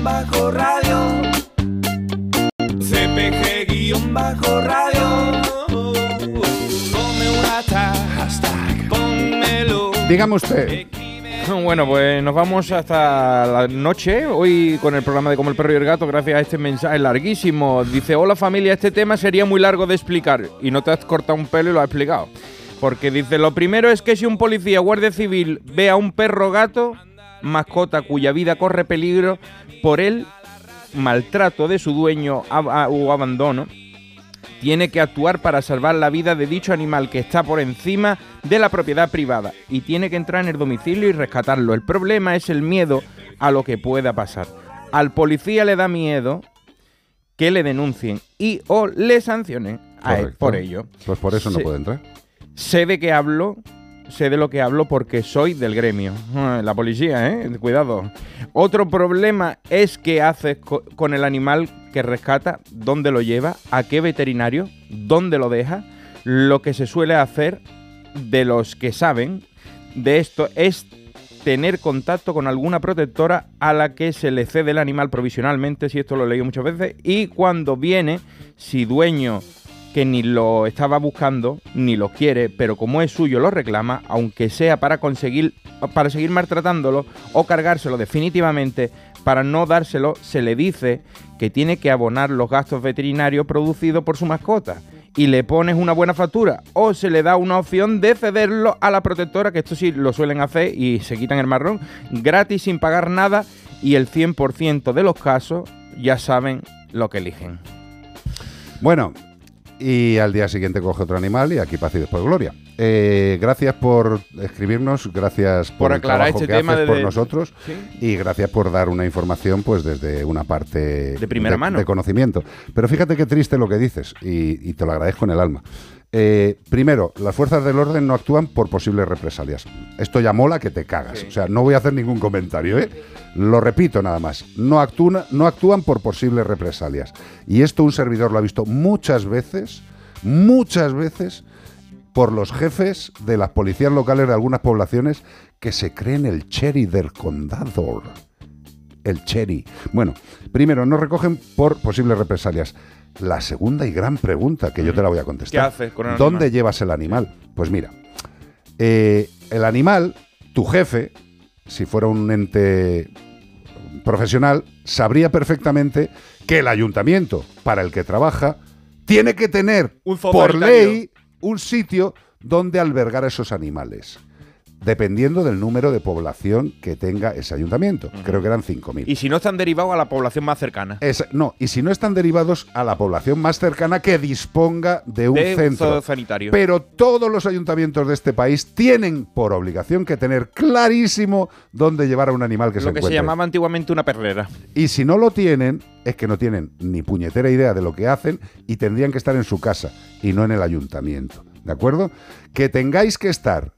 T: 900-146-146.
H: CPG-radio. CPG-radio. Ponme un hashtag. Pónmelo.
C: Dígame usted.
D: Bueno, pues nos vamos hasta la noche, hoy con el programa de Como el Perro y el Gato, gracias a este mensaje larguísimo. Dice, hola familia, este tema sería muy largo de explicar. Y no te has cortado un pelo y lo has explicado. Porque dice, lo primero es que si un policía o guardia civil ve a un perro gato, mascota cuya vida corre peligro por el maltrato de su dueño o abandono, tiene que actuar para salvar la vida de dicho animal que está por encima de la propiedad privada y tiene que entrar en el domicilio y rescatarlo. El problema es el miedo a lo que pueda pasar. Al policía le da miedo que le denuncien y o le sancionen a él por ello.
C: Pues por eso no puede entrar.
D: Sé de qué hablo, sé de lo que hablo porque soy del gremio. Ah, La policía, ¿eh? Cuidado. Otro problema es qué haces co- con el animal que rescata, dónde lo lleva, a qué veterinario, dónde lo deja. Lo que se suele hacer de los que saben de esto es tener contacto con alguna protectora a la que se le cede el animal provisionalmente, si esto lo he leído muchas veces, y cuando viene, si dueño que ni lo estaba buscando, ni lo quiere, pero como es suyo lo reclama, aunque sea para conseguir para seguir maltratándolo o cargárselo definitivamente, para no dárselo, se le dice que tiene que abonar los gastos veterinarios producidos por su mascota y le pones una buena factura o se le da una opción de cederlo a la protectora, que esto sí lo suelen hacer y se quitan el marrón, gratis sin pagar nada y el 100% de los casos ya saben lo que eligen.
C: Bueno, y al día siguiente coge otro animal y aquí paz y después gloria. Eh, gracias por escribirnos, gracias por,
D: Por
C: el
D: aclarar
C: trabajo
D: este
C: que
D: tema
C: haces por nosotros
D: Sí.
C: y gracias por dar una información pues desde una parte
D: De primera mano.
C: de conocimiento. Pero fíjate qué triste lo que dices y, y te lo agradezco en el alma. Eh, primero, las fuerzas del orden no actúan por posibles represalias. Esto ya mola que te cagas. O sea, no voy a hacer ningún comentario, ¿eh? Lo repito nada más. No actúan, no actúan por posibles represalias. Y esto un servidor lo ha visto muchas veces, muchas veces, por los jefes de las policías locales de algunas poblaciones que se creen el cherry del condado. el cherry. Bueno, primero, no recogen por posibles represalias. La segunda y gran pregunta, que yo te la voy a contestar.
D: ¿Qué haces con el
C: ¿Dónde
D: animal?
C: llevas el animal? Pues mira, eh, el animal, tu jefe, si fuera un ente profesional, sabría perfectamente que el ayuntamiento para el que trabaja tiene que tener,
D: Un
C: por ley, un sitio donde albergar a esos animales. Dependiendo del número de población que tenga ese ayuntamiento. Creo que eran 5.000.
D: Y si no están derivados a la población más cercana.
C: Es- no, y si no están derivados a la población más cercana que disponga de un
D: De
C: centro
D: sanitario.
C: Pero todos los ayuntamientos de este país tienen por obligación que tener clarísimo dónde llevar a un animal que se
D: lo que se
C: encuentre.
D: llamaba antiguamente una perrera.
C: Y si no lo tienen, es que no tienen ni puñetera idea de lo que hacen y tendrían que estar en su casa y no en el ayuntamiento. ¿De acuerdo? Que tengáis que estar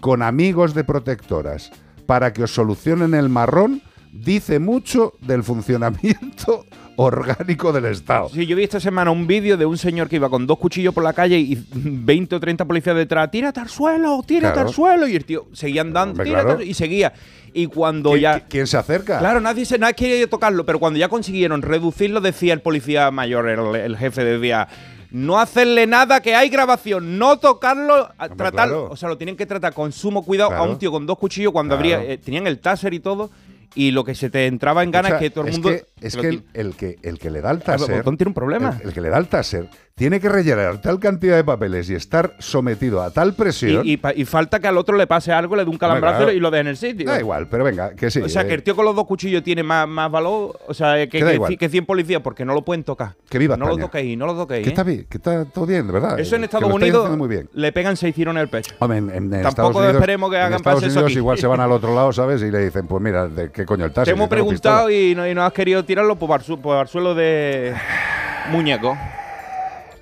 C: con amigos de protectoras para que os solucionen el marrón dice mucho del funcionamiento orgánico del Estado.
D: Sí, yo vi esta semana un vídeo de un señor que iba con dos cuchillos por la calle y 20 o 30 policías detrás. Tírate al suelo, tírate
C: Claro.
D: al suelo. Y el tío seguía andando,
C: Hombre,
D: "Tírate
C: claro.
D: al-", y seguía. Y cuando
C: ¿Qui-
D: ya.
C: qui- ¿Quién se acerca?
D: Claro, nadie, se, nadie quería tocarlo, pero cuando ya consiguieron reducirlo, decía el policía mayor, el, el jefe, decía. No hacerle nada, que hay grabación, no tocarlo, a- tratarlo.
C: claro.
D: O sea, lo tienen que tratar con sumo cuidado a un tío con dos cuchillos cuando
C: Claro.
D: habría, eh, tenían el taser y todo, y lo que se te entraba en ganas
C: O sea,
D: es que todo el
C: es
D: mundo.
C: que- es que
D: ti-
C: el, el que el que le da el
D: Claro,
C: taser.
D: Botón tiene un problema.
C: El, el que le da el taser tiene que rellenar tal cantidad de papeles y estar sometido a tal presión.
D: Y, y y falta que al otro le pase algo, le dé un calambrazo
C: claro.
D: y lo deje en el sitio.
C: Da igual, pero venga, que sí.
D: O sea,
C: eh,
D: que el tío con los dos cuchillos tiene más, más valor, o sea, que,
C: Que
D: que,
C: igual.
D: que 100 policías, porque no lo pueden tocar.
C: Que viva
D: No lo
C: España.
D: toquéis, no lo toquéis.
C: que
D: ¿eh?
C: está bien, que está todo bien, de verdad.
D: Eso en Estados
C: lo
D: Unidos
C: haciendo muy bien.
D: le pegan seis tiros en el pecho.
C: Hombre, en, en
D: Tampoco
C: Estados Unidos,
D: esperemos que
C: en
D: hagan
C: Estados
D: eso
C: Unidos
D: aquí.
C: igual se van al otro lado, ¿sabes? Y le dicen, pues mira, ¿de qué coño el taser?
D: Te hemos preguntado y no, y no has querido tirarlo por, arsu- por el suelo de muñeco.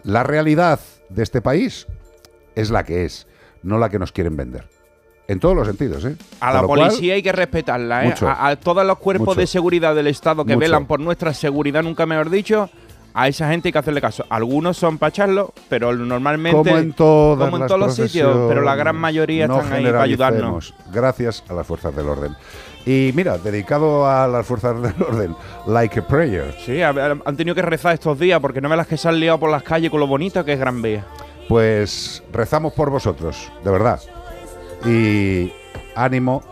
C: La realidad de este país es la que es, no la que nos quieren vender. En todos los sentidos, ¿eh?
D: A
C: Con
D: la
C: cual,
D: policía hay que respetarla, ¿eh?
C: Mucho.
D: A, a todos los cuerpos
C: Mucho.
D: de seguridad del Estado que
C: Mucho.
D: velan por nuestra seguridad, nunca mejor dicho, a esa gente hay que hacerle caso. Algunos son para echarlo, pero normalmente.
C: como en todas
D: como en
C: las
D: todos los sitios, pero la gran mayoría
C: no
D: están ahí para ayudarnos.
C: Gracias a las fuerzas del orden. Y mira, dedicado a las fuerzas del orden, Like a Prayer.
D: Sí, han tenido que rezar estos días porque no me las que se han liado por las calles con lo bonito que es Gran Vía.
C: Pues rezamos por vosotros, de verdad. Y ánimo,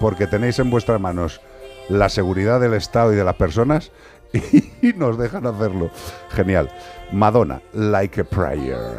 C: porque tenéis en vuestras manos la seguridad del Estado y de las personas y nos dejan hacerlo. Genial. Madonna, Like a Prayer.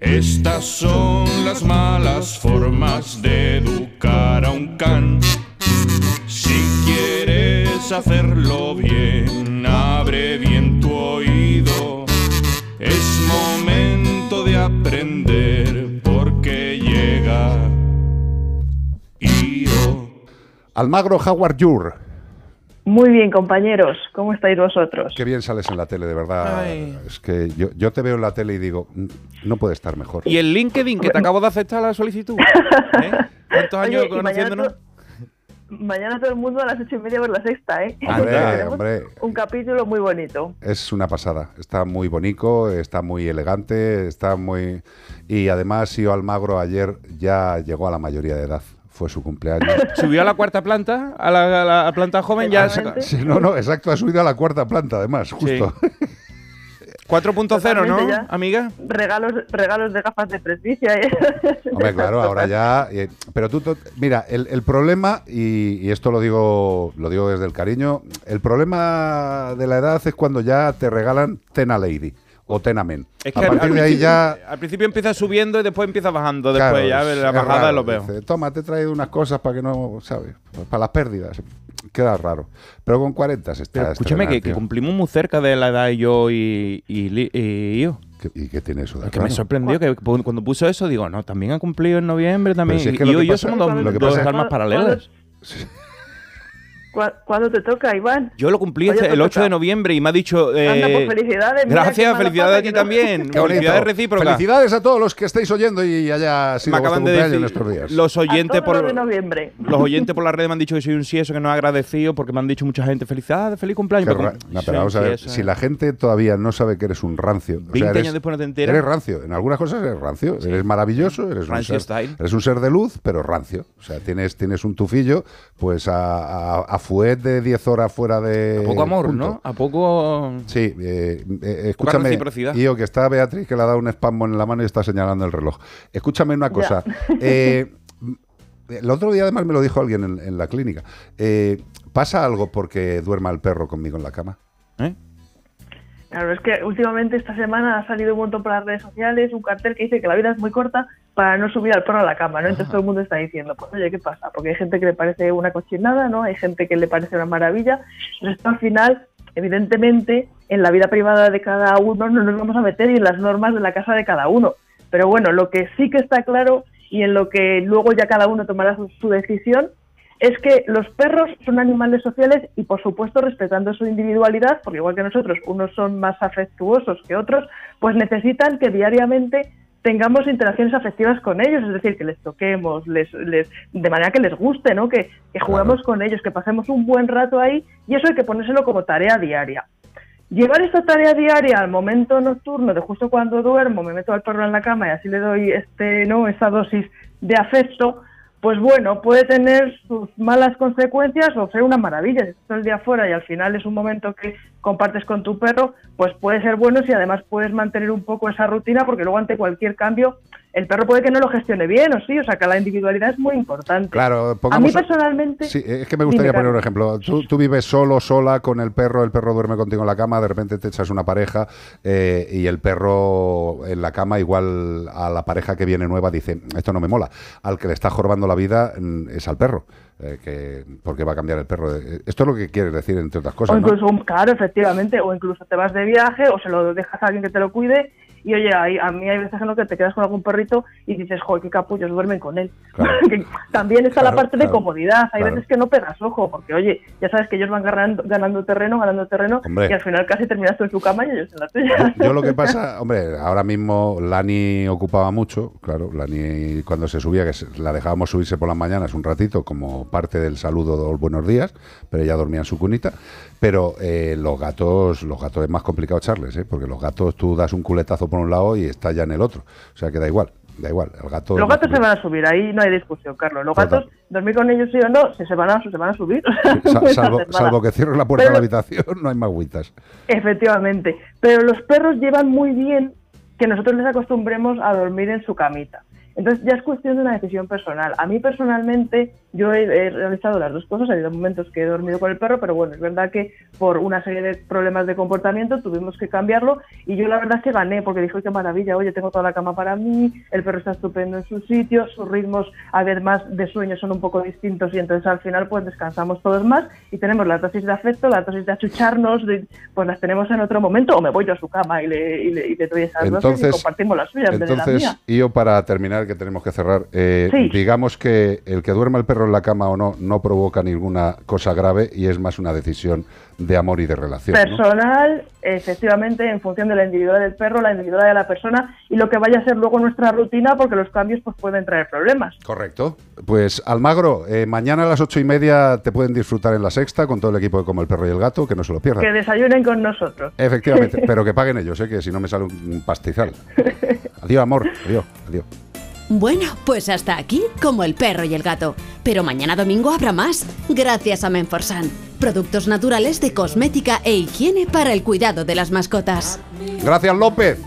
U: Estas son las malas formas de educar a un can. Si quieres hacerlo bien, abre bien tu oído. Es momento de aprender porque llega Io.
C: Almagro Howard Jur.
V: Muy bien, compañeros. ¿Cómo estáis vosotros?
C: Qué bien sales en la tele, de verdad. Es que yo, yo te veo en la tele y digo, "Mm, no puede estar mejor.
D: Y el LinkedIn, que te acabo de aceptar la solicitud. ¿Eh? ¿Cuántos años
V: Oye,
D: conociéndonos?
V: mañana todo el mundo a las ocho y media por la sexta, ¿eh?
C: Hombre, hombre.
V: Un capítulo muy bonito.
C: Es una pasada. Está muy bonito, está muy elegante, está muy... Y además, Io Almagro ayer ya llegó a la mayoría de edad. Fue su cumpleaños.
D: Subió a la cuarta planta, a la, a la planta joven, ya
C: Sí, no, no, exacto, ha subido a la cuarta planta, además, justo.
D: 4.0,
V: Totalmente
D: ¿no,
V: ya.
D: amiga?
V: Regalos, regalos de gafas de presbicia, ¿eh?
C: Hombre, claro, ahora ya. eh, pero tú, mira, el, el problema, y, y esto lo digo, lo digo desde el cariño, el problema de la edad es cuando ya te regalan Tena Lady o Tena Men.
D: Es
C: a
D: que al-
C: partir
D: al
C: de ahí
D: principio-
C: ya.
D: Al principio empieza subiendo y después empieza bajando. Después
C: Claro,
D: ya
C: es-
D: la
C: es
D: bajada
C: raro.
D: lo veo.
C: Dice, Toma, te he traído unas cosas para que no, ¿sabes? Para las pérdidas. Queda raro. Pero con 40 se está.
D: Pero escúchame, que, que cumplimos muy cerca de la edad yo y, y, Li- y yo.
C: ¿Y qué tiene eso de
D: Que me sorprendió que cuando puso eso, digo, no, también ha cumplido en noviembre también.
C: si es que
D: y yo y yo somos dos, dos almas paralelas.
V: ¿Cu- ¿Cuándo te toca, Iván?
D: Yo lo cumplí
V: Oye,
D: este- el 8
V: toca.
D: de noviembre y me ha dicho...
V: Anda,
D: eh,
V: pues felicidades.
D: Gracias, felicidades a ti
V: no-
D: también. Felicidades recíprocas.
C: Felicidades a todos los que estáis oyendo y haya sido
D: Me acaban de
C: cumpleaños
D: decir
C: en estos días.
D: los oyentes por
V: de noviembre.
D: los oyentes por las redes me han dicho que soy un sieso que no he agradecido porque me han dicho mucha gente felicidades, feliz cumpleaños. Pero
C: no, pero vamos a
D: un
C: ver, si
D: eh.
C: la gente todavía no sabe que eres un rancio, o sea,
D: 20
C: eres-
D: años después no te enteras.
C: Eres rancio, en algunas cosas eres rancio, eres maravilloso, eres un,
D: Rancio
C: ser,
D: style.
C: eres un ser de luz, pero rancio. O sea, tienes, tienes un tufillo, pues a, a, a fuet de 10 horas fuera de.
D: A poco amor,
C: punto.
D: ¿no? A poco...
C: Sí, eh, eh, escúchame. Ío, que está Beatriz, que le ha dado un espasmo en la mano y está señalando el reloj. Escúchame una cosa. eh, el otro día además me lo dijo alguien en, en la clínica. Eh, ¿Pasa algo porque duerma el perro conmigo en la cama?
V: Claro, es que últimamente esta semana ha salido un montón por las redes sociales un cartel que dice que la vida es muy corta para no subir al perro a la cama, ¿no? Entonces todo el mundo está diciendo, pues oye, ¿qué pasa? Porque hay gente que le parece una cochinada, ¿no? Hay gente que le parece una maravilla. Entonces esto al final, evidentemente, en la vida privada de cada uno no nos vamos a meter y en las normas de la casa de cada uno. Pero bueno, lo que sí que está claro y en lo que luego ya cada uno tomará su, su decisión es que los perros son animales sociales y por supuesto respetando su individualidad, porque igual que nosotros, unos son más afectuosos que otros, pues necesitan que diariamente tengamos interacciones afectivas con ellos, es decir, que les toquemos, les, les, de manera que les guste, ¿no? que, que juguemos con ellos, que pasemos un buen rato ahí y eso hay que ponérselo como tarea diaria. Llevar esta tarea diaria al momento nocturno de justo cuando duermo, me meto al perro en la cama y así le doy este, ¿no? esa dosis de afecto, pues bueno, puede tener sus malas consecuencias o ser una maravilla. Si estás el día fuera y al final es un momento que compartes con tu perro, pues puede ser bueno si además puedes mantener un poco esa rutina, porque luego ante cualquier cambio el perro puede que no lo gestione bien o sí, o sea que la individualidad es muy importante.
C: Claro,
V: A mí personalmente...
C: Sí, es que me gustaría poner un ejemplo. Tú, tú vives solo, sola con el perro, el perro duerme contigo en la cama, de repente te echas una pareja eh, y el perro en la cama, igual a la pareja que viene nueva, dice: Esto no me mola. Al que le está jorobando la vida mm, es al perro, eh, que, porque va a cambiar el perro. Esto es lo que quieres decir, entre otras
V: O
C: cosas. ¿no?
V: incluso, claro, efectivamente, o incluso te vas de viaje o se lo dejas a alguien que te lo cuide y oye, hay- a mí hay veces en lo que te quedas con algún perrito y dices, joder, qué capullos duermen con él. También está la
C: Claro,
V: parte de comodidad, hay veces que no pegas ojo, porque oye, ya sabes que ellos van ganando, ganando terreno, ganando terreno
C: Hombre.
V: y al final casi terminas tú en su cama y ellos en la tuya.
C: Yo lo que pasa, hombre, ahora mismo Lani ocupaba mucho, claro, Lani cuando se subía, que la dejábamos subirse por las mañanas un ratito como parte del saludo de los buenos días, pero ella dormía en su cunita. Pero eh, los gatos, los gatos es más complicado echarles, ¿eh? porque los gatos tú das un culetazo por un lado y está ya en el otro, o sea que da igual. Da igual, el gato.
V: Los gatos se van a subir, ahí no hay discusión, Carlos. Los gatos, dormir con ellos sí o no, si se van a, se van a subir.
C: Sa- salvo, que cierres la puerta de la
V: Pero-
C: habitación, no hay más.
V: Efectivamente. Pero los perros llevan muy bien que nosotros les acostumbremos a dormir en su camita. Entonces ya es cuestión de una decisión personal. A mí personalmente yo he, he realizado las dos cosas. Ha habido momentos que he dormido con el perro, pero bueno, es verdad que por una serie de problemas de comportamiento tuvimos que cambiarlo y yo la verdad es que gané porque dije, "Ay, qué maravilla, oye, tengo toda la cama para mí, el perro está estupendo en su sitio, sus ritmos además de sueño son un poco distintos y entonces al final pues descansamos todos más y tenemos la dosis de afecto, la dosis de achucharnos, de- pues las tenemos en otro momento o me voy yo a su cama y le, y le, y le doy esas dosis y
C: Entonces,
V: compartimos las suyas en vez de la
C: entonces
V: mía.
C: y yo para terminar, que tenemos que cerrar, eh,
V: Sí.
C: digamos que el que duerma el perro en la cama o no, no provoca ninguna cosa grave y es más una decisión de amor y de relación. ¿no?
V: Personal, efectivamente, en función de la individualidad del perro, la individualidad de la persona y lo que vaya a ser luego nuestra rutina, porque los cambios pues pueden traer problemas.
C: Correcto. Pues Almagro, eh, mañana a las ocho y media te pueden disfrutar en la sexta con todo el equipo de Como el Perro y el Gato, que no se lo pierdan.
V: Que desayunen con nosotros.
C: Efectivamente, pero que paguen ellos, ¿eh? que si no me sale un pastizal. Adiós, amor. Adiós, adiós.
E: Bueno, pues hasta aquí como el perro y el gato. Pero mañana domingo habrá más, gracias a Menforsan. Productos naturales de cosmética e higiene para el cuidado de las mascotas.
C: Gracias, López.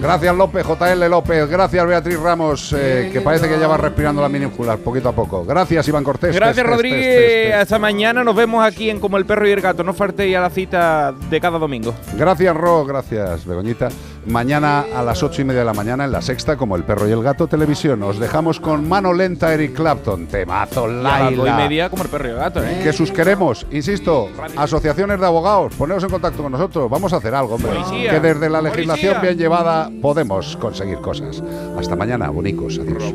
C: Gracias, López, JL López. Gracias, Beatriz Ramos, eh, que parece que ya va respirando la minúsculas poquito a poco. Gracias, Iván Cortés.
D: Gracias, Rodríguez. Hasta mañana. Nos vemos aquí en Como el Perro y el Gato. No faltéis a la cita de cada domingo.
C: Gracias, Ro. Gracias, Begoñita. Mañana a las ocho y media de la mañana en la sexta, como el perro y el gato televisión. Os dejamos con mano lenta Eric Clapton. Temazo,
D: Y a y
C: Laila.
D: media como el perro y el gato, ¿eh?
C: Que sus queremos, insisto, asociaciones de abogados, poneros en contacto con nosotros, vamos a hacer algo, hombre.
D: Policía,
C: que desde la legislación
D: policía.
C: bien llevada podemos conseguir cosas. Hasta mañana, bonicos, adiós.